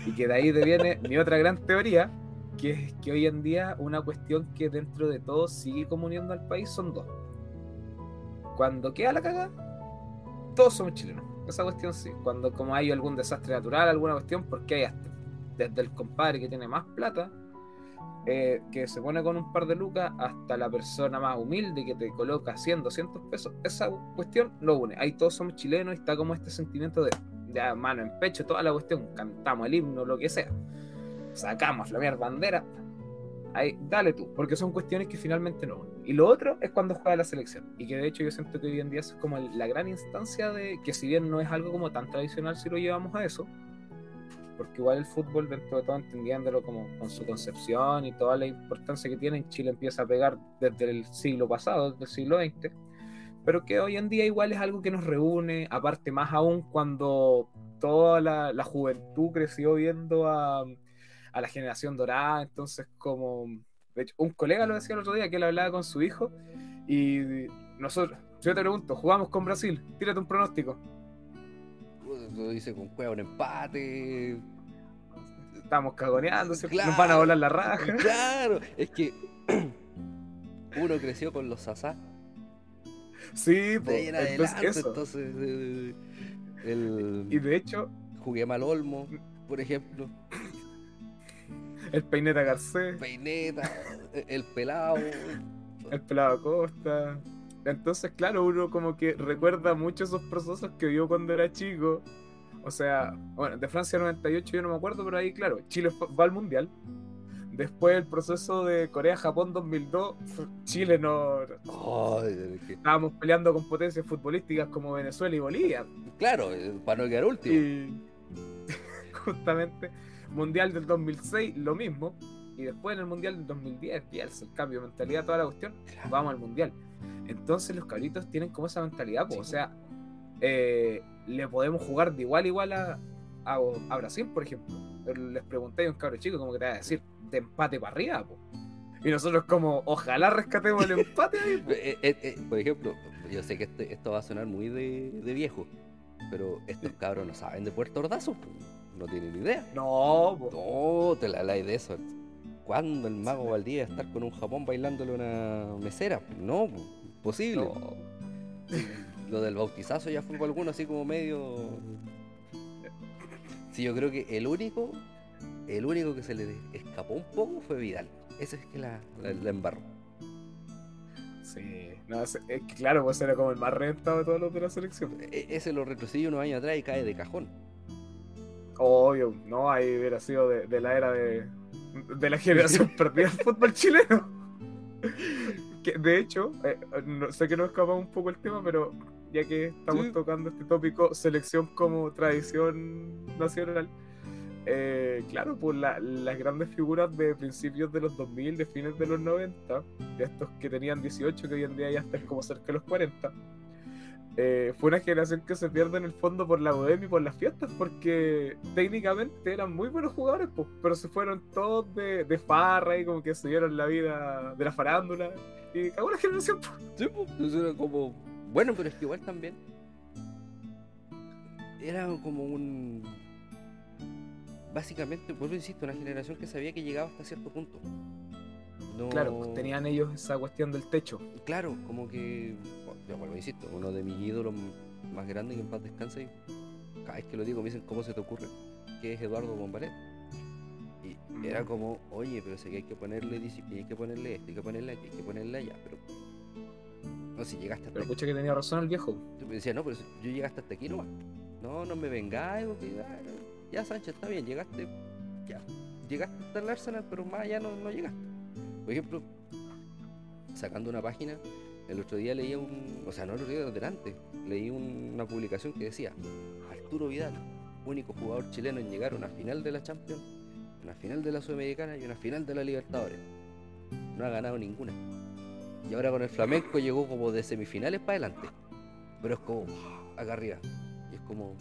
Y que de ahí viene mi otra gran teoría, que es que hoy en día una cuestión que dentro de todo sigue comuniendo al país son dos. Cuando queda la caga, todos somos chilenos. Esa cuestión sí. Cuando como hay algún desastre natural, alguna cuestión, porque hay hasta desde el compadre que tiene más plata eh, que se pone con un par de lucas hasta la persona más humilde que te coloca 100, 200 pesos, esa cuestión lo une. Ahí todos somos chilenos y está como este sentimiento de, mano en pecho, toda la cuestión, cantamos el himno, lo que sea, sacamos la mierda bandera. Ahí, dale tú, porque son cuestiones que finalmente no. Y lo otro es cuando juega la selección. Y que de hecho yo siento que hoy en día es como la gran instancia de que si bien no es algo como tan tradicional si lo llevamos a eso, porque igual el fútbol, dentro de todo, entendiéndolo como con su concepción y toda la importancia que tiene, en Chile empieza a pegar desde el siglo pasado, desde el siglo XX, pero que hoy en día igual es algo que nos reúne, aparte más aún cuando toda la, juventud creció viendo a, a, la generación dorada, entonces como, un colega lo decía el otro día, que él hablaba con su hijo, y nosotros, yo te pregunto, jugamos con Brasil, tírate un pronóstico lo dice con cueva un empate. Estamos cagoneando, nos van a volar la raja. Claro, es que uno creció con los asá. Sí, pues, entonces, entonces eh, el, y de hecho jugué mal Olmo, por ejemplo. El Peineta Garcés. Peineta, el pelado. El pelado Costa. Entonces, claro, uno como que recuerda mucho esos procesos que vio cuando era chico. O sea, bueno, de Francia 98 yo no me acuerdo, pero ahí, claro, Chile va al Mundial. Después el proceso de Corea-Japón 2002, Chile no... Estábamos peleando con potencias futbolísticas como Venezuela y Bolivia. Claro, eh, para no quedar último. Y justamente, Mundial del 2006, lo mismo. Y después en el Mundial del 2010, el cambio de mentalidad, toda la cuestión, vamos al Mundial. Entonces los cabritos tienen como esa mentalidad, pues, o sea, eh, le podemos jugar de igual a igual a, a, Brasil, por ejemplo. Les pregunté a un cabro chico como que te va a decir, de empate para arriba, pues. Y nosotros como, ojalá rescatemos el empate. Eh, eh, por ejemplo, yo sé que este, esto va a sonar muy de, viejo, pero estos cabros no saben de Puerto Ordaz, no tienen idea. No, no, te la la de eso. ¿Cuándo el mago Valdía estar con un Japón bailándole una mesera? No, posible. Lo del bautizazo ya fue por alguno así como medio. Sí, yo creo que el único, el único que se le escapó un poco fue Vidal. Ese es que la, la, embarró. Sí, no, es, que claro, pues era como el más rentado de todos los de la selección. E, ese lo retrocedió unos años atrás y cae de cajón. Obvio, no, ahí hubiera sido de, de la era de, de la generación perdida del fútbol chileno. De hecho, eh, sé que nos escapa un poco el tema, pero ya que estamos tocando este tópico, selección como tradición nacional, eh, claro, pues las grandes figuras de principios de los 2000, de fines de los 90, de estos que tenían 18, que hoy en día ya están como cerca de los 40, eh, fue una generación que se pierde en el fondo por la bohemia y por las fiestas, porque técnicamente eran muy buenos jugadores, pues, pero se fueron todos de, de farra y como que se dieron la vida de la farándula. Y cagó la generación. pues. Sí, pues, era como. Bueno, pero es que igual también. Era como un. Básicamente, vuelvo insisto, una generación que sabía que llegaba hasta cierto punto. No... Claro, pues, tenían ellos esa cuestión del techo. Claro, como que. Yo vuelvo, insisto, uno de mis ídolos más grandes que en paz descanse. y Cada vez que lo digo me dicen, ¿cómo se te ocurre? Que es Eduardo Bombalet. Y era Mm. como, oye, pero sé que hay que ponerle disciplina, hay que ponerle esto, hay que ponerle aquí, hay que ponerle allá, pero. No, si llegaste hasta Pero escucha que tenía razón el viejo. Yo me decía, no, pero yo llegaste hasta aquí nomás. No, no me vengáis, porque ah, ya Sánchez está bien, llegaste, ya. Llegaste hasta el Arsenal, pero más allá no, no llegaste. Por ejemplo, sacando una página, el otro día leía un, o sea, no el otro día, delante, leí un- una publicación que decía, Arturo Vidal, único jugador chileno en llegar a una final de la Champions, una final de la Sudamericana y una final de la Libertadores. No ha ganado ninguna. Y ahora con el Flamenco llegó como de semifinales para adelante. Pero es como acá arriba. Y es como.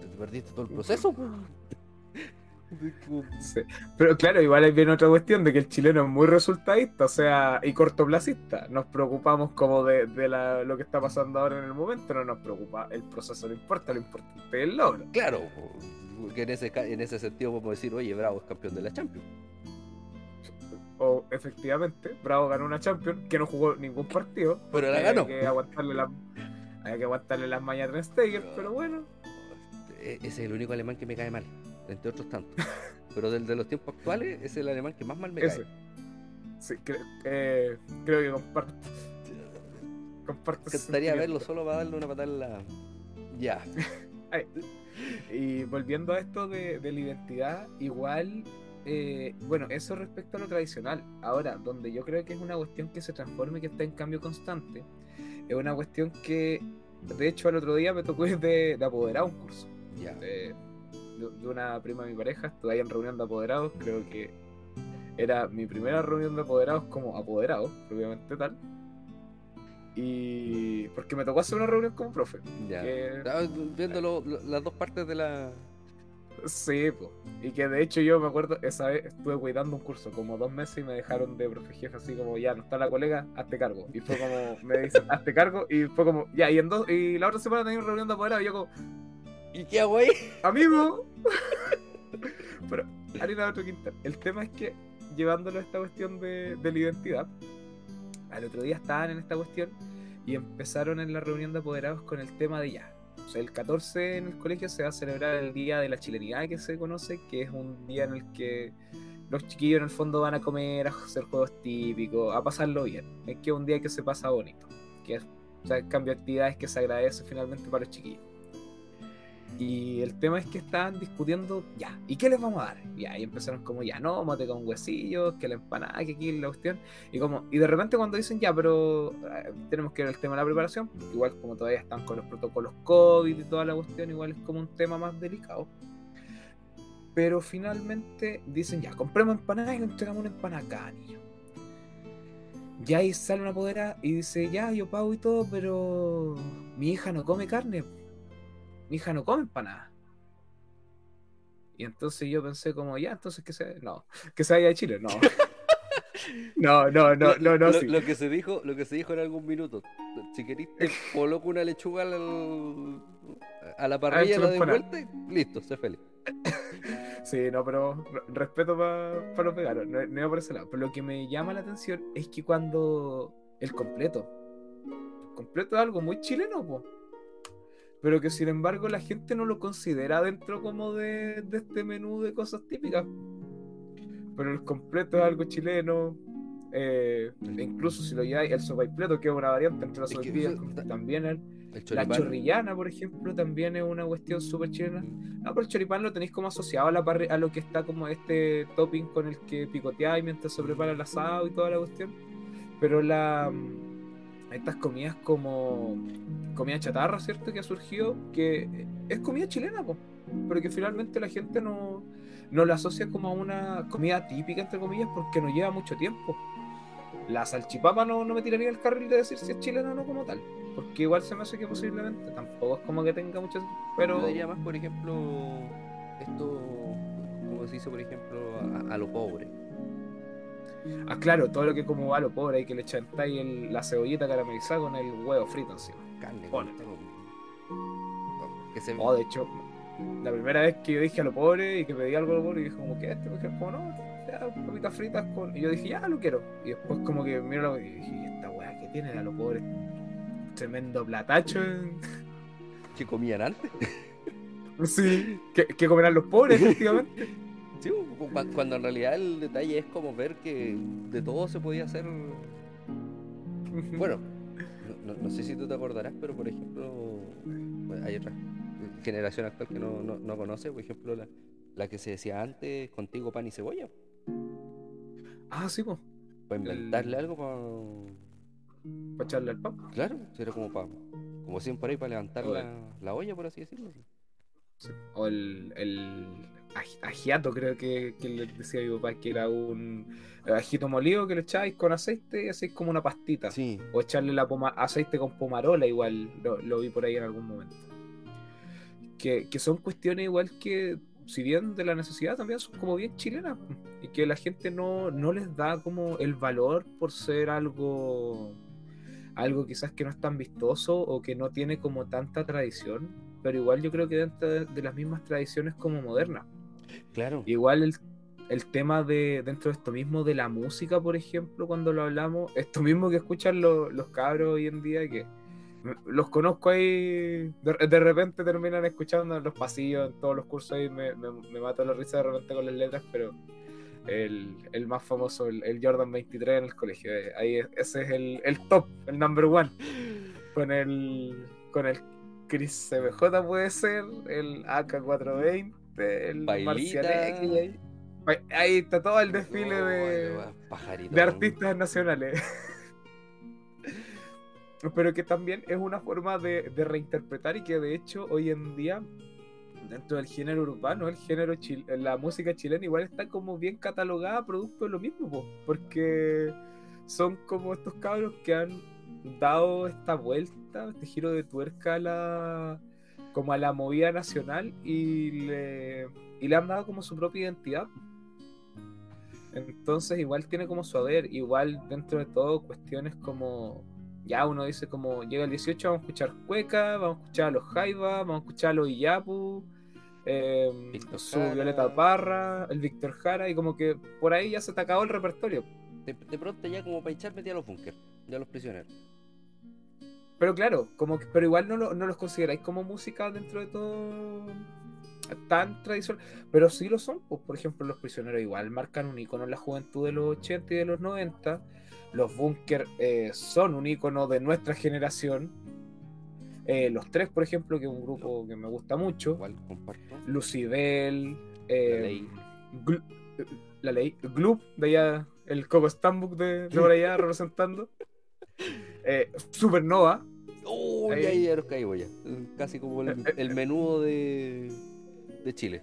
Te te perdiste todo el proceso. Sí. Pero claro, igual ahí viene otra cuestión de que el chileno es muy resultadista, o sea, y cortoplacista. Nos preocupamos como de, de la- lo que está pasando ahora en el momento, no nos preocupa el proceso, no importa, lo importante es el logro. Claro, porque en ese, en ese sentido podemos decir, oye, Bravo es campeón de la Champions. O efectivamente, Bravo ganó una Champions que no jugó ningún partido. Pero la ganó. que aguantarle la- había que aguantarle las mañas a Stegen, pero bueno. E- Ese es el único alemán que me cae mal, entre otros tantos. Pero del de los tiempos actuales, es el alemán que más mal me Ese. cae. Sí, cre- eh, creo que comparto. comparto ese Encantaría verlo solo para darle una patada en la. Ya. Y volviendo a esto de, de la identidad, igual, eh, bueno, eso respecto a lo tradicional. Ahora, donde yo creo que es una cuestión que se transforma y que está en cambio constante, es una cuestión que, de hecho, el otro día me tocó ir de, de apoderar un curso Ya. de- de una prima de mi pareja. Estuve ahí en reunión de apoderados, creo que era mi primera reunión de apoderados como apoderado, propiamente tal. Y porque me tocó hacer una reunión como profe. Ya. que- Estaba viendo lo- lo- las dos partes de la. Sí, po. y que de hecho yo me acuerdo, esa vez estuve cuidando un curso como dos meses y me dejaron de profe jefe así como ya no está la colega, hazte cargo. Y fue como, me dicen, hazte cargo, y fue como, ya, y en dos, y la otra semana tenía una reunión de apoderados y yo como, ¿Y qué hago ahí? amigo. Pero, harina de otro quintal. El tema es que, llevándolo a esta cuestión de, la identidad, al otro día estaban en esta cuestión y empezaron en la reunión de apoderados con el tema de ya. O sea, el 14 en el colegio se va a celebrar el Día de la Chilenidad que se conoce, que es un día en el que los chiquillos en el fondo van a comer, a hacer juegos típicos, a pasarlo bien. Es que es un día que se pasa bonito. Que es, o sea, cambio de actividades que se agradece finalmente para los chiquillos. Y el tema es que estaban discutiendo, ya, ¿y qué les vamos a dar? Y empezaron como, ya, no, mote con huesillos, que la empanada, que aquí la cuestión. Y como, y de repente cuando dicen, ya, pero eh, tenemos que ver el tema de la preparación, igual como todavía están con los protocolos COVID y toda la cuestión, igual es como un tema más delicado. Pero finalmente dicen, ya, compremos empanadas y entregamos una empanada a niño. Ya ahí sale una podera y dice, ya, yo pago y todo, pero mi hija no come carne mi hija no come empanada. Y entonces yo pensé como, ya, entonces que se, no, que se vaya de Chile, no. No, no, no, no, no, lo, sí. lo que se dijo, lo que se dijo en algún minuto. Si querís, te coloco una lechuga al- a la parrilla, Adentro la de vuelta y listo, sé feliz. Sí, no, pero re- respeto para los veganos, no, no iba por ese lado. Pero lo que me llama la atención es que cuando el completo, el completo es algo muy chileno, po. Pero que sin embargo la gente no lo considera dentro como de, de este menú de cosas típicas. Pero el completo es algo chileno. eh, e incluso si lo lleváis, el sopaipleto, que es una variante entre las sopaipillas, también es. El La chorrillana, por ejemplo, también es una cuestión súper chilena. No, pero el choripán lo tenéis como asociado a la a lo que está como este topping con el que picoteáis mientras se prepara el asado y toda la cuestión. Pero la estas comidas como comida chatarra, ¿cierto? Que ha surgido, que es comida chilena, pero que finalmente la gente no, no la asocia como a una comida típica, entre comillas, porque no lleva mucho tiempo. La salchipapa no, no me tiraría el carril de decir si es chilena o no como tal. Porque igual se me hace que posiblemente tampoco es como que tenga muchas. Pero. Yo diría más, por ejemplo, esto, como se dice, por ejemplo, a lo pobre. Ah, claro, todo lo que como va a lo pobre, hay que le chantáis el- la cebollita caramelizada con el huevo frito encima. Carne, que se Oh, de hecho, la primera vez que yo dije a lo pobre y que pedí algo a lo pobre, y dije como que este, dijeron como no, ya, papitas fritas con. Y yo dije, ya lo quiero. Y después como que miro la y dije, "¿Y esta weá que tiene a lo pobre. Tremendo platacho. que comían antes. Sí. Que, que comerán los pobres, efectivamente. Sí, cu- cu- cuando en realidad el detalle es como ver que de todo se podía hacer. Bueno, no, sé si tú te acordarás, pero por ejemplo, bueno, hay otra generación actual que no, no, no conoce, por ejemplo, la, la que se decía antes, contigo pan y cebolla. Ah, sí, pues. Para inventarle algo para. Para echarle al pan. Claro, era como para. Como siempre ahí para levantar la, la olla, por así decirlo. Sí. O el, el ajiato, creo que, que le decía a mi papá, que era un ajito molido que le echáis con aceite y hacéis como una pastita. Sí, O echarle la poma- aceite con pomarola, igual lo, lo vi por ahí en algún momento. Que, que son cuestiones igual que, si bien de la necesidad, también son como bien chilenas. Y que la gente no, no les da como el valor por ser algo, algo quizás que no es tan vistoso o que no tiene como tanta tradición. Pero igual yo creo que dentro de, de las mismas tradiciones como modernas. Claro. Igual el, el tema de dentro de esto mismo de la música, por ejemplo, cuando lo hablamos, esto mismo que escuchan lo- los cabros hoy en día, que los conozco ahí, de, de repente terminan escuchando en los pasillos, en todos los cursos ahí, me, me, me mato la risa de repente con las letras, pero el, el más famoso, el, el Jordan 23 en el colegio, eh, ahí es- ese es el, el top, el number one, con el, con el Chris CBJ puede ser, el AK420, el Bailita. Marcianeque, ahí, está todo el desfile Oh, de, va, pajarito. de artistas nacionales. Pero que también es una forma de, de reinterpretar y que de hecho hoy en día dentro del género urbano, el género chil- la música chilena igual está como bien catalogada producto de lo mismo, po, porque son como estos cabros que han dado esta vuelta, este giro de tuerca a la como a la movida nacional y le, y le han dado como su propia identidad. Entonces igual tiene como su haber, igual dentro de todo cuestiones como, ya uno dice como llega el 18 vamos a escuchar Cueca, vamos a escuchar a los Jaiba, vamos a escuchar a los Iyapu, eh, su Jara. Violeta Parra, el Víctor Jara y como que por ahí ya se te acabó el repertorio. De, de pronto ya como para echar metí a los bunkers, ya a los prisioneros. Pero claro, como que, pero igual no, lo- no los consideráis como música dentro de todo tan tradicional. Pero sí lo son, pues, por ejemplo, los prisioneros igual marcan un icono en la juventud de los 80 y de los 90. Los Bunker eh, son un icono de nuestra generación. Eh, los tres, por ejemplo, que es un grupo que me gusta mucho. Igual comparto. Lucibel, eh, La Ley. Gl- eh, la ley, Gloop, de allá, el Coco Stambuk de, de por allá representando. Eh, Supernova, Oh, Ahí. ya, ya nos caímos ya. Casi como el, el menudo de, de Chile.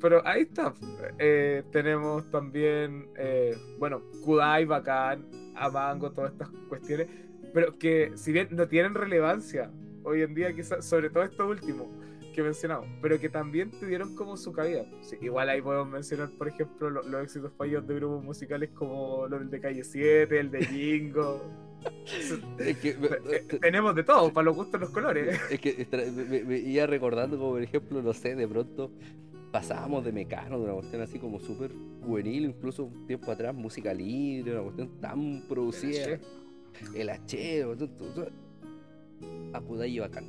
Pero ahí está. Eh, tenemos también, eh, bueno, Kudai, Bacán, Amango, todas estas cuestiones. Pero que, si bien no tienen relevancia hoy en día, quizás, sobre todo esto último que mencionamos, pero que también tuvieron como su cabida. Sí, igual ahí podemos mencionar, por ejemplo, lo- los éxitos fallidos de grupos musicales como los de Calle 7, el de Jingo. Es que, me- Eh, tenemos de todo, para los gustos los colores. es que me, iba recordando como por ejemplo, no sé, de pronto pasábamos de Mecano, de una cuestión así como súper juvenil, incluso un tiempo atrás, música libre, una cuestión tan producida. El H, a Kudai y Bacán.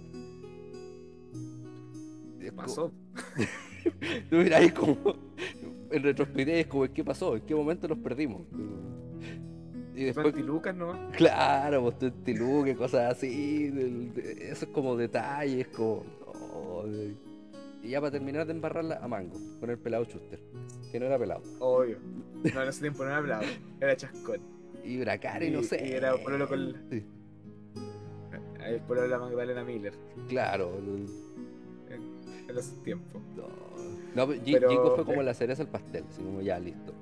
Es Pasó. Tú miras ahí como en retrospectiva es como ¿qué pasó? ¿En qué momento nos perdimos? Y después, 20 lucas nomás. claro, pues tu Luke, cosas así, de- esos como detalles, como. oh, de- y ya para terminar de embarrarla a Mango, con el pelado Chuster, que no era pelado. Obvio. No, en ese tiempo no era hablado, era chascón. Y Bracari, no sé. y era pololo con- Sí, Ahí por la Magdalena Miller claro. En esos tiempos. No, no pero fue como la cereza al pastel, así como ya listo.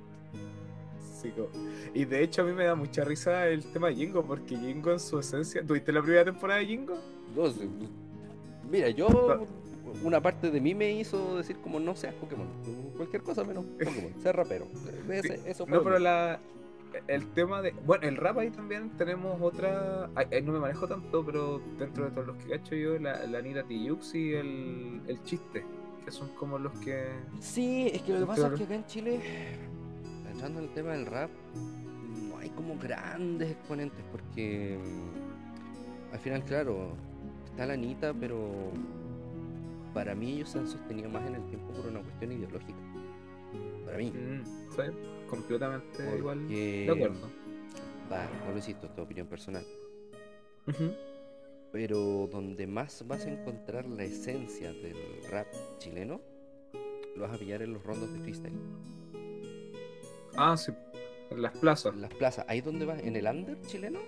clásico. Y de hecho a mí me da mucha risa el tema de Jingo, porque Jingo en su esencia... ¿Tuviste la primera temporada de Jingo? No. Mira, yo. Una parte de mí me hizo decir como no seas Pokémon. Cualquier cosa menos Pokémon. Ser rapero. Ese- eso fue No, pero mío. la... El tema de... Bueno, el rap ahí también tenemos otra... Ahí, no me manejo tanto, pero dentro de todos los que cacho yo, la, la Nira Tiyux y el, el chiste, que son como los que... Sí, es que lo que pasa es que acá en Chile, entrando en el tema del rap, no hay como grandes exponentes porque mm, al final, claro, está la Anita, pero para mí ellos se han sostenido más en el tiempo por una cuestión ideológica. Para mí. Mm, ¿sí? Completamente igual. De acuerdo. No lo insisto, es tu opinión personal. Pero donde más vas a encontrar la esencia del rap chileno, lo vas a pillar en los rondos de freestyle. Ah, sí. En las plazas. En las plazas, ahí donde vas, en el under chileno,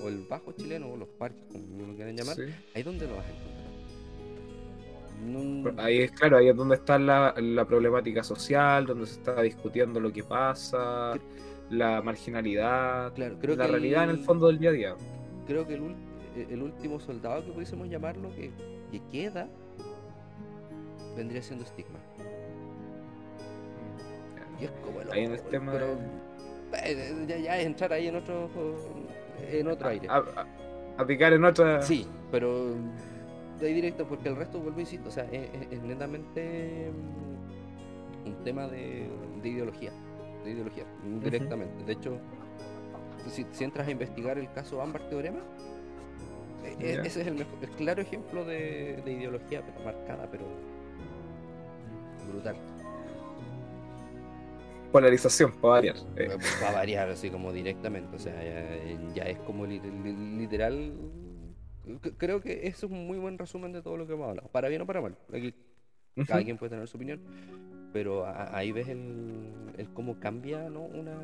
o el bajo chileno, o los parques, como lo quieran llamar, Sí. ahí donde lo vas a encontrar. Ahí es claro, ahí es donde está la, la problemática social, donde se está discutiendo lo que pasa, la marginalidad, Claro, creo la que realidad en el fondo del día a día. creo que el, eh, el último soldado que pudiésemos llamarlo, que, que queda, vendría siendo estigma. Y es como el Ahí en el otro, tema pero, de- eh, ya, ya es entrar ahí en otro en otro aire. A, a- a picar en otra. Sí, pero ahí directo, porque el resto, vuelvo a insistir, o sea, es, es- netamente mm, un tema de, de ideología, de ideología, directamente. De hecho, si, si entras a investigar el caso Ámbar Teorema, e- e- ese es el, mejor, el claro ejemplo de, de ideología, pero marcada, pero brutal. Polarización, para variar. Eh, Va a variar así como directamente, o sea, ya, ya es como li- li- literal. Creo que eso es un muy buen resumen de todo lo que hemos hablado, para bien o para mal. Aquí cada quien puede tener su opinión, pero a- ahí ves el, el cómo cambia ¿no? una,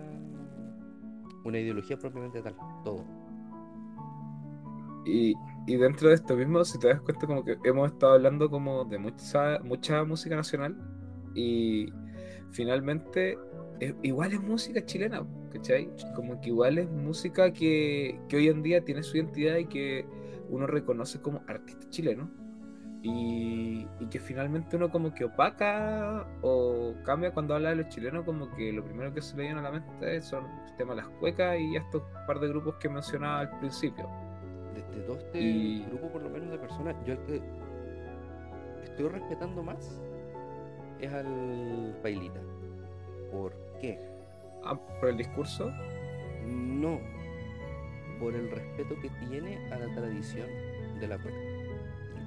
una ideología propiamente tal, todo. Y, y dentro de esto mismo, si te das cuenta, como que hemos estado hablando como de mucha, mucha música nacional y finalmente es- igual es música chilena, ¿cachai? Como que igual es música que, que hoy en día tiene su identidad y que uno reconoce como artista chileno y, y que finalmente uno como que opaca o cambia cuando habla de los chilenos, como que lo primero que se le viene a la mente son el tema de las cuecas y estos par de grupos que mencionaba al principio. De, de todo este Y- grupo, por lo menos de personas, yo el que estoy respetando más es al Pailita. ¿Por qué? Ah, por el discurso. No, por el respeto que tiene a la tradición de la cueca.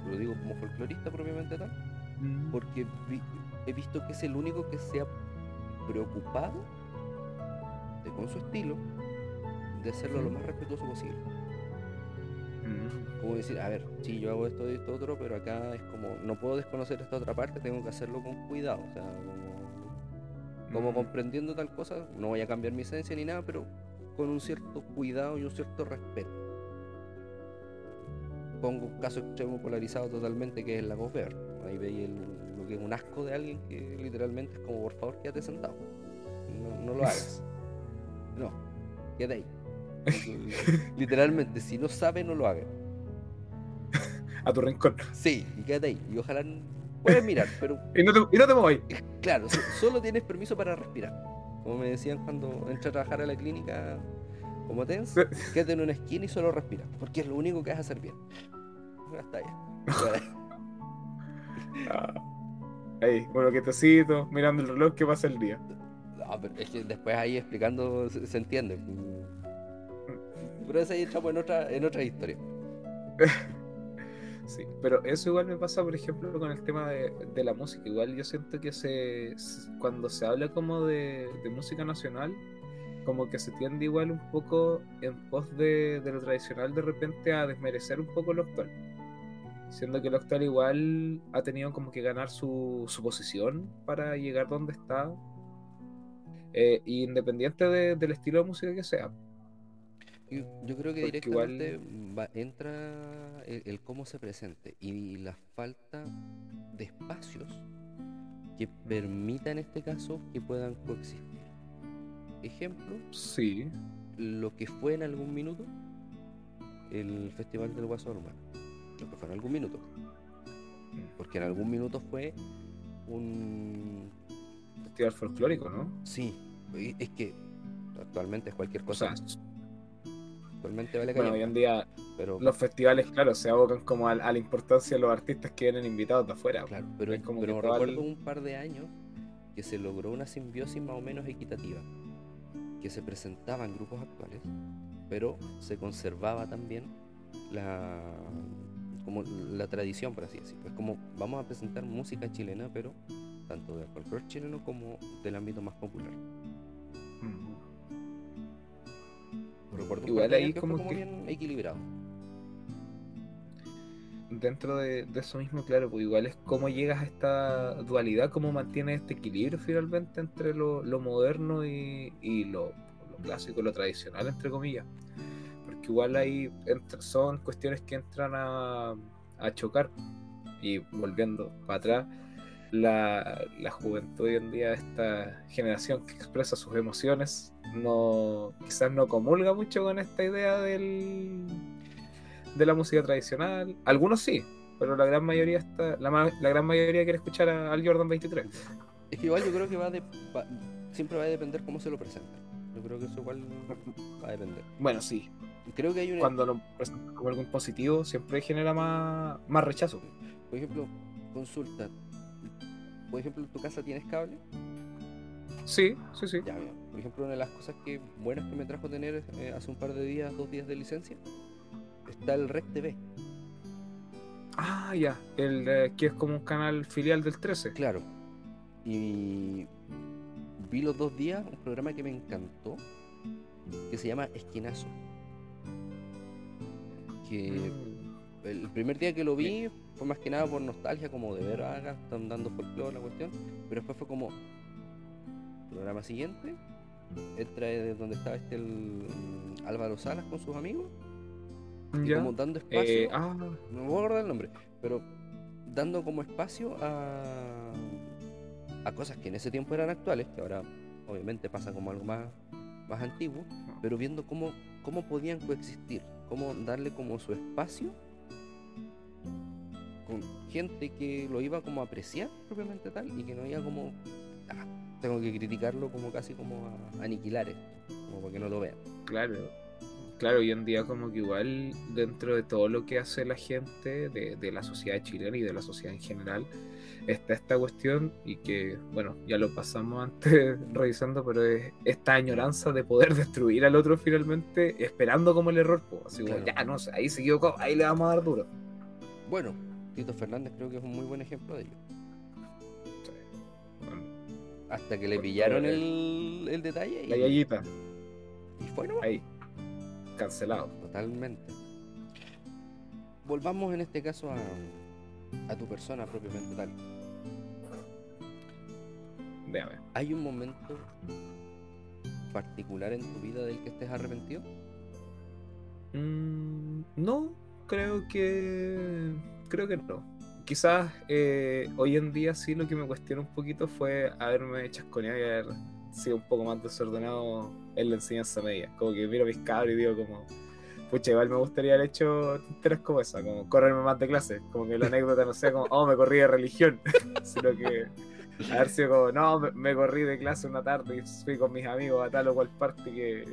Lo digo como folclorista propiamente tal, porque vi- he visto que es el único que se ha preocupado de, con su estilo de hacerlo lo Ujú. más respetuoso posible. Mm. Como decir, a ver, sí, yo hago esto y esto otro, pero acá es como, no puedo desconocer esta otra parte, tengo que hacerlo con cuidado. O sea, como, como Mm. comprendiendo tal cosa, no voy a cambiar mi esencia ni nada, pero con un cierto cuidado y un cierto respeto. Pongo un caso extremo polarizado totalmente que es la Gosber. Ahí veis lo que es un asco de alguien que literalmente es como, por favor, quédate sentado. No, no lo hagas. No, quédate ahí. literalmente, si no sabe, no lo haga. A tu rincón. Sí, y quédate ahí. Y ojalá puedes mirar, pero Y no te, y no te muevas. claro, so- solo tienes permiso para respirar. Como me decían cuando entré a trabajar a la clínica como TENS, quédate en una esquina y solo respira, porque es lo único que vas a hacer bien. Hasta allá. Ah. Ahí, bueno, quietecito, mirando el reloj que pasa el día. No, pero es que después ahí explicando se, se entiende. Pero eso ahí echamos en otra, en otra historia. Sí, pero eso igual me pasa, por ejemplo, con el tema de, de la música. Igual yo siento que se, cuando se habla como de, de música nacional, como que se tiende igual un poco en pos de, de lo tradicional de repente a desmerecer un poco lo actual. Siendo que lo actual igual ha tenido como que ganar su, su posición para llegar donde está, eh, independiente de- del estilo de música que sea. Yo, yo creo que Porque directamente va- entra el, el cómo se presente y la falta de espacios que permitan en este caso que puedan coexistir. ejemplo, Sí. lo que fue en algún minuto el Festival del Guaso Urbano. Lo que fue en algún minuto. Porque en algún minuto fue un... Festival folclórico, ¿no? Sí, es que actualmente es cualquier O cosa. sea, actualmente vale bueno, hoy en día pero los festivales, claro, se abocan como a, a la importancia de los artistas que vienen invitados de afuera. Claro, pero, Es como pero que el- recuerdo un par de años que se logró una simbiosis más o menos equitativa, que se presentaban grupos actuales, pero se conservaba también la como la tradición, por así decirlo. Es como vamos a presentar música chilena, pero tanto del folclore chileno como del ámbito más popular. Mm. Igual ahí como como que- bien equilibrado. Dentro de, de eso mismo, claro, pues igual es cómo llegas a esta dualidad, cómo mantienes este equilibrio finalmente entre lo, lo moderno y, y lo, lo clásico, lo tradicional, entre comillas. Porque igual ahí son cuestiones que entran a, a chocar. Y volviendo para atrás, la, la juventud hoy en día, esta generación que expresa sus emociones, no quizás no comulga mucho con esta idea del, de la música tradicional. Algunos sí, pero la gran mayoría está, la, la gran mayoría quiere escuchar a- al Jordan 23. Es que igual yo creo que va de, va- siempre va a depender cómo se lo presenten. Yo creo que eso igual va a depender. Bueno, sí, Creo que hay una, cuando lo presentan como algo impositivo siempre genera más, más rechazo. por ejemplo, consulta. Por ejemplo, ¿en tu casa tienes cable? Sí, sí, sí. Ya. Por ejemplo, una de las cosas que buenas que me trajo tener eh, hace un par de días, dos días de licencia, está el Rec TV. Ah, ya, el eh, que es como un canal filial del 13. Claro. Y vi los dos días un programa que me encantó, que se llama Esquinazo. Que Mm, el primer día que lo vi fue más que nada por nostalgia, como de ver, ah, acá están dando folclore la cuestión, pero después fue como, programa siguiente, entra de donde estaba este el Álvaro Salas con sus amigos, y ya. como dando espacio, Eh, ah, no me voy a acordar el nombre, pero dando como espacio a, a cosas que en ese tiempo eran actuales, que ahora obviamente pasa como algo más, más antiguo, pero viendo cómo, cómo podían coexistir, cómo darle como su espacio con gente que lo iba como a apreciar propiamente tal y que no iba como, "Ah, tengo que criticarlo como casi como a aniquilar esto, como para que no lo vean. Claro, claro, hoy en día como que igual dentro de todo lo que hace la gente de, de la sociedad chilena y de la sociedad en general, está esta cuestión y que, bueno, ya lo pasamos antes revisando, pero es esta añoranza de poder destruir al otro finalmente, esperando como el error, pues, así como, ya, no sé, ahí se equivocó, ahí le vamos a dar duro. Bueno, Tito Fernández creo que es un muy buen ejemplo de ello. Bueno, Hasta que le pillaron el, el detalle la y, yayita, y fue nomás. ahí, cancelado. Totalmente. Volvamos en este caso a, a tu persona propiamente tal. Déjame. ¿Hay un momento particular en tu vida del que estés arrepentido? Mm, no, creo que. Creo que no. Quizás eh, hoy en día sí lo que me cuestiona un poquito fue haberme chasconeado y haber sido un poco más desordenado en la enseñanza media. Como que miro mis cabros y digo como. Pucha, igual me gustaría haber hecho tonteras como esa, como correrme más de clase. Como que la anécdota no sea como, oh, me corrí de religión, sino que haber sido como, no, me, me corrí de clase una tarde y fui con mis amigos a tal o cual parte que,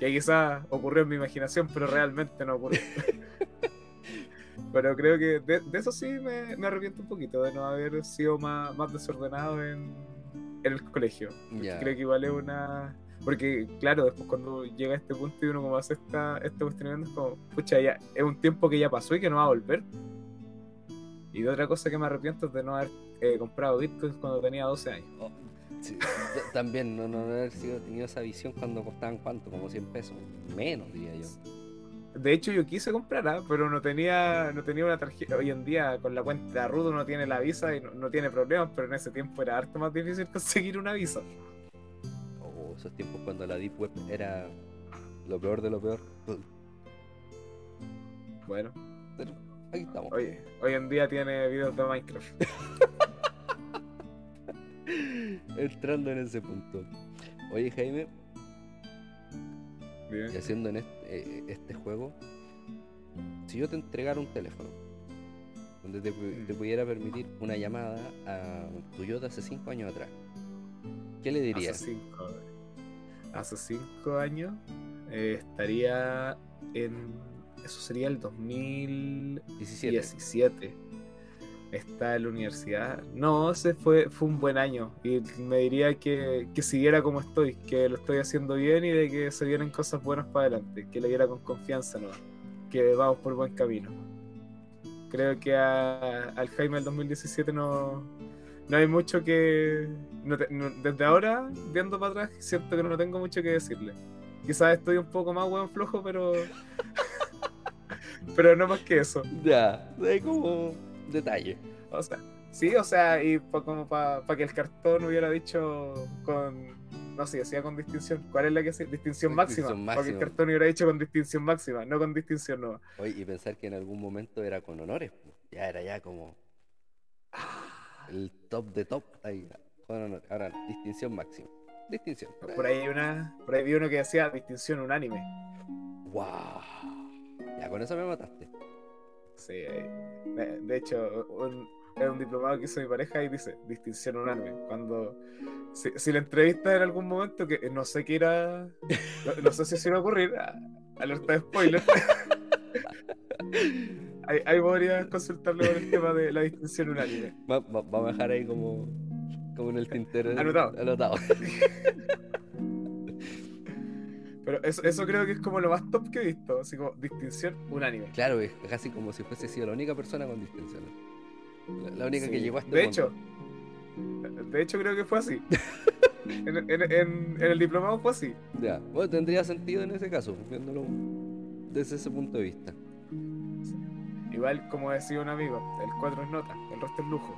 que quizás ocurrió en mi imaginación, pero realmente no ocurrió. pero creo que de, de eso sí me, me arrepiento un poquito, de no haber sido más, más desordenado en, en el colegio. Creo que igual es una... Porque, claro, después cuando llega a este punto y uno como hace esta, este cuestionamiento es como, pucha, ya, es un tiempo que ya pasó y que no va a volver. Y de otra cosa que me arrepiento es de no haber eh, comprado bitcoins cuando tenía 12 años. Oh, sí, también no, no haber sido, tenido esa visión cuando costaban cuánto, como 100 pesos. Menos, diría yo. De hecho, yo quise comprar, ¿ah? pero no tenía, no tenía una tarjeta. Hoy en día, con la cuenta RUT uno tiene la visa y no, no tiene problemas, pero en ese tiempo era harto más difícil conseguir una visa. O esos tiempos cuando la Deep Web era lo peor de lo peor. Bueno, Pero aquí estamos. oye, hoy en día tiene videos de Minecraft. Entrando en ese punto. Oye, Jaime, Bien. Y haciendo en este, eh, este juego, si yo te entregara un teléfono donde te, Mm. pudiera permitir una llamada a tu yo de hace 5 años atrás, ¿qué le dirías? Hace cinco, hace cinco años eh, estaría en. Eso sería el 2017. 17. Está en la universidad. No, ese fue, fue un buen año. Y me diría que, que siguiera como estoy, que lo estoy haciendo bien y de que se vienen cosas buenas para adelante. Que le diera con confianza, ¿no? Que vamos por buen camino. Creo que a- al Jaime del 2017 no, no hay mucho que. no te- desde ahora, viendo para atrás, siento que no tengo mucho que decirle. Quizás estoy un poco más hueón flojo, pero. pero no más que eso. Ya, hay como detalle. O sea, sí, o sea, y pa- como para que el cartón hubiera dicho con. No sé, decía con distinción. ¿Cuál es la que se Distinción máxima. Distinción Para que el máxima. cartón hubiera dicho con distinción máxima, no con distinción nueva. Oye, y pensar que en algún momento era con honores, ya era ya como el top de top, ahí, con honores. Ahora, distinción máxima. Distinción. Por ahí, una, por ahí vi uno que decía distinción unánime. Wow. Ya con eso me mataste. Sí, de, de hecho, un, es un diplomado que hizo mi pareja y dice distinción unánime. Cuando, si, si la entrevista en algún momento, que no sé qué irá, no, no sé si se va a ocurrir, a- alerta de spoiler. ahí, ahí podrías consultarle con el tema de la distinción unánime. Va- va- Vamos a dejar ahí como, como en el tintero. Anotado. Anotado. Pero eso, eso creo que es como lo más top que he visto, así como distinción unánime. Claro, es casi como si fuese sido la única persona con distinción. La, la única que llegó a este De hecho, de hecho creo que fue así. En, en- en- en el diplomado fue así. Ya, bueno, tendría sentido en ese caso, viéndolo desde ese punto de vista. Igual, como decía un amigo, el 4 es nota, el resto es lujo.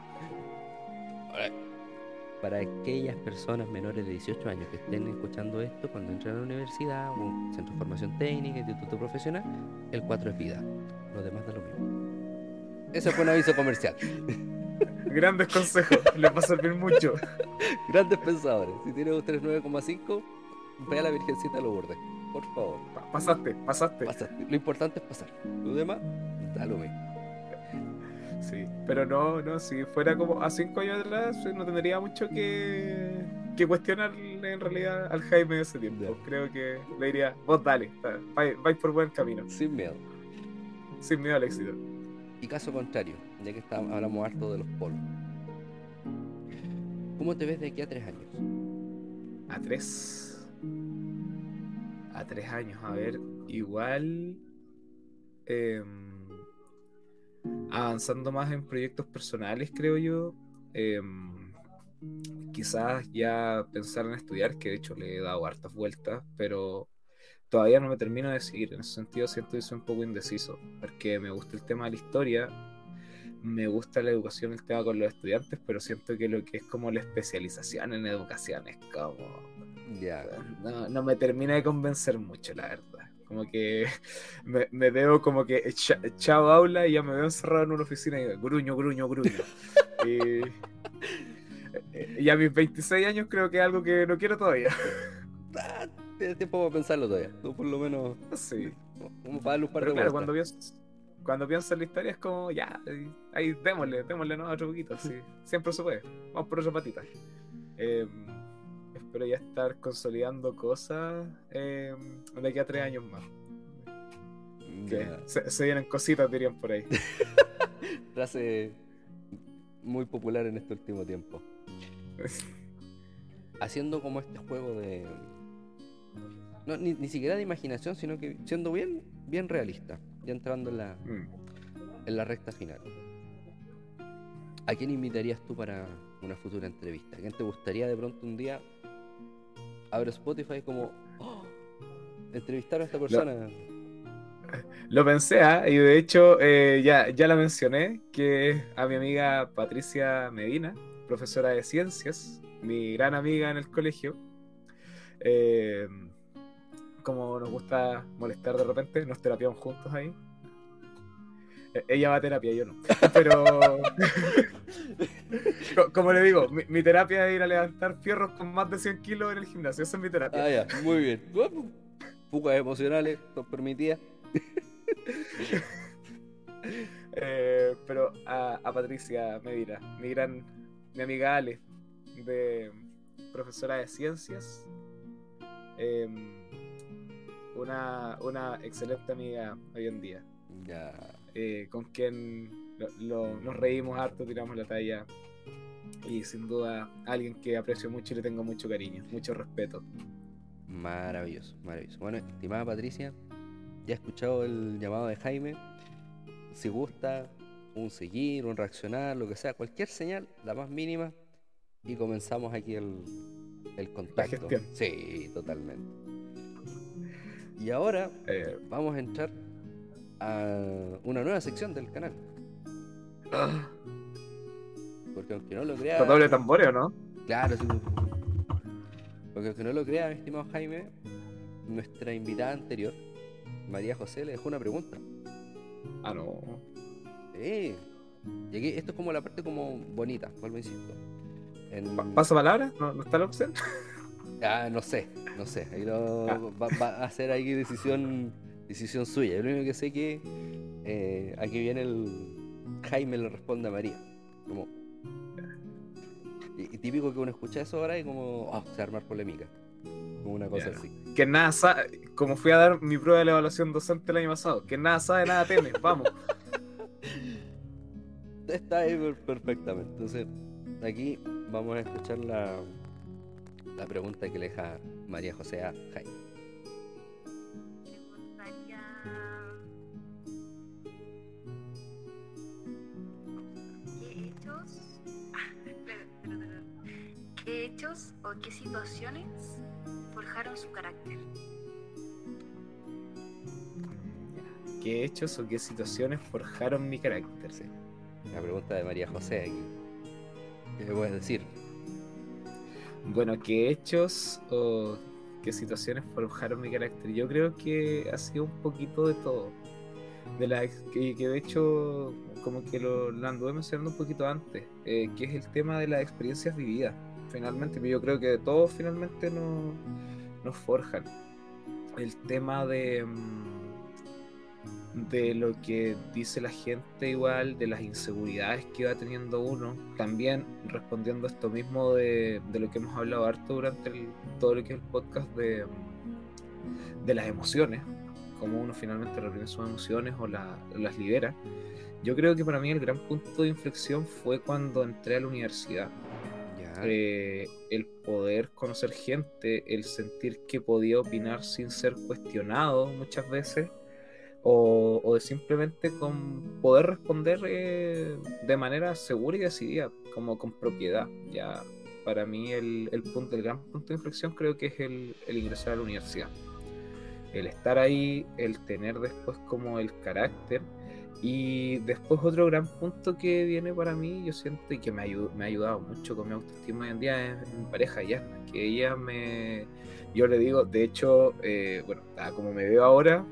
Para aquellas personas menores de 18 años que estén escuchando esto cuando entren a la universidad o un centro de formación técnica, instituto profesional, el 4 es vida. Lo demás da lo mismo. Ese fue un aviso comercial. Grandes consejos, les va a servir mucho. Grandes pensadores. Si tienes un 39,5, ve a la Virgencita de los Bordes. Por favor. Pa- Pasaste, pasaste. Pasaste. Lo importante es pasar. Lo demás, da lo mismo. Sí, pero no, no, si fuera como a 5 años atrás, eh, no tendría mucho que, que cuestionarle en realidad al Jaime de ese tiempo. Creo que le diría, vos dale, vais, vais por buen camino, Sin miedo. sin miedo al éxito. Y caso contrario, ya que está- hablamos harto de los polos. ¿Cómo te ves de aquí a tres años? A 3. A 3 años, a ver, igual. em, avanzando más en proyectos personales, creo yo. em, quizás ya pensar en estudiar, que de hecho le he dado hartas vueltas, pero todavía no me termino de decidir. En ese sentido, siento que soy un poco indeciso, porque me gusta el tema de la historia, me gusta la educación, el tema con los estudiantes, pero siento que lo que es como la especialización en educación es como Ya. no, no me termina de convencer mucho, la verdad. Como que me, me veo como que cha- chao aula y ya me veo encerrado en una oficina y gruño, gruño, gruño. y, y a mis 26 años creo que es algo que no quiero todavía. Ah, Tienes tiempo para pensarlo todavía. Tú por lo menos, Sí. como para darle un par Pero de claro, cuando pienso, cuando pienso en la historia es como, ya, ahí démosle, démosle ¿no? otro poquito. Sí. Siempre se puede. Vamos por otra patita. Eh, espero ya estar consolidando cosas eh, de aquí a tres años más. Que se, se vienen cositas, dirían por ahí. Frase muy popular en este último tiempo. Haciendo como este juego de. No, ni, ni siquiera de imaginación, sino que siendo bien, bien realista. Ya entrando en la, Mm. en la recta final. ¿A quién invitarías tú para una futura entrevista? ¿A quién te gustaría de pronto un día abrir Spotify como "Oh, entrevistar a esta persona? Lo pensé, ¿ah? y de hecho eh, ya, ya la mencioné, que a mi amiga Patricia Medina, profesora de ciencias, mi gran amiga en el colegio. Eh, como nos gusta molestar de repente, nos terapiamos juntos ahí. Ella va a terapia, yo no. Pero, Co- como le digo, mi, mi terapia es ir a levantar fierros con más de 100 kilos en el gimnasio. Esa es mi terapia. Ah, ya, muy bien. Fugas emocionales son permitidas. Eh, pero a, a Patricia Medina, mi gran, mi amiga Ale, de profesora de ciencias, em, una, una excelente amiga hoy en día, Ya. Eh, con quien lo- lo- nos reímos harto, tiramos la talla. Y sin duda, alguien que aprecio mucho y le tengo mucho cariño, mucho respeto. Maravilloso, maravilloso. Bueno, estimada Patricia, ya he escuchado el llamado de Jaime. Si gusta, un seguir, un reaccionar, lo que sea, cualquier señal, la más mínima, y comenzamos aquí el, el contacto. Sí, totalmente. Y ahora Eh, vamos a entrar a una nueva sección del canal. Porque aunque no lo crea. ¿Doble tambores o no? Claro, sí. Porque aunque no lo crea, mi estimado Jaime, nuestra invitada anterior, María José, le dejó una pregunta. Ah, no. Sí. Y aquí, esto es como la parte como bonita, vuelvo a insisto. En- Pa- ¿Paso palabra? ¿No, ¿No está la opción? Ah, no sé, no sé. Ahí lo- Ah. va, va a ser ahí decisión, decisión suya. Yo lo único que sé que eh, aquí viene el Jaime le responde a María. Como y, y típico que uno escucha eso ahora y como oh, se armar polémica. Como una cosa así. Que nada sabe, como fui a dar mi prueba de la evaluación docente el año pasado, que nada sabe, nada teme, vamos. Está ahí per- perfectamente. Entonces, aquí vamos a escuchar la, la pregunta que le deja María José a Jaime. Hechos o qué situaciones forjaron su carácter? ¿Qué hechos o qué situaciones forjaron mi carácter? Sí. La pregunta de María José aquí. ¿Qué me puedes decir? Bueno, ¿qué hechos o qué situaciones forjaron mi carácter? Yo creo que ha sido un poquito de todo. De la que, que de hecho, como que lo, lo anduve mencionando un poquito antes, eh, que es el tema de las experiencias vividas. Finalmente, yo creo que todos finalmente nos, nos forjan. El tema de, mm, de lo que dice la gente igual, de las inseguridades que va teniendo uno. También respondiendo a esto mismo de, de lo que hemos hablado harto durante el- todo lo que es el podcast de, mm, de las emociones, cómo uno finalmente reprime sus emociones o la- las libera. Yo creo que para mí el gran punto de inflexión fue cuando entré a la universidad. Eh, el poder conocer gente, el sentir que podía opinar sin ser cuestionado muchas veces, o, de simplemente con poder responder eh, de manera segura y decidida, como con propiedad. Ya para mí el, el punto, el gran punto de inflexión creo que es el, el ingresar a la universidad. El estar ahí, el tener después como el carácter y después otro gran punto que viene para mí, yo siento y que me, ha ayudado mucho con mi autoestima hoy en día es mi pareja Yasna, que ella me, yo le digo, de hecho, eh, bueno, como me veo ahora,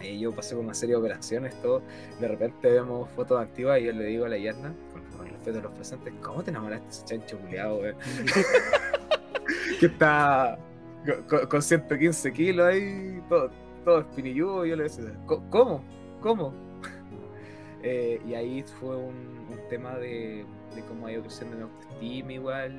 eh, yo pasé por una serie de operaciones, todo, de repente vemos fotos antiguas y yo le digo a la Yasna, con, con el respeto de los presentes, ¿cómo te enamoraste de chancho culiado, que está co- co- con 115 kilos ahí, todo, todo espinilludo, yo le decía, "¿Co- ¿cómo? ¿Cómo? Eh, y ahí fue un, un tema de, de cómo ha ido creciendo mi autoestima igual,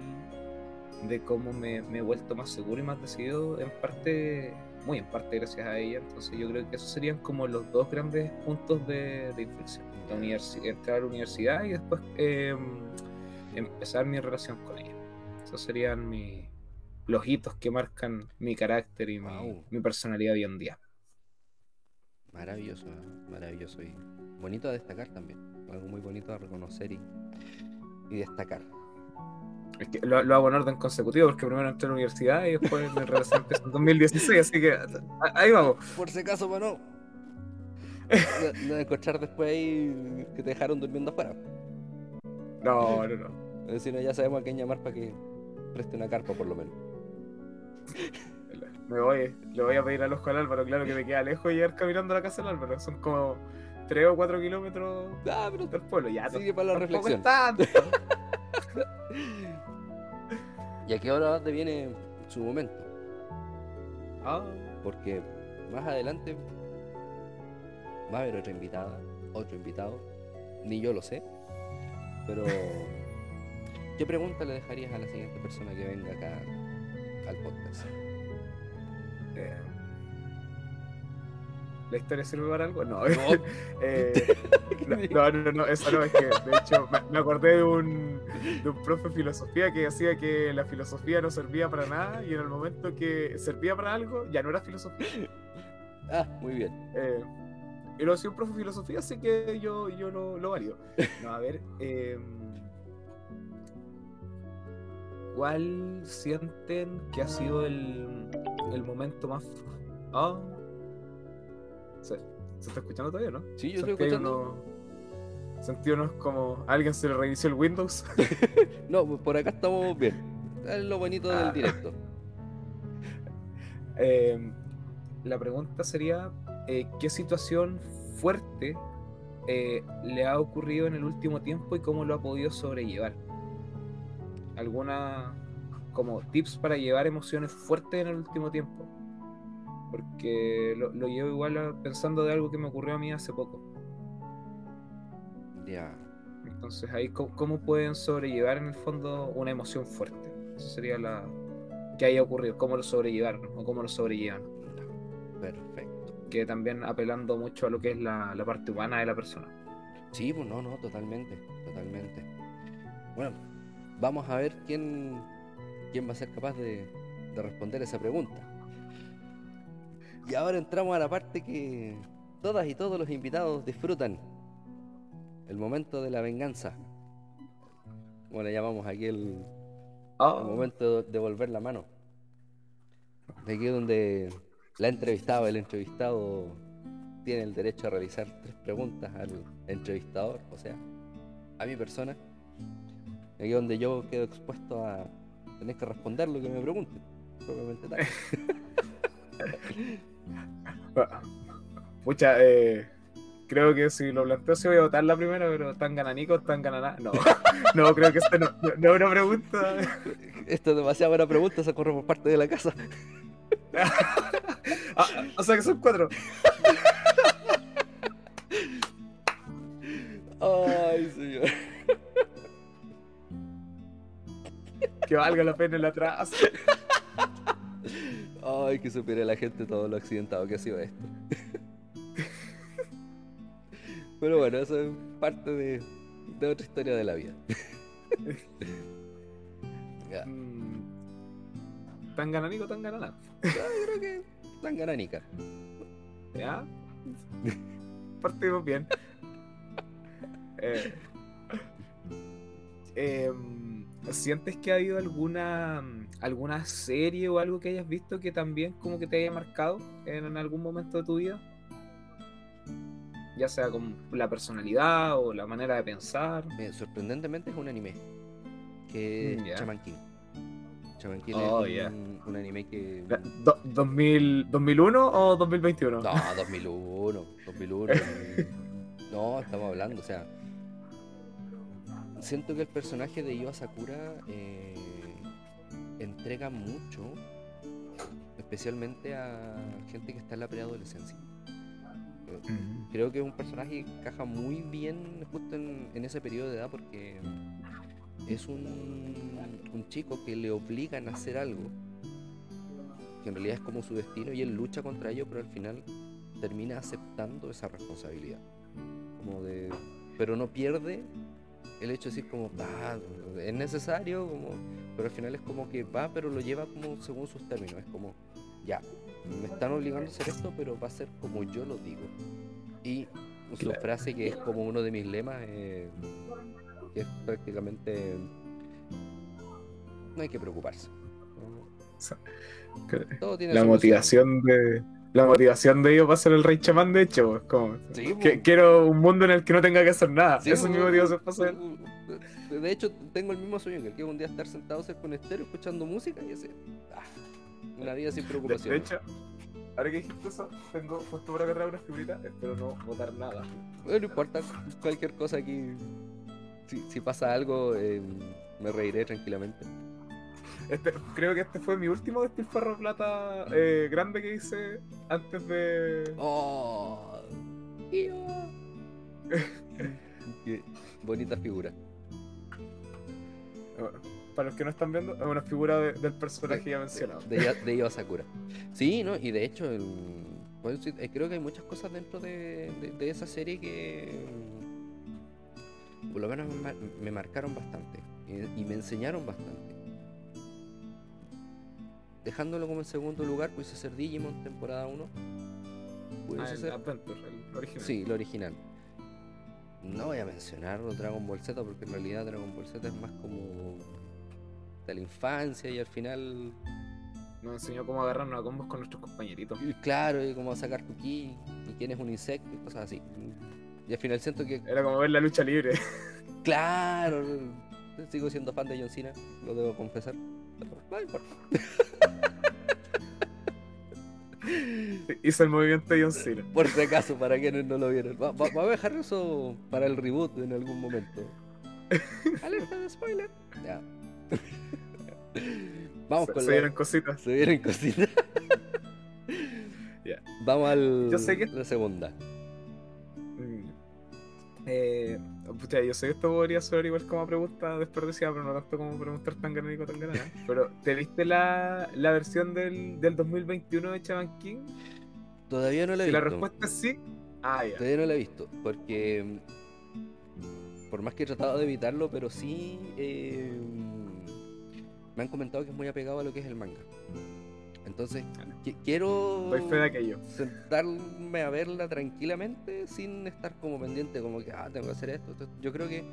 de cómo me, me he vuelto más seguro y más decidido, en parte, muy en parte gracias a ella. Entonces yo creo que esos serían como los dos grandes puntos de, de inflexión. La entrar a la universidad y después eh, empezar mi relación con ella. Esos serían mi, los hitos que marcan mi carácter y mi, Wow. mi personalidad hoy en día. Maravilloso, ¿eh? maravilloso y bonito a destacar también. Algo muy bonito a reconocer y, y destacar. Es que lo, lo hago en orden consecutivo porque primero entré a la universidad y después mi relación empezó en 2016, así que a- ahí vamos. Por si acaso, para no. No, no encontrar después ahí que te dejaron durmiendo afuera. No, no, no. Decir, no, ya sabemos a quién llamar para que preste una carpa por lo menos. Me voy, le voy a pedir al ojo al Álvaro, claro que me queda lejos llegar caminando a la casa del Álvaro. Son como 3 o 4 kilómetros Ah, pero del pueblo. Ya, sigue para la reflexión. ¿Y a qué hora te viene su momento? Ah, Porque más adelante va a haber otra invitada, otro invitado, ni yo lo sé, pero ¿qué pregunta le dejarías a la siguiente persona que venga acá al podcast? Eh, ¿La historia sirve para algo? No. No. Eh, no, no, no, eso no, es que de hecho me, acordé de un, de un profe de filosofía que decía que la filosofía no servía para nada y en el momento que servía para algo ya no era filosofía. Ah, muy bien. Eh, y lo hacía un profe de filosofía, así que yo, yo lo, lo valido. No, a ver, eh, ¿cuál sienten que ha sido el, el momento más... Ah, ¿se, se está escuchando todavía, no? Sí, yo estoy escuchando. uno- Sentí unos como... ¿a alguien se le reinició el Windows? No, por acá estamos bien. Es lo bonito Ah. del directo. Eh, la pregunta sería, eh, ¿qué situación fuerte eh, le ha ocurrido en el último tiempo y cómo lo ha podido sobrellevar? ¿Alguna como tips para llevar emociones fuertes en el último tiempo? Porque lo, lo llevo igual a- pensando de algo que me ocurrió a mí hace poco. Ya. Entonces ahí ¿cómo, cómo pueden sobrellevar en el fondo una emoción fuerte? Esa sería la que haya ocurrido, cómo lo sobrellevaron o cómo lo sobrellevan. Perfecto. que también apelando mucho a lo que es la, la parte humana de la persona. Sí, pues no, no, totalmente, totalmente. Bueno, vamos a ver quién, quién va a ser capaz de, de responder esa pregunta. Y ahora entramos a la parte que todas y todos los invitados disfrutan. El momento de la venganza. Como le llamamos aquí el, el momento de devolver la mano. De aquí donde la entrevistada el entrevistado tiene el derecho a realizar tres preguntas al entrevistador, o sea, a mi persona. Aquí donde yo quedo expuesto a tener que responder lo que me pregunten. Propiamente tal. Pucha, eh, creo que si lo planteo se voy a votar la primera, pero tan gananicos, tan gananá. No, no, creo que esta no, no, no es una pregunta. Esto es demasiado buena pregunta, se corre por parte de la casa. Ah, o sea que son cuatro. Ay, señor. Que valga la pena el atrás. Ay, que supiera la gente todo lo accidentado que ha sido esto. Pero bueno, eso es parte de, de otra historia de la vida. Ya, Mm, Tan gananico, tan gananá. yo creo que tan gananica. ¿Ya? Partimos bien. Eh, em, ¿Sientes que ha habido alguna alguna serie o algo que hayas visto que también como que te haya marcado en, en algún momento de tu vida? Ya sea con la personalidad o la manera de pensar. Mira, sorprendentemente es un anime. Que es Mm, ya. Shaman King. Shaman King Oh, es ya. un, un anime que. Do- 2000, ¿2001 o 2021? No, 2001. 2001. no, estamos hablando, o sea. Siento que el personaje de Io Sakura eh, entrega mucho, especialmente a gente que está en la preadolescencia. Mm, Creo que es un personaje que encaja muy bien justo en, en ese periodo de edad porque es un, un chico que le obligan a hacer algo que en realidad es como su destino y él lucha contra ello, pero al final termina aceptando esa responsabilidad. Como de, pero no pierde el hecho de decir como, "Ah, es necesario, como, pero al final es como que va, pero lo lleva como según sus términos. Es como, ya, me están obligando a hacer esto, pero va a ser como yo lo digo. Y su Claro. frase que es como uno de mis lemas, eh, que es prácticamente, no hay que preocuparse. Todo tiene La solución. motivación de. La motivación de ellos va a ser el rey chamán, de hecho, pues, como, Sí, que- pues. quiero un mundo en el que no tenga que hacer nada. Sí, Esa es mi pues, motivación para hacer. De hecho, tengo el mismo sueño que el que un día estar sentado cerca un estéreo escuchando música y hacer ah, una vida sin preocupación. de hecho, ahora que dijiste eso, tengo puesto por acá una figurita, espero no botar nada. Bueno, no importa, cualquier cosa aquí. Si, si pasa algo, eh, me reiré tranquilamente. Este, creo que este fue mi último despilfarro de plata eh, grande que hice antes de. ¡Oh! Tío. Qué bonita figura. Para los que no están viendo, es una figura de- del personaje ya mencionado. De, de Sakura. Sí, ¿no? Y de hecho, el- sí, eh, creo que hay muchas cosas dentro de, de- de esa serie que mm, por lo menos me, mar- me marcaron bastante y, y me enseñaron bastante. Dejándolo como en segundo lugar, pudiese ser Digimon temporada 1. Pudiese Ah, el ser- Adventure, el original. Sí, lo original. No voy a mencionar Dragon Ball Z porque en realidad Dragon Ball Z es más como de la infancia y al final Nos enseñó cómo agarrarnos a combos con nuestros compañeritos. Y Claro, y cómo sacar tu ki, y quién es un insecto y cosas así. Y al final siento que, Era como ver la lucha libre. claro, sigo siendo fan de John Cena, lo debo confesar. Hizo el movimiento de John Cena. Por si acaso, para quienes no lo vieron. Va- va- Vamos a dejar eso para el reboot en algún momento. Alerta de spoiler. Ya. Vamos Se, con se la... vieron cositas. Se vieron cositas. Ya. Vamos al... Yo sé que- la segunda. Mm. Eh, yo sé que esto podría ser igual como pregunta desperdiciada, pero no tanto como preguntar tan ganánico tan ganada. Pero, ¿te viste la, la versión del, del 2021 de Chaman King? Todavía no la he Si la visto. respuesta es sí, ah, ya. Todavía no la he visto, porque mm, por más que he tratado de evitarlo, pero sí eh, me han comentado que es muy apegado a lo que es el manga. Entonces, qui- quiero sentarme a verla tranquilamente sin estar como pendiente, como que, ah, tengo que hacer esto. esto. Yo creo que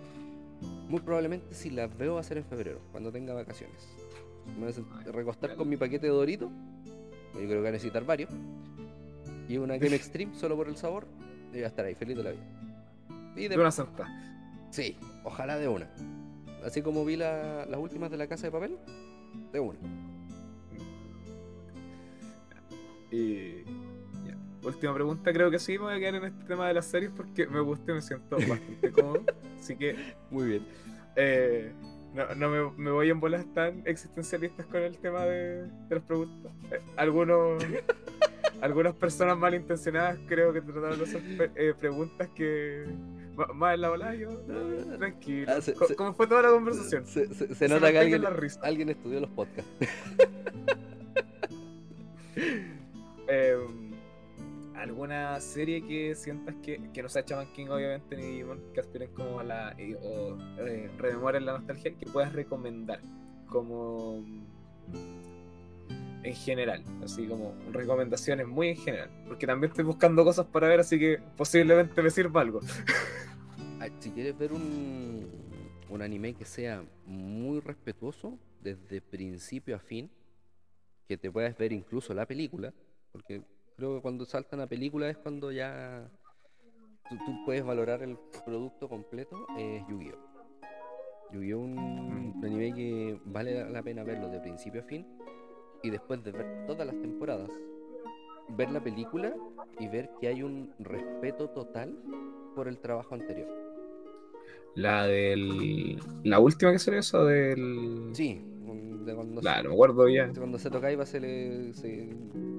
muy probablemente si la veo va a ser en febrero, cuando tenga vacaciones. Me voy a recostar con mi paquete de Dorito, yo creo que voy a necesitar varios, y una Game Extreme solo por el sabor, y voy a estar ahí feliz de la vida. Y De de- una santa. Sí, ojalá de una. Así como vi la- las últimas de la casa de papel, de una. Y. ya. Última pregunta, creo que sí me voy a quedar en este tema de las series porque me gusta y me siento bastante cómodo. Así que Muy bien. eh, no, no me, me voy en bolas tan existencialistas con el tema de, de las preguntas. Eh, algunos, algunas personas malintencionadas creo que trataron de hacer eh, preguntas que. Más en la bola, yo. no, tranquilo. Ah, se- Co- se- como fue toda la conversación. Se, se- nota que alguien, alguien estudió los podcasts. Eh, ¿Alguna serie que sientas que, que no sea Chaman King, obviamente, ni que aspiren como a la. eh, o eh, rememoren la nostalgia, que puedas recomendar? Como. En general, así como recomendaciones muy en general. Porque también estoy buscando cosas para ver, así que posiblemente me sirva algo. Ah, Si quieres ver un, un anime que sea muy respetuoso desde principio a fin, que te puedas ver incluso la película, porque creo que cuando saltan a película es cuando ya tú, tú puedes valorar el producto completo, es Yu-Gi-Oh! Yu-Gi-Oh! un, un anime que vale la- pena verlo de principio a fin y después de ver todas las temporadas, ver la película y ver que hay un respeto total por el trabajo anterior. La del. La última que salió, eso del. Sí, de cuando, La, no me acuerdo ya. se, cuando Seto Kaiba se, le, se,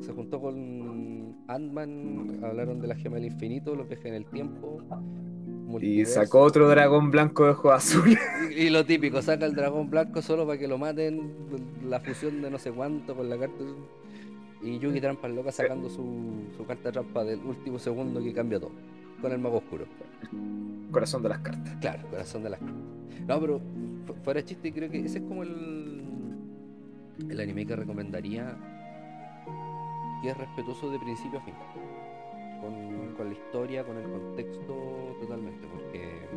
se juntó con Ant-Man, hablaron de la gema del infinito, los viajes en el tiempo. Y sacó otro dragón blanco de ojos azules. Y, y lo típico, saca el dragón blanco solo para que lo maten, la fusión de no sé cuánto con la carta. Y Yugi Trampa loca sacando su, su carta trampa del último segundo que cambia todo, con el mago oscuro. Corazón de las cartas. Claro, corazón de las cartas. No, pero fuera de chiste, creo que ese es como el, el anime que recomendaría que es respetuoso de principio a fin. Con, con la historia, con el contexto totalmente, porque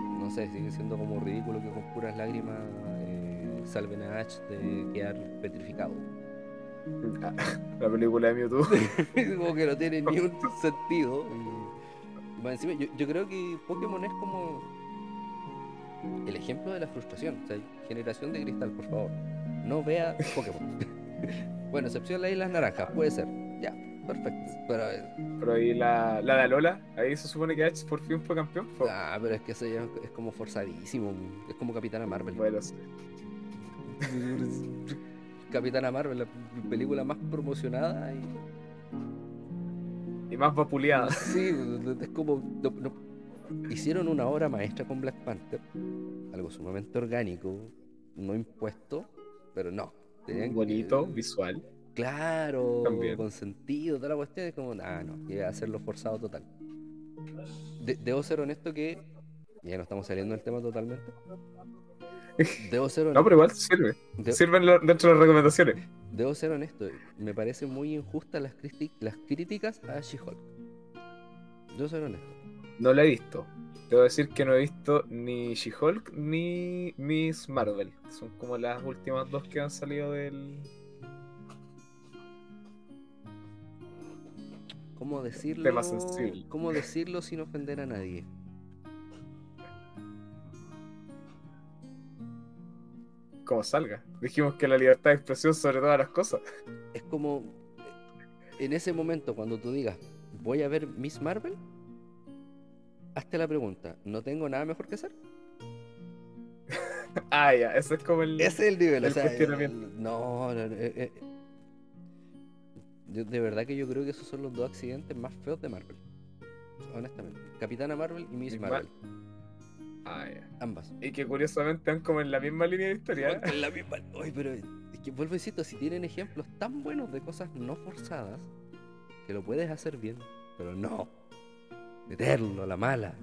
no sé, sigue siendo como ridículo que con puras lágrimas eh, salven a Ash de quedar petrificado. La película de Mewtwo. como que no tiene ni un sentido. Y más encima, yo, yo creo que Pokémon es como el ejemplo de la frustración. O sea, generación de cristal, por favor. No vea Pokémon. bueno, excepción las Islas Naranjas, puede ser. Ya, perfecto. Pero, eh, Pero ahí la, la de Alola, ahí se supone que Ash por fin fue campeón. ah, pero es que eso ya es como forzadísimo. Es como Capitana Marvel. Bueno, sí. Capitana Marvel, la película más promocionada y Y más vapuleada. Sí, es como. no- no- hicieron una obra maestra con Black Panther. Algo sumamente orgánico, no impuesto, pero no. tenían que- Bonito, visual. Claro, También. con sentido, toda la cuestión. Es como, ah, no, que hacerlo forzado total. De- debo ser honesto que. Ya no estamos saliendo del tema totalmente. Debo ser No, honesto. pero igual sirve. de- Sirven dentro de las recomendaciones. Debo ser honesto, me parece muy injusta las, las críticas a She-Hulk. Debo ser honesto. No la he visto. Debo decir que no he visto ni She-Hulk ni Miss Marvel. Son como las últimas dos que han salido del. ¿Cómo decirlo? Tema sensible. ¿Cómo decirlo sin ofender a nadie? Como salga. Dijimos que la libertad de expresión sobre todas las cosas. Es como en ese momento cuando tú digas, voy a ver Miss Marvel, hazte la pregunta, ¿no tengo nada mejor que hacer? Ah, ya, ese es como el. Ese es el nivel, o el sea, cuestionamiento. el- no, no, no, eh, eh. Yo- de verdad que yo creo que esos son los dos accidentes más feos de Marvel. Honestamente. Capitana Marvel y Miss Miss Mar- Marvel. Ah, ya. Ambas. Y que curiosamente van como en la misma línea de historia. ¿eh? En la misma- Oye, pero es que vuelvo a insisto, si tienen ejemplos tan buenos de cosas no forzadas, que lo puedes hacer bien, pero no. Meterlo a la mala.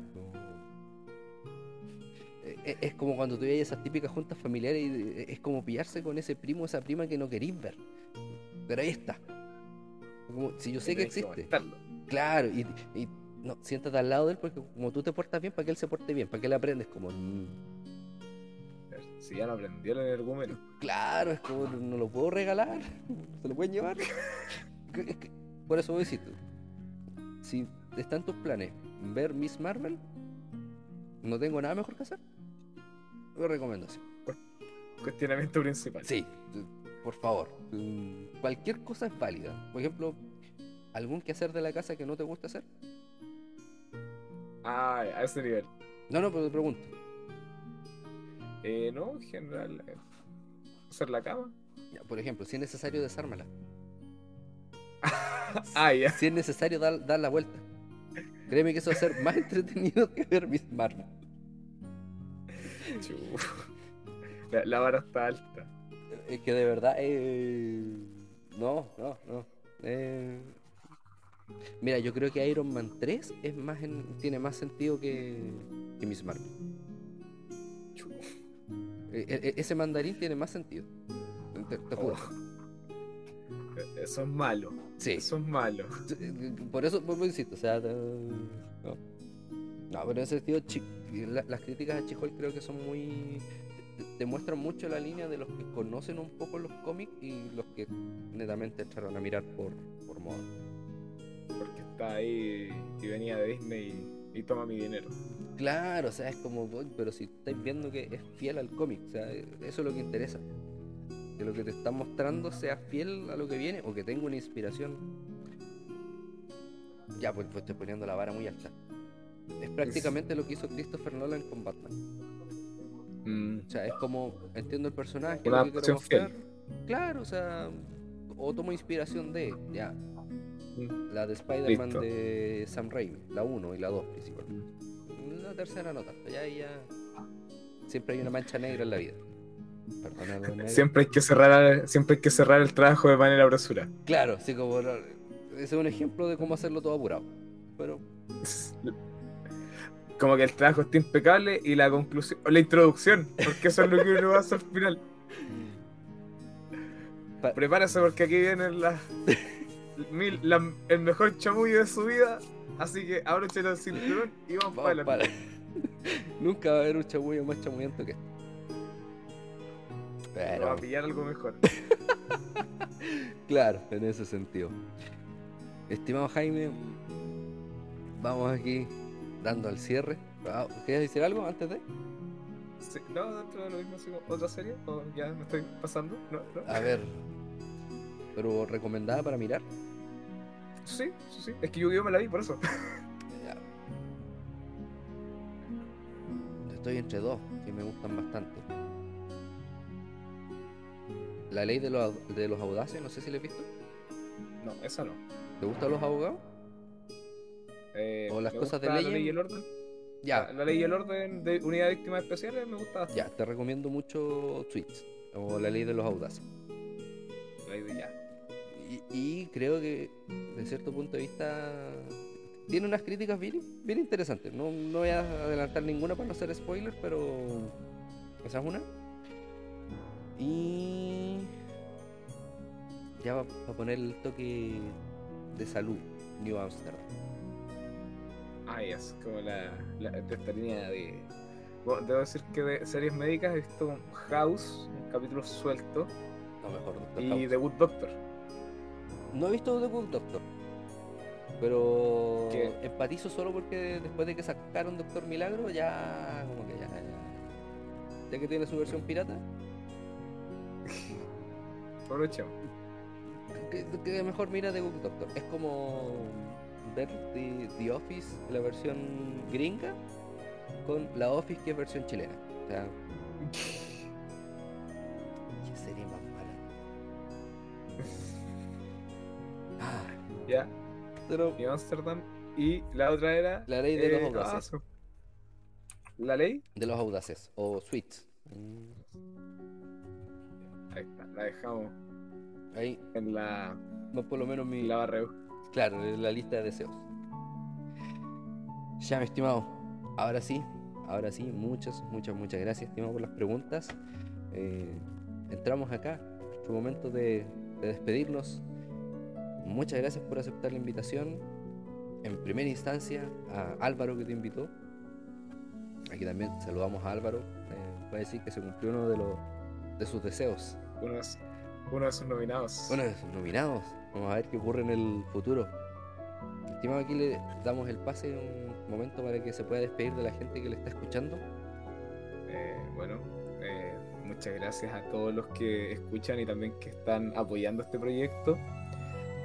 Eh, eh, Es como cuando tú veías esas típicas juntas familiares y eh, es como pillarse con ese primo o esa prima que no querís ver. Pero ahí está. Como, si yo sé que existe. Claro, y, y no, siéntate al lado de él porque como tú te portas bien, para que él se porte bien, para que él aprendes como... Si ya no aprendió el energúmeno. Claro, es como no lo puedo regalar, se lo pueden llevar. Por eso voy a decirte, si está en tus planes ver Miss Marvel, no tengo nada mejor que hacer. Lo recomendación. Cuestionamiento principal. Sí, por favor. mm, Cualquier cosa es válida. Por ejemplo, algún quehacer de la casa que no te gusta hacer. Ah, a ese nivel. No, no, pero te pregunto. Eh, no, en general. eh, hacer la cama. Ya, Por ejemplo, si es necesario, desármala. Ah, ya. Si es necesario, dar, dar la vuelta. Créeme que eso va a ser más entretenido que ver Miss Marvel. La, la vara está alta. Es que de verdad, eh, no, no, no. eh, Mira, yo creo que Iron Man 3 es más en- tiene más sentido que, que Miss Marvel. Chu. E- e- ese mandarín tiene más sentido. Te, te juro. Eh, Eso es malo. Sí. Eso es malo. Por eso, por eso insisto, o sea, te- no. No, pero en ese sentido, la- las críticas a Chihol creo que son muy. demuestran mucho la línea de los que conocen un poco los cómics y los que netamente entraron a mirar por, por moda. Porque está ahí y venía de Disney y, y toma mi dinero. Claro, o sea, es como, "Uy, pero si estáis viendo que es fiel al cómic, o sea, eso es lo que interesa. Que lo que te están mostrando sea fiel a lo que viene o que tenga una inspiración. Ya, pues, pues estoy poniendo la vara muy alta. Es prácticamente lo que hizo Christopher Nolan con Batman. Mm, O sea, es como, entiendo el personaje, Una lo que quiero adaptación fiel. mostrar. Claro, o sea, o tomo inspiración de, ya, mm. la de Spider-Man de Sam Raimi, la 1 y la 2 principalmente. La tercera no tanto, ya ya. Siempre hay una mancha negra en la vida. Siempre hay que cerrar, siempre hay que cerrar el trabajo de manera apresurada. Claro, sí, como. Ese es un ejemplo de cómo hacerlo todo apurado. Pero. Como que el trabajo está impecable y la conclusión, o la introducción, porque eso es lo que uno hace al final. Pa- Prepárese porque aquí viene la, mil- la- el mejor chamullo de su vida. Así que abróchate el cinturón y vamos, vamos para adelante. Nunca va a haber un chamullo más chamullento que este. Pero... Pero, a pillar algo mejor. claro, en ese sentido. Estimado Jaime, vamos aquí dando al cierre. ¿Querías decir algo antes de? Sí, no, dentro de lo mismo, otra serie, o ya me estoy pasando, ¿no? ¿No? A ver. Pero recomendada para mirar. Sí, sí, sí. Es que yo, me la vi por eso. Ya. Estoy entre dos, que me gustan bastante. La ley de los, de los audaces, no sé si la has visto. No, esa no. ¿Te gustan los abogados? Eh, O las cosas de ley La ley y el orden. Ya, La, la ley y el orden de unidad de víctimas especiales me gusta bastante. ya, te recomiendo mucho Tweets o la ley de los audaces. La ley de ya. Y, y creo que, de cierto punto de vista, tiene unas críticas bien, bien interesantes. No, no voy a adelantar ninguna para no hacer spoiler, pero esa es una. Y ya va a poner el toque de salud, New Amsterdam. Ah, es como la, la de esta línea de. Bueno, debo decir que de series médicas he visto House, un capítulo suelto, No, mejor Doctor y House. The Good Doctor. No he visto The Good Doctor. Pero ¿Qué? empatizo solo porque después de que sacaron Doctor Milagro, ya como que ya. Ya, ya que tiene su versión pirata, Aprovechemos. que, que mejor mira The Good Doctor. Es como ver The, The Office, la versión gringa, con la Office que es versión chilena. O sea, ¿qué serie más mala? Ah, Ya, pero y Amsterdam. Y la otra era. la ley de los eh, audaces. ah, ¿La ley? De los audaces. O Sweets. Mm, Ahí está, la dejamos Ahí en la, va por lo menos mi. la barra. Claro, en la lista de deseos. Ya, mi estimado. Ahora sí, ahora sí, muchas, muchas, muchas gracias, estimado, por las preguntas. Eh, entramos acá, nuestro momento de, de despedirnos. Muchas gracias por aceptar la invitación. En primera instancia, a Álvaro que te invitó. Aquí también saludamos a Álvaro. Eh, puede decir que se cumplió uno de, los de sus deseos. Uno, es- uno de sus nominados. Uno de sus nominados. Vamos a ver qué ocurre en el futuro. Estimado, aquí le damos el pase un momento para que se pueda despedir de la gente que le está escuchando. Eh, bueno, eh, muchas gracias a todos los que escuchan y también que están apoyando este proyecto.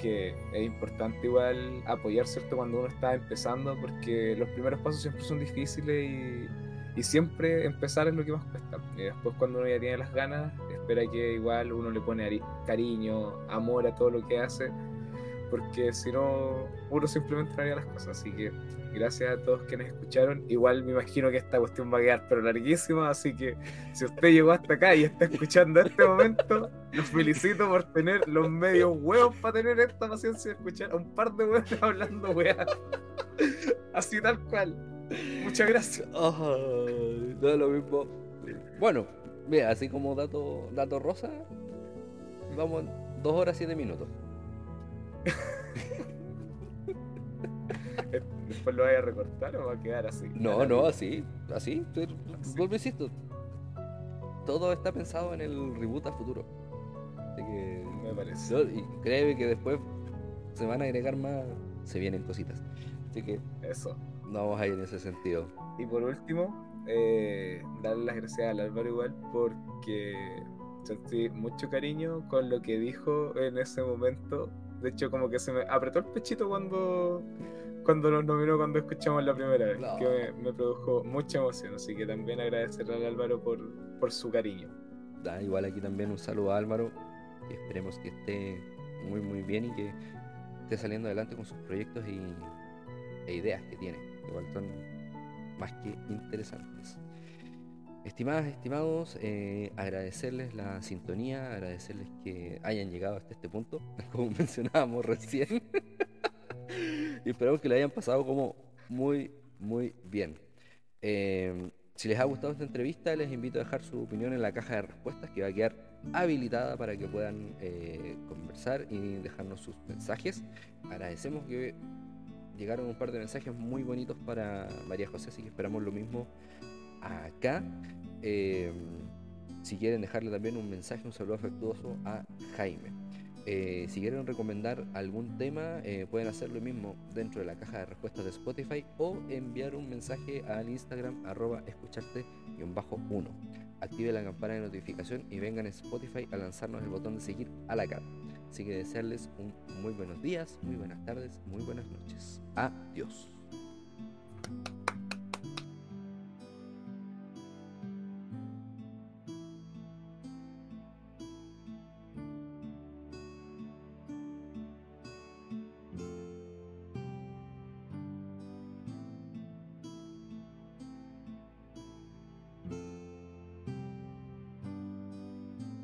Que es importante igual apoyar, ¿cierto? Cuando uno está empezando, porque los primeros pasos siempre son difíciles y, y siempre empezar es lo que más cuesta. Y después cuando uno ya tiene las ganas, espera que igual uno le pone ari- cariño, amor a todo lo que hace, porque si no, uno simplemente no haría las cosas. Así que gracias a todos quienes escucharon. Igual me imagino que esta cuestión va a quedar pero larguísima, así que si usted llegó hasta acá y está escuchando este momento, los felicito por tener los medios huevos para tener esta paciencia de escuchar a un par de huevos hablando weá. Así tal cual. Muchas gracias. no es lo mismo. Bueno, mira, así como dato, dato rosa, vamos en dos horas siete minutos. Después lo vaya a recortar o va a quedar así. No, no, así, así. Vuelvo, insisto. Todo está pensado en el reboot a futuro. Así que. Me parece. Y créeme que después se van a agregar más, se vienen cositas. Así que Eso. No vamos a ir en ese sentido. Y por último, eh, darle las gracias al Álvaro igual porque sentí mucho cariño con lo que dijo en ese momento. De hecho, como que se me apretó el pechito cuando, cuando nos nominó, cuando escuchamos la primera vez, No. que me, me produjo mucha emoción. Así que también agradecerle al Álvaro por, por su cariño. Da, igual aquí también un saludo a Álvaro. Y esperemos que esté muy muy bien y que esté saliendo adelante con sus proyectos y, e ideas que tiene. Igual son más que interesantes. Estimadas, estimados, eh, agradecerles la sintonía, agradecerles que hayan llegado hasta este punto, como mencionábamos recién. y esperamos que le hayan pasado como muy, muy bien. Eh, si les ha gustado esta entrevista, les invito a dejar su opinión en la caja de respuestas que va a quedar habilitada para que puedan eh, conversar y dejarnos sus mensajes. Agradecemos que llegaron un par de mensajes muy bonitos para María José, así que esperamos lo mismo acá. Eh, si quieren dejarle también un mensaje, un saludo afectuoso a Jaime. Eh, si quieren recomendar algún tema, eh, pueden hacer lo mismo dentro de la caja de respuestas de Spotify o enviar un mensaje al Instagram arroba escucharte-1. Active la campana de notificación y vengan a Spotify a lanzarnos el botón de seguir a la cara. Así que desearles un muy buenos días, muy buenas tardes, muy buenas noches. Adiós.